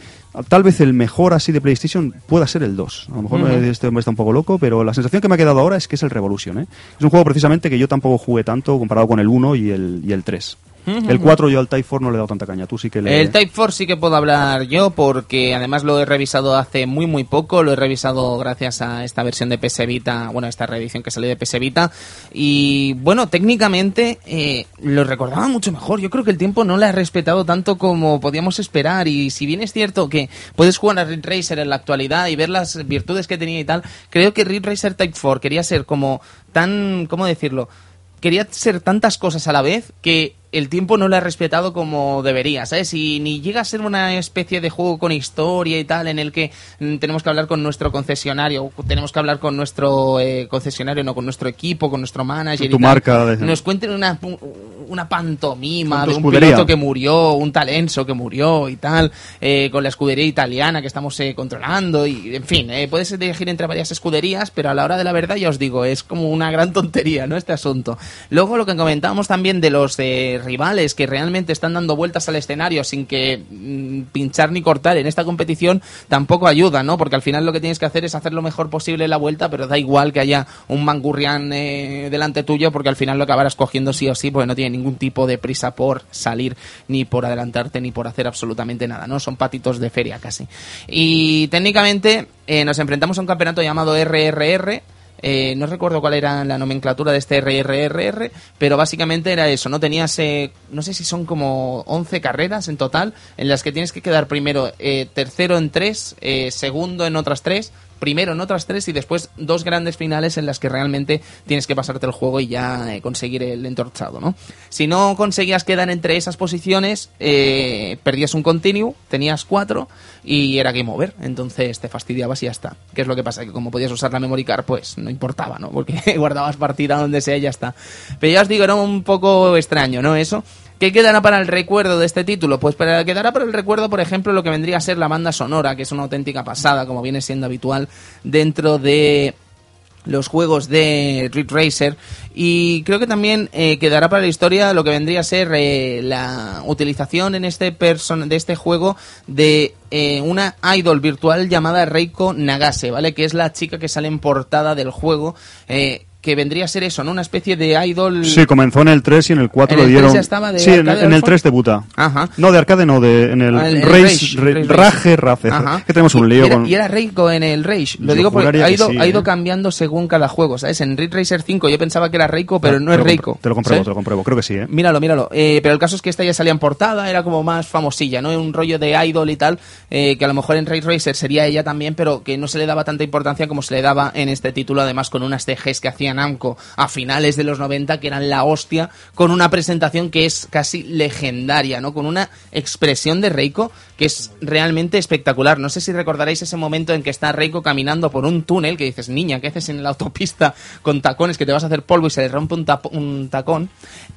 tal vez el mejor así de PlayStation pueda ser el 2. A lo mejor eh, este hombre está un poco loco, pero la sensación que me ha quedado ahora es que es el Revolution. ¿eh? Es un juego precisamente que yo tampoco jugué tanto comparado con el 1 y el, y el 3. El 4 yo al Type 4 no le he dado tanta caña, tú sí que le... El Type 4 sí que puedo hablar yo porque además lo he revisado hace muy muy poco, lo he revisado gracias a esta versión de PS Vita, bueno, esta reedición que salió de PS Vita y bueno, técnicamente eh, lo recordaba mucho mejor, yo creo que el tiempo no le ha respetado tanto como podíamos esperar y si bien es cierto que puedes jugar a Ridge Racer en la actualidad y ver las virtudes que tenía y tal, creo que Ridge Racer Type 4 quería ser como tan, ¿cómo decirlo? quería ser tantas cosas a la vez que el tiempo no lo ha respetado como debería, ¿sabes? Y ni llega a ser una especie de juego con historia y tal, en el que mm, tenemos que hablar con nuestro concesionario, tenemos que hablar con nuestro eh, concesionario, no con nuestro equipo, con nuestro manager. Tu y tal. marca de- Nos cuenten una, una pantomima de un escudería. piloto que murió, un talenso que murió y tal, eh, con la escudería italiana que estamos eh, controlando y, en fin, eh, puedes elegir entre varias escuderías, pero a la hora de la verdad ya os digo, es como una gran [LAUGHS] tontería, ¿no? Este asunto. Luego lo que comentábamos también de los eh, rivales que realmente están dando vueltas al escenario sin que mm, pinchar ni cortar en esta competición tampoco ayuda, ¿no? Porque al final lo que tienes que hacer es hacer lo mejor posible la vuelta, pero da igual que haya un mangurrián eh, delante tuyo, porque al final lo acabarás cogiendo sí o sí, porque no tiene ningún tipo de prisa por salir, ni por adelantarte, ni por hacer absolutamente nada, ¿no? Son patitos de feria casi. Y técnicamente eh, nos enfrentamos a un campeonato llamado RRR, eh, no recuerdo cuál era la nomenclatura de este RRRR, pero básicamente era eso, ¿no? Tenías, eh, no sé si son como 11 carreras en total, en las que tienes que quedar primero eh, tercero en tres, segundo en otras tres, primero en otras tres y después dos grandes finales en las que realmente tienes que pasarte el juego y ya eh, conseguir el entorchado, ¿no? Si no conseguías quedar entre esas posiciones, eh, perdías un continuo, tenías cuatro y era game over, entonces te fastidiabas y ya está. ¿Qué es lo que pasa? Que como podías usar la memory card, pues no importaba, ¿no? Porque [LAUGHS] guardabas partida donde sea y ya está. Pero ya os digo, era un poco extraño, ¿no? Eso. ¿Qué quedará para el recuerdo de este título? Pues para, quedará para el recuerdo, por ejemplo, lo que vendría a ser la banda sonora, que es una auténtica pasada, como viene siendo habitual dentro de los juegos de Ridge Racer y creo que también eh, quedará para la historia lo que vendría a ser eh, la utilización en este person de este juego de eh, una idol virtual llamada Reiko Nagase, ¿vale? Que es la chica que sale en portada del juego que vendría a ser eso, ¿no? Una especie de idol. Sí, comenzó en el 3 y en el 4 lo dieron. sí, en, el 3 debuta. Ajá. No, de arcade no, de, en el, ah, Rage, Rage, Race. Que tenemos un lío y era, con. Y era Reiko en el Rage. Lo digo porque ha ido, ha ido ¿eh? cambiando según cada juego, ¿sabes? En Ridge Racer 5 yo pensaba que era Reiko, pero no es Reiko. Te lo compruebo, te lo compruebo, creo que sí, ¿eh? Míralo, míralo. Eh, pero el caso es que esta ya salía en portada, era como más famosilla, ¿no? Un rollo de idol y tal, eh, que a lo mejor en Ridge Racer sería ella también, pero que no se le daba tanta importancia como se le daba en este título, además con unas TGs que hacía Namco a finales de los 90 que eran la hostia, con una presentación que es casi legendaria, ¿no? Con una expresión de Reiko que es realmente espectacular. No sé si recordaréis ese momento en que está Reiko caminando por un túnel que dices, niña, ¿qué haces en la autopista con tacones que te vas a hacer polvo y se le rompe un, un tacón?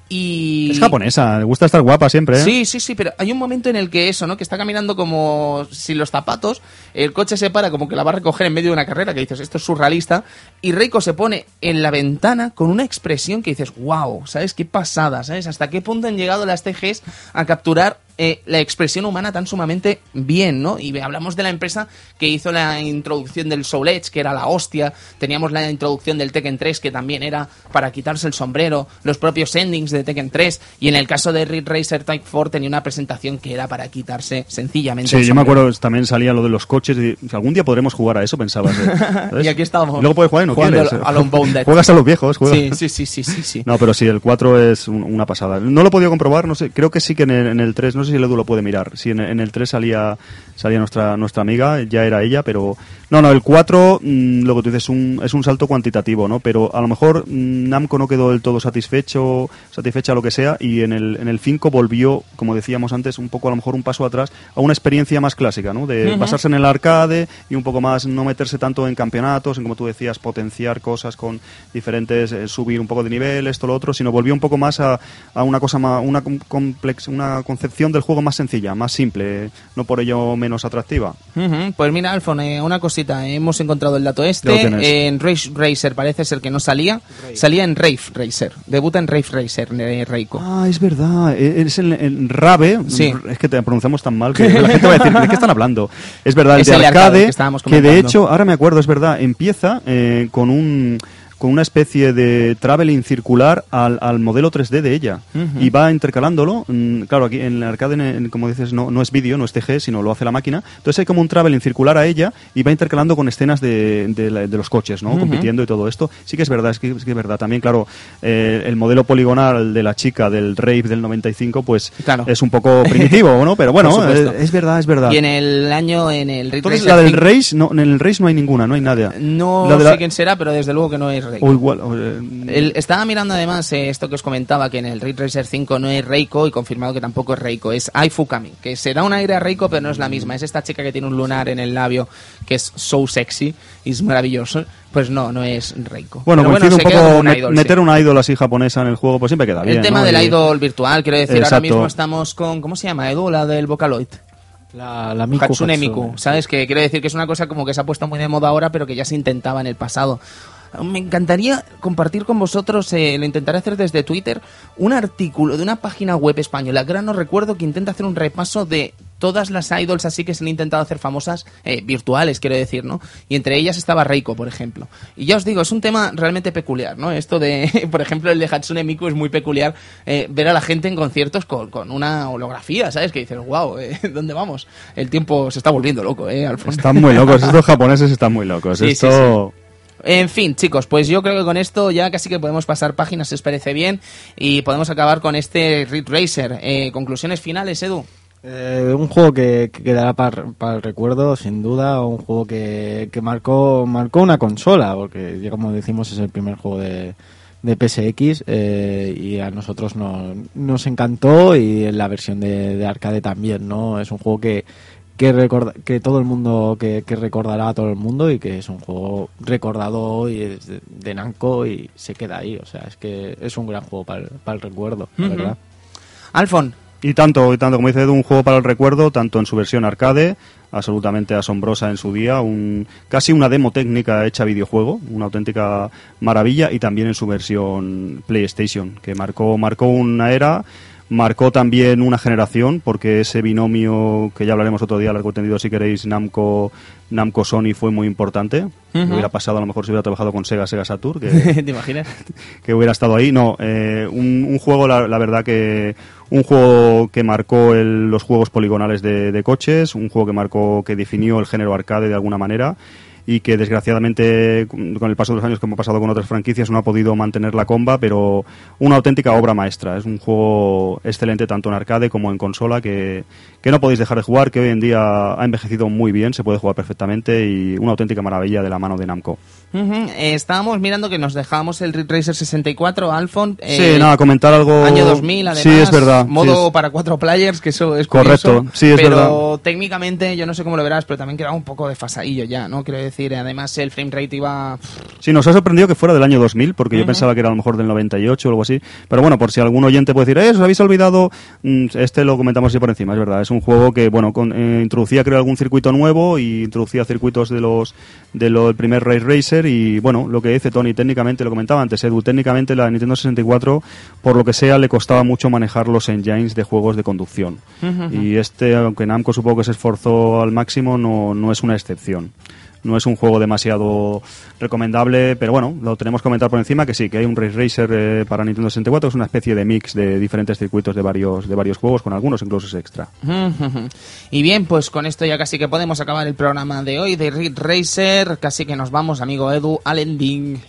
Y... Es japonesa, le gusta estar guapa siempre. ¿eh? Sí, sí, sí, pero hay un momento en el que eso, ¿no? Que está caminando como sin los zapatos, el coche se para como que la va a recoger en medio de una carrera, que dices, esto es surrealista, y Reiko se pone en la ventana con una expresión que dices, wow, ¿sabes? Qué pasada, ¿sabes? ¿Hasta qué punto han llegado las TGs a capturar eh, la expresión humana tan sumamente bien, ¿no? Y hablamos de la empresa que hizo la introducción del Soul Edge, que era la hostia, teníamos la introducción del Tekken 3, que también era para quitarse el sombrero, los propios endings de Tekken 3, y en el caso de Ridge Racer Type 4 tenía una presentación que era para quitarse sencillamente Sí, yo me acuerdo, también salía lo de los coches, y algún día podremos jugar a eso, pensabas. [LAUGHS] ¿eh? y aquí estábamos. luego puedes jugar y no quieres. [LAUGHS] Juegas a los viejos. Sí, sí, sí, sí, sí, No, pero sí, el 4 es una pasada. No lo he podido comprobar, no sé, creo que sí que en el, en el 3, no sé si el Edu lo puede mirar. Si en, el 3 salía, salía nuestra, nuestra amiga, ya era ella, pero... No, no, el 4, mm, lo que tú dices, un, es un salto cuantitativo, ¿no? Pero a lo mejor mm, Namco no quedó del todo satisfecho, satisfecha lo que sea, y en el, en el 5 volvió, como decíamos antes, un poco a lo mejor un paso atrás a una experiencia más clásica, ¿no? De basarse en el arcade y un poco más no meterse tanto en campeonatos, en como tú decías, potenciar cosas con diferentes, eh, subir un poco de nivel, esto, lo otro, sino volvió un poco más a, a una cosa más, una complex, una concepción del juego más sencilla, más simple, no por ello menos atractiva. Pues mira, Alfon, eh, una cosita, hemos encontrado el dato este, en Race Racer parece ser que no salía, salía en Rave Racer, debuta en Rave Racer, de Reiko. Ah, es verdad, e, es en, Rave, sí. es que te pronunciamos tan mal que [LAUGHS] la gente va a decir, ¿de qué están hablando? Es verdad, el de arcade, que, de hecho, ahora me acuerdo, es verdad, empieza eh, con un con una especie de traveling circular al, al modelo 3D de ella y va intercalándolo. Mm, claro, aquí en el arcade, como dices, no, no es vídeo, no es TG, sino lo hace la máquina. Entonces hay como un traveling circular a ella y va intercalando con escenas de, de, los coches, ¿no? Compitiendo y todo esto. Sí que es verdad, es que es, verdad. También, claro, eh, el modelo poligonal de la chica del Rave del 95, pues es un poco primitivo, ¿no? Pero bueno, [LAUGHS] es, verdad, es verdad. Y en el año, en el Entonces, la del Race, no, en el Race no hay ninguna, no hay nada. No sé quién será, pero desde luego que no es o igual. Eh, estaba mirando además eh, esto que os comentaba, que en el Ridge Racer 5 no es Reiko y confirmado que tampoco es Reiko, es Aifukami, que será un aire a Reiko, pero no es la misma. Es esta chica que tiene un lunar en el labio que es so sexy y es maravilloso. Pues no, no es Reiko. Bueno, coincide un poco meter una idol así japonesa en el juego, pues siempre queda bien. El tema del idol virtual, quiero decir, ahora mismo estamos con. ¿Cómo se llama, Edu? La del Vocaloid. La, la Miku, Hatsune Miku, ¿sabes? Que quiero decir que es una cosa como que se ha puesto muy de moda ahora, pero que ya se intentaba en el pasado. Me encantaría compartir con vosotros, eh, lo intentaré hacer desde Twitter, un artículo de una página web española, que ahora no recuerdo, que intenta hacer un repaso de todas las idols así que se han intentado hacer famosas, eh, virtuales, quiero decir, ¿no? Y entre ellas estaba Reiko, por ejemplo. Y ya os digo, es un tema realmente peculiar, ¿no? Esto de, [LAUGHS] por ejemplo, el de Hatsune Miku es muy peculiar, eh, ver a la gente en conciertos con, con una holografía, ¿sabes? Que dices, wow, eh, [LAUGHS] ¿dónde vamos? El tiempo se está volviendo loco, ¿eh? Alfonso. Están muy locos, [LAUGHS] estos japoneses están muy locos. Sí, Esto... sí, sí. En fin, chicos, pues yo creo que con esto ya casi que podemos pasar páginas, si os parece bien, y podemos acabar con este Ridge Racer. Eh, conclusiones finales, Edu. Eh, un juego que, que quedará para el recuerdo, sin duda, un juego que, marcó, marcó una consola, porque ya como decimos es el primer juego de, de PSX eh, y a nosotros nos, nos encantó y en la versión de arcade también, ¿no? Es un juego que, que, recorda, que todo el mundo, que, que recordará a todo el mundo y que es un juego recordado hoy de, de Namco y se queda ahí, o sea, es que es un gran juego para el, para el recuerdo, la verdad. Alfon, Y tanto, y tanto, como dice Edu, un juego para el recuerdo, tanto en su versión arcade, absolutamente asombrosa en su día, un, casi una demo técnica hecha videojuego, una auténtica maravilla, y también en su versión PlayStation, que marcó, marcó una era, marcó también una generación, porque ese binomio, que ya hablaremos otro día, largo entendido si queréis, Namco, Namco Sony fue muy importante. Ujú. Hubiera pasado a lo mejor si hubiera trabajado con Sega, Sega Saturn, que, [LAUGHS] ¿te imaginas? [LAUGHS] que hubiera estado ahí. No, eh, un, un juego, la, la verdad que un juego que marcó el- los juegos poligonales de, de coches, un juego que marcó, que definió el género arcade de alguna manera y que desgraciadamente con el paso de los años como ha pasado con otras franquicias no ha podido mantener la comba, pero una auténtica obra maestra. Es un juego excelente tanto en arcade como en consola que, que no podéis dejar de jugar, que hoy en día ha envejecido muy bien, se puede jugar perfectamente y una auténtica maravilla de la mano de Namco. Eh, estábamos mirando que nos dejábamos el Ridge Racer 64, Alfon. eh, sí, nada, comentar algo... Año 2000, además. Sí, es verdad. Modo sí, es- para cuatro players, que eso es Correcto, curioso, sí, es pero verdad. técnicamente, yo no sé cómo lo verás, pero también quedaba un poco desfasadillo ya, ¿no? Quiero decir, además el frame rate iba... Sí, nos ha sorprendido que fuera del año 2000, porque yo pensaba que era a lo mejor del 98 o algo así. Pero bueno, por si algún oyente puede decir, eh, os habéis olvidado, mm, este lo comentamos así por encima, es verdad. Es un juego que, bueno, con- eh, introducía, creo, algún circuito nuevo y introducía circuitos de los de lo, del primer Race Racer. Y bueno, lo que dice Tony, técnicamente, lo comentaba antes, Edu, técnicamente la Nintendo 64, por lo que sea, le costaba mucho manejar los engines de juegos de conducción. Y este, aunque Namco supongo que se esforzó al máximo, no, no es una excepción. No es un juego demasiado recomendable, pero bueno, lo tenemos que comentar por encima que sí, que hay un Race Racer eh, para Nintendo 64, es una especie de mix de diferentes circuitos de varios de varios juegos, con algunos incluso es extra. [LAUGHS] Y bien, pues con esto ya casi que podemos acabar el programa de hoy de Ridge Racer. Casi que nos vamos, amigo Edu, al ending.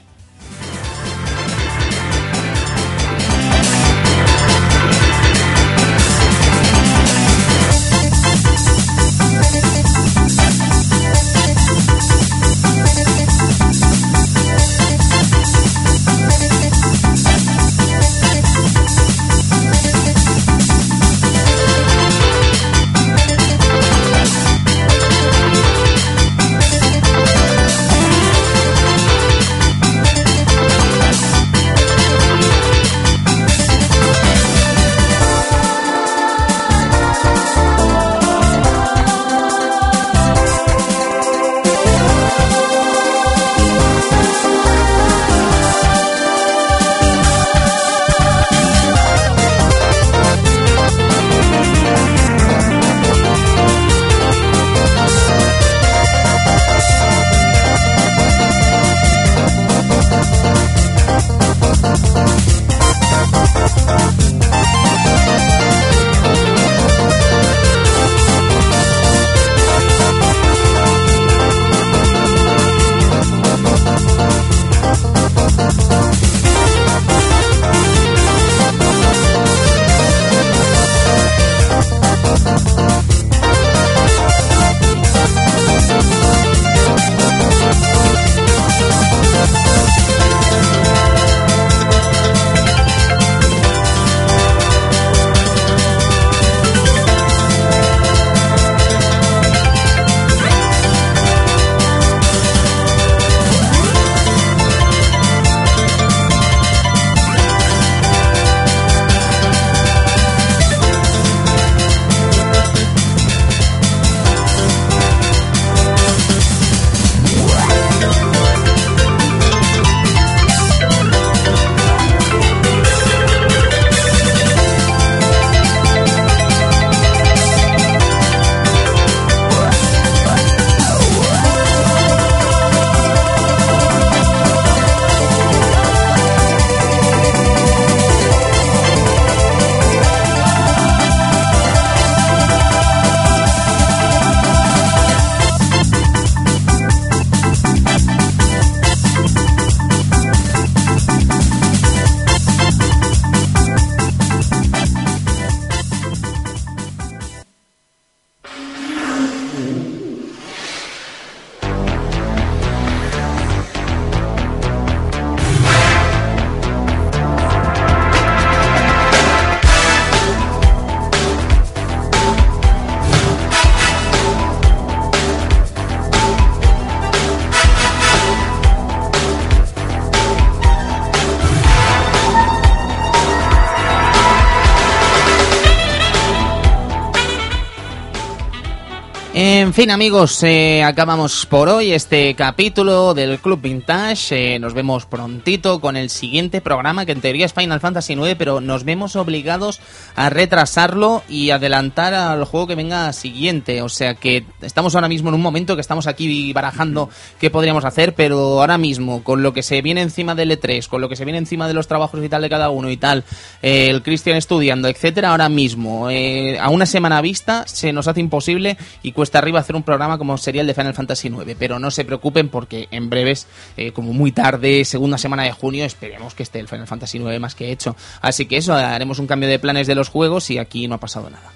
Fin, amigos, eh, acabamos por hoy este capítulo del Club Vintage. Eh, nos vemos prontito con el siguiente programa, que en teoría es Final Fantasy IX, pero nos vemos obligados a retrasarlo y adelantar al juego que venga siguiente. O sea que estamos ahora mismo en un momento que estamos aquí barajando qué podríamos hacer, pero ahora mismo, con lo que se viene encima del E3, con lo que se viene encima de los trabajos y tal de cada uno y tal, eh, el Christian estudiando, etcétera, ahora mismo, a una semana vista, se nos hace imposible y cuesta arriba hacer un programa como sería el de Final Fantasy IX, pero no se preocupen porque en breves, eh, como muy tarde, segunda semana de junio, esperemos que esté el Final Fantasy IX más que hecho. Así que eso, haremos un cambio de planes de los juegos y aquí no ha pasado nada.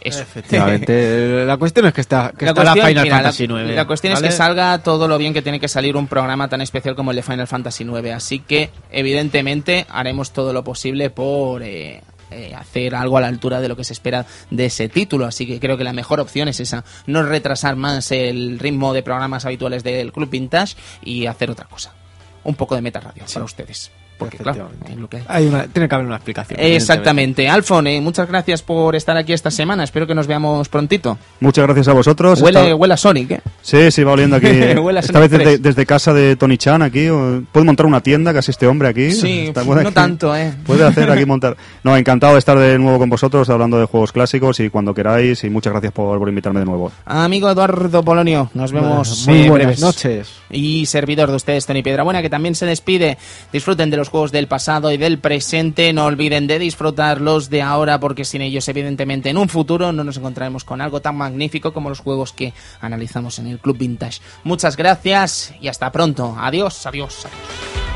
Eso. Efectivamente. [LAUGHS] la cuestión es que está, que la, está la Final Fantasy IX. La, cuestión es que salga todo lo bien que tiene que salir un programa tan especial como el de Final Fantasy IX. Así que, evidentemente, haremos todo lo posible por eh, eh, hacer algo a la altura de lo que se espera de ese título. Así que creo que la mejor opción es esa, no retrasar más el ritmo de programas habituales del Club Vintage y hacer otra cosa. Un poco de meta radio para ustedes. Porque claro, Hay tiene que haber una explicación. Exactamente. Alfon, eh, muchas gracias por estar aquí esta semana. Espero que nos veamos prontito. Muchas gracias a vosotros. Huele, huele a Sonic, ¿eh? Sí, sí, va oliendo aquí. [LAUGHS] Esta vez desde, casa de Tony Chan aquí. Puede montar una tienda casi este hombre aquí. Sí, no [LAUGHS] tanto, ¿eh? Puede hacer aquí [LAUGHS] montar. No, encantado de estar de nuevo con vosotros hablando de juegos clásicos y cuando queráis. Y muchas gracias por, por invitarme de nuevo. Amigo Eduardo Polonio, nos vemos muy buenas noches. Y servidor de ustedes, Tony Piedrabuena, que también se despide. Disfruten de juegos del pasado y del presente. No olviden de disfrutarlos de ahora porque sin ellos evidentemente en un futuro no nos encontraremos con algo tan magnífico como los juegos que analizamos en el Club Vintage. Muchas gracias y hasta pronto. Adiós, adiós, adiós.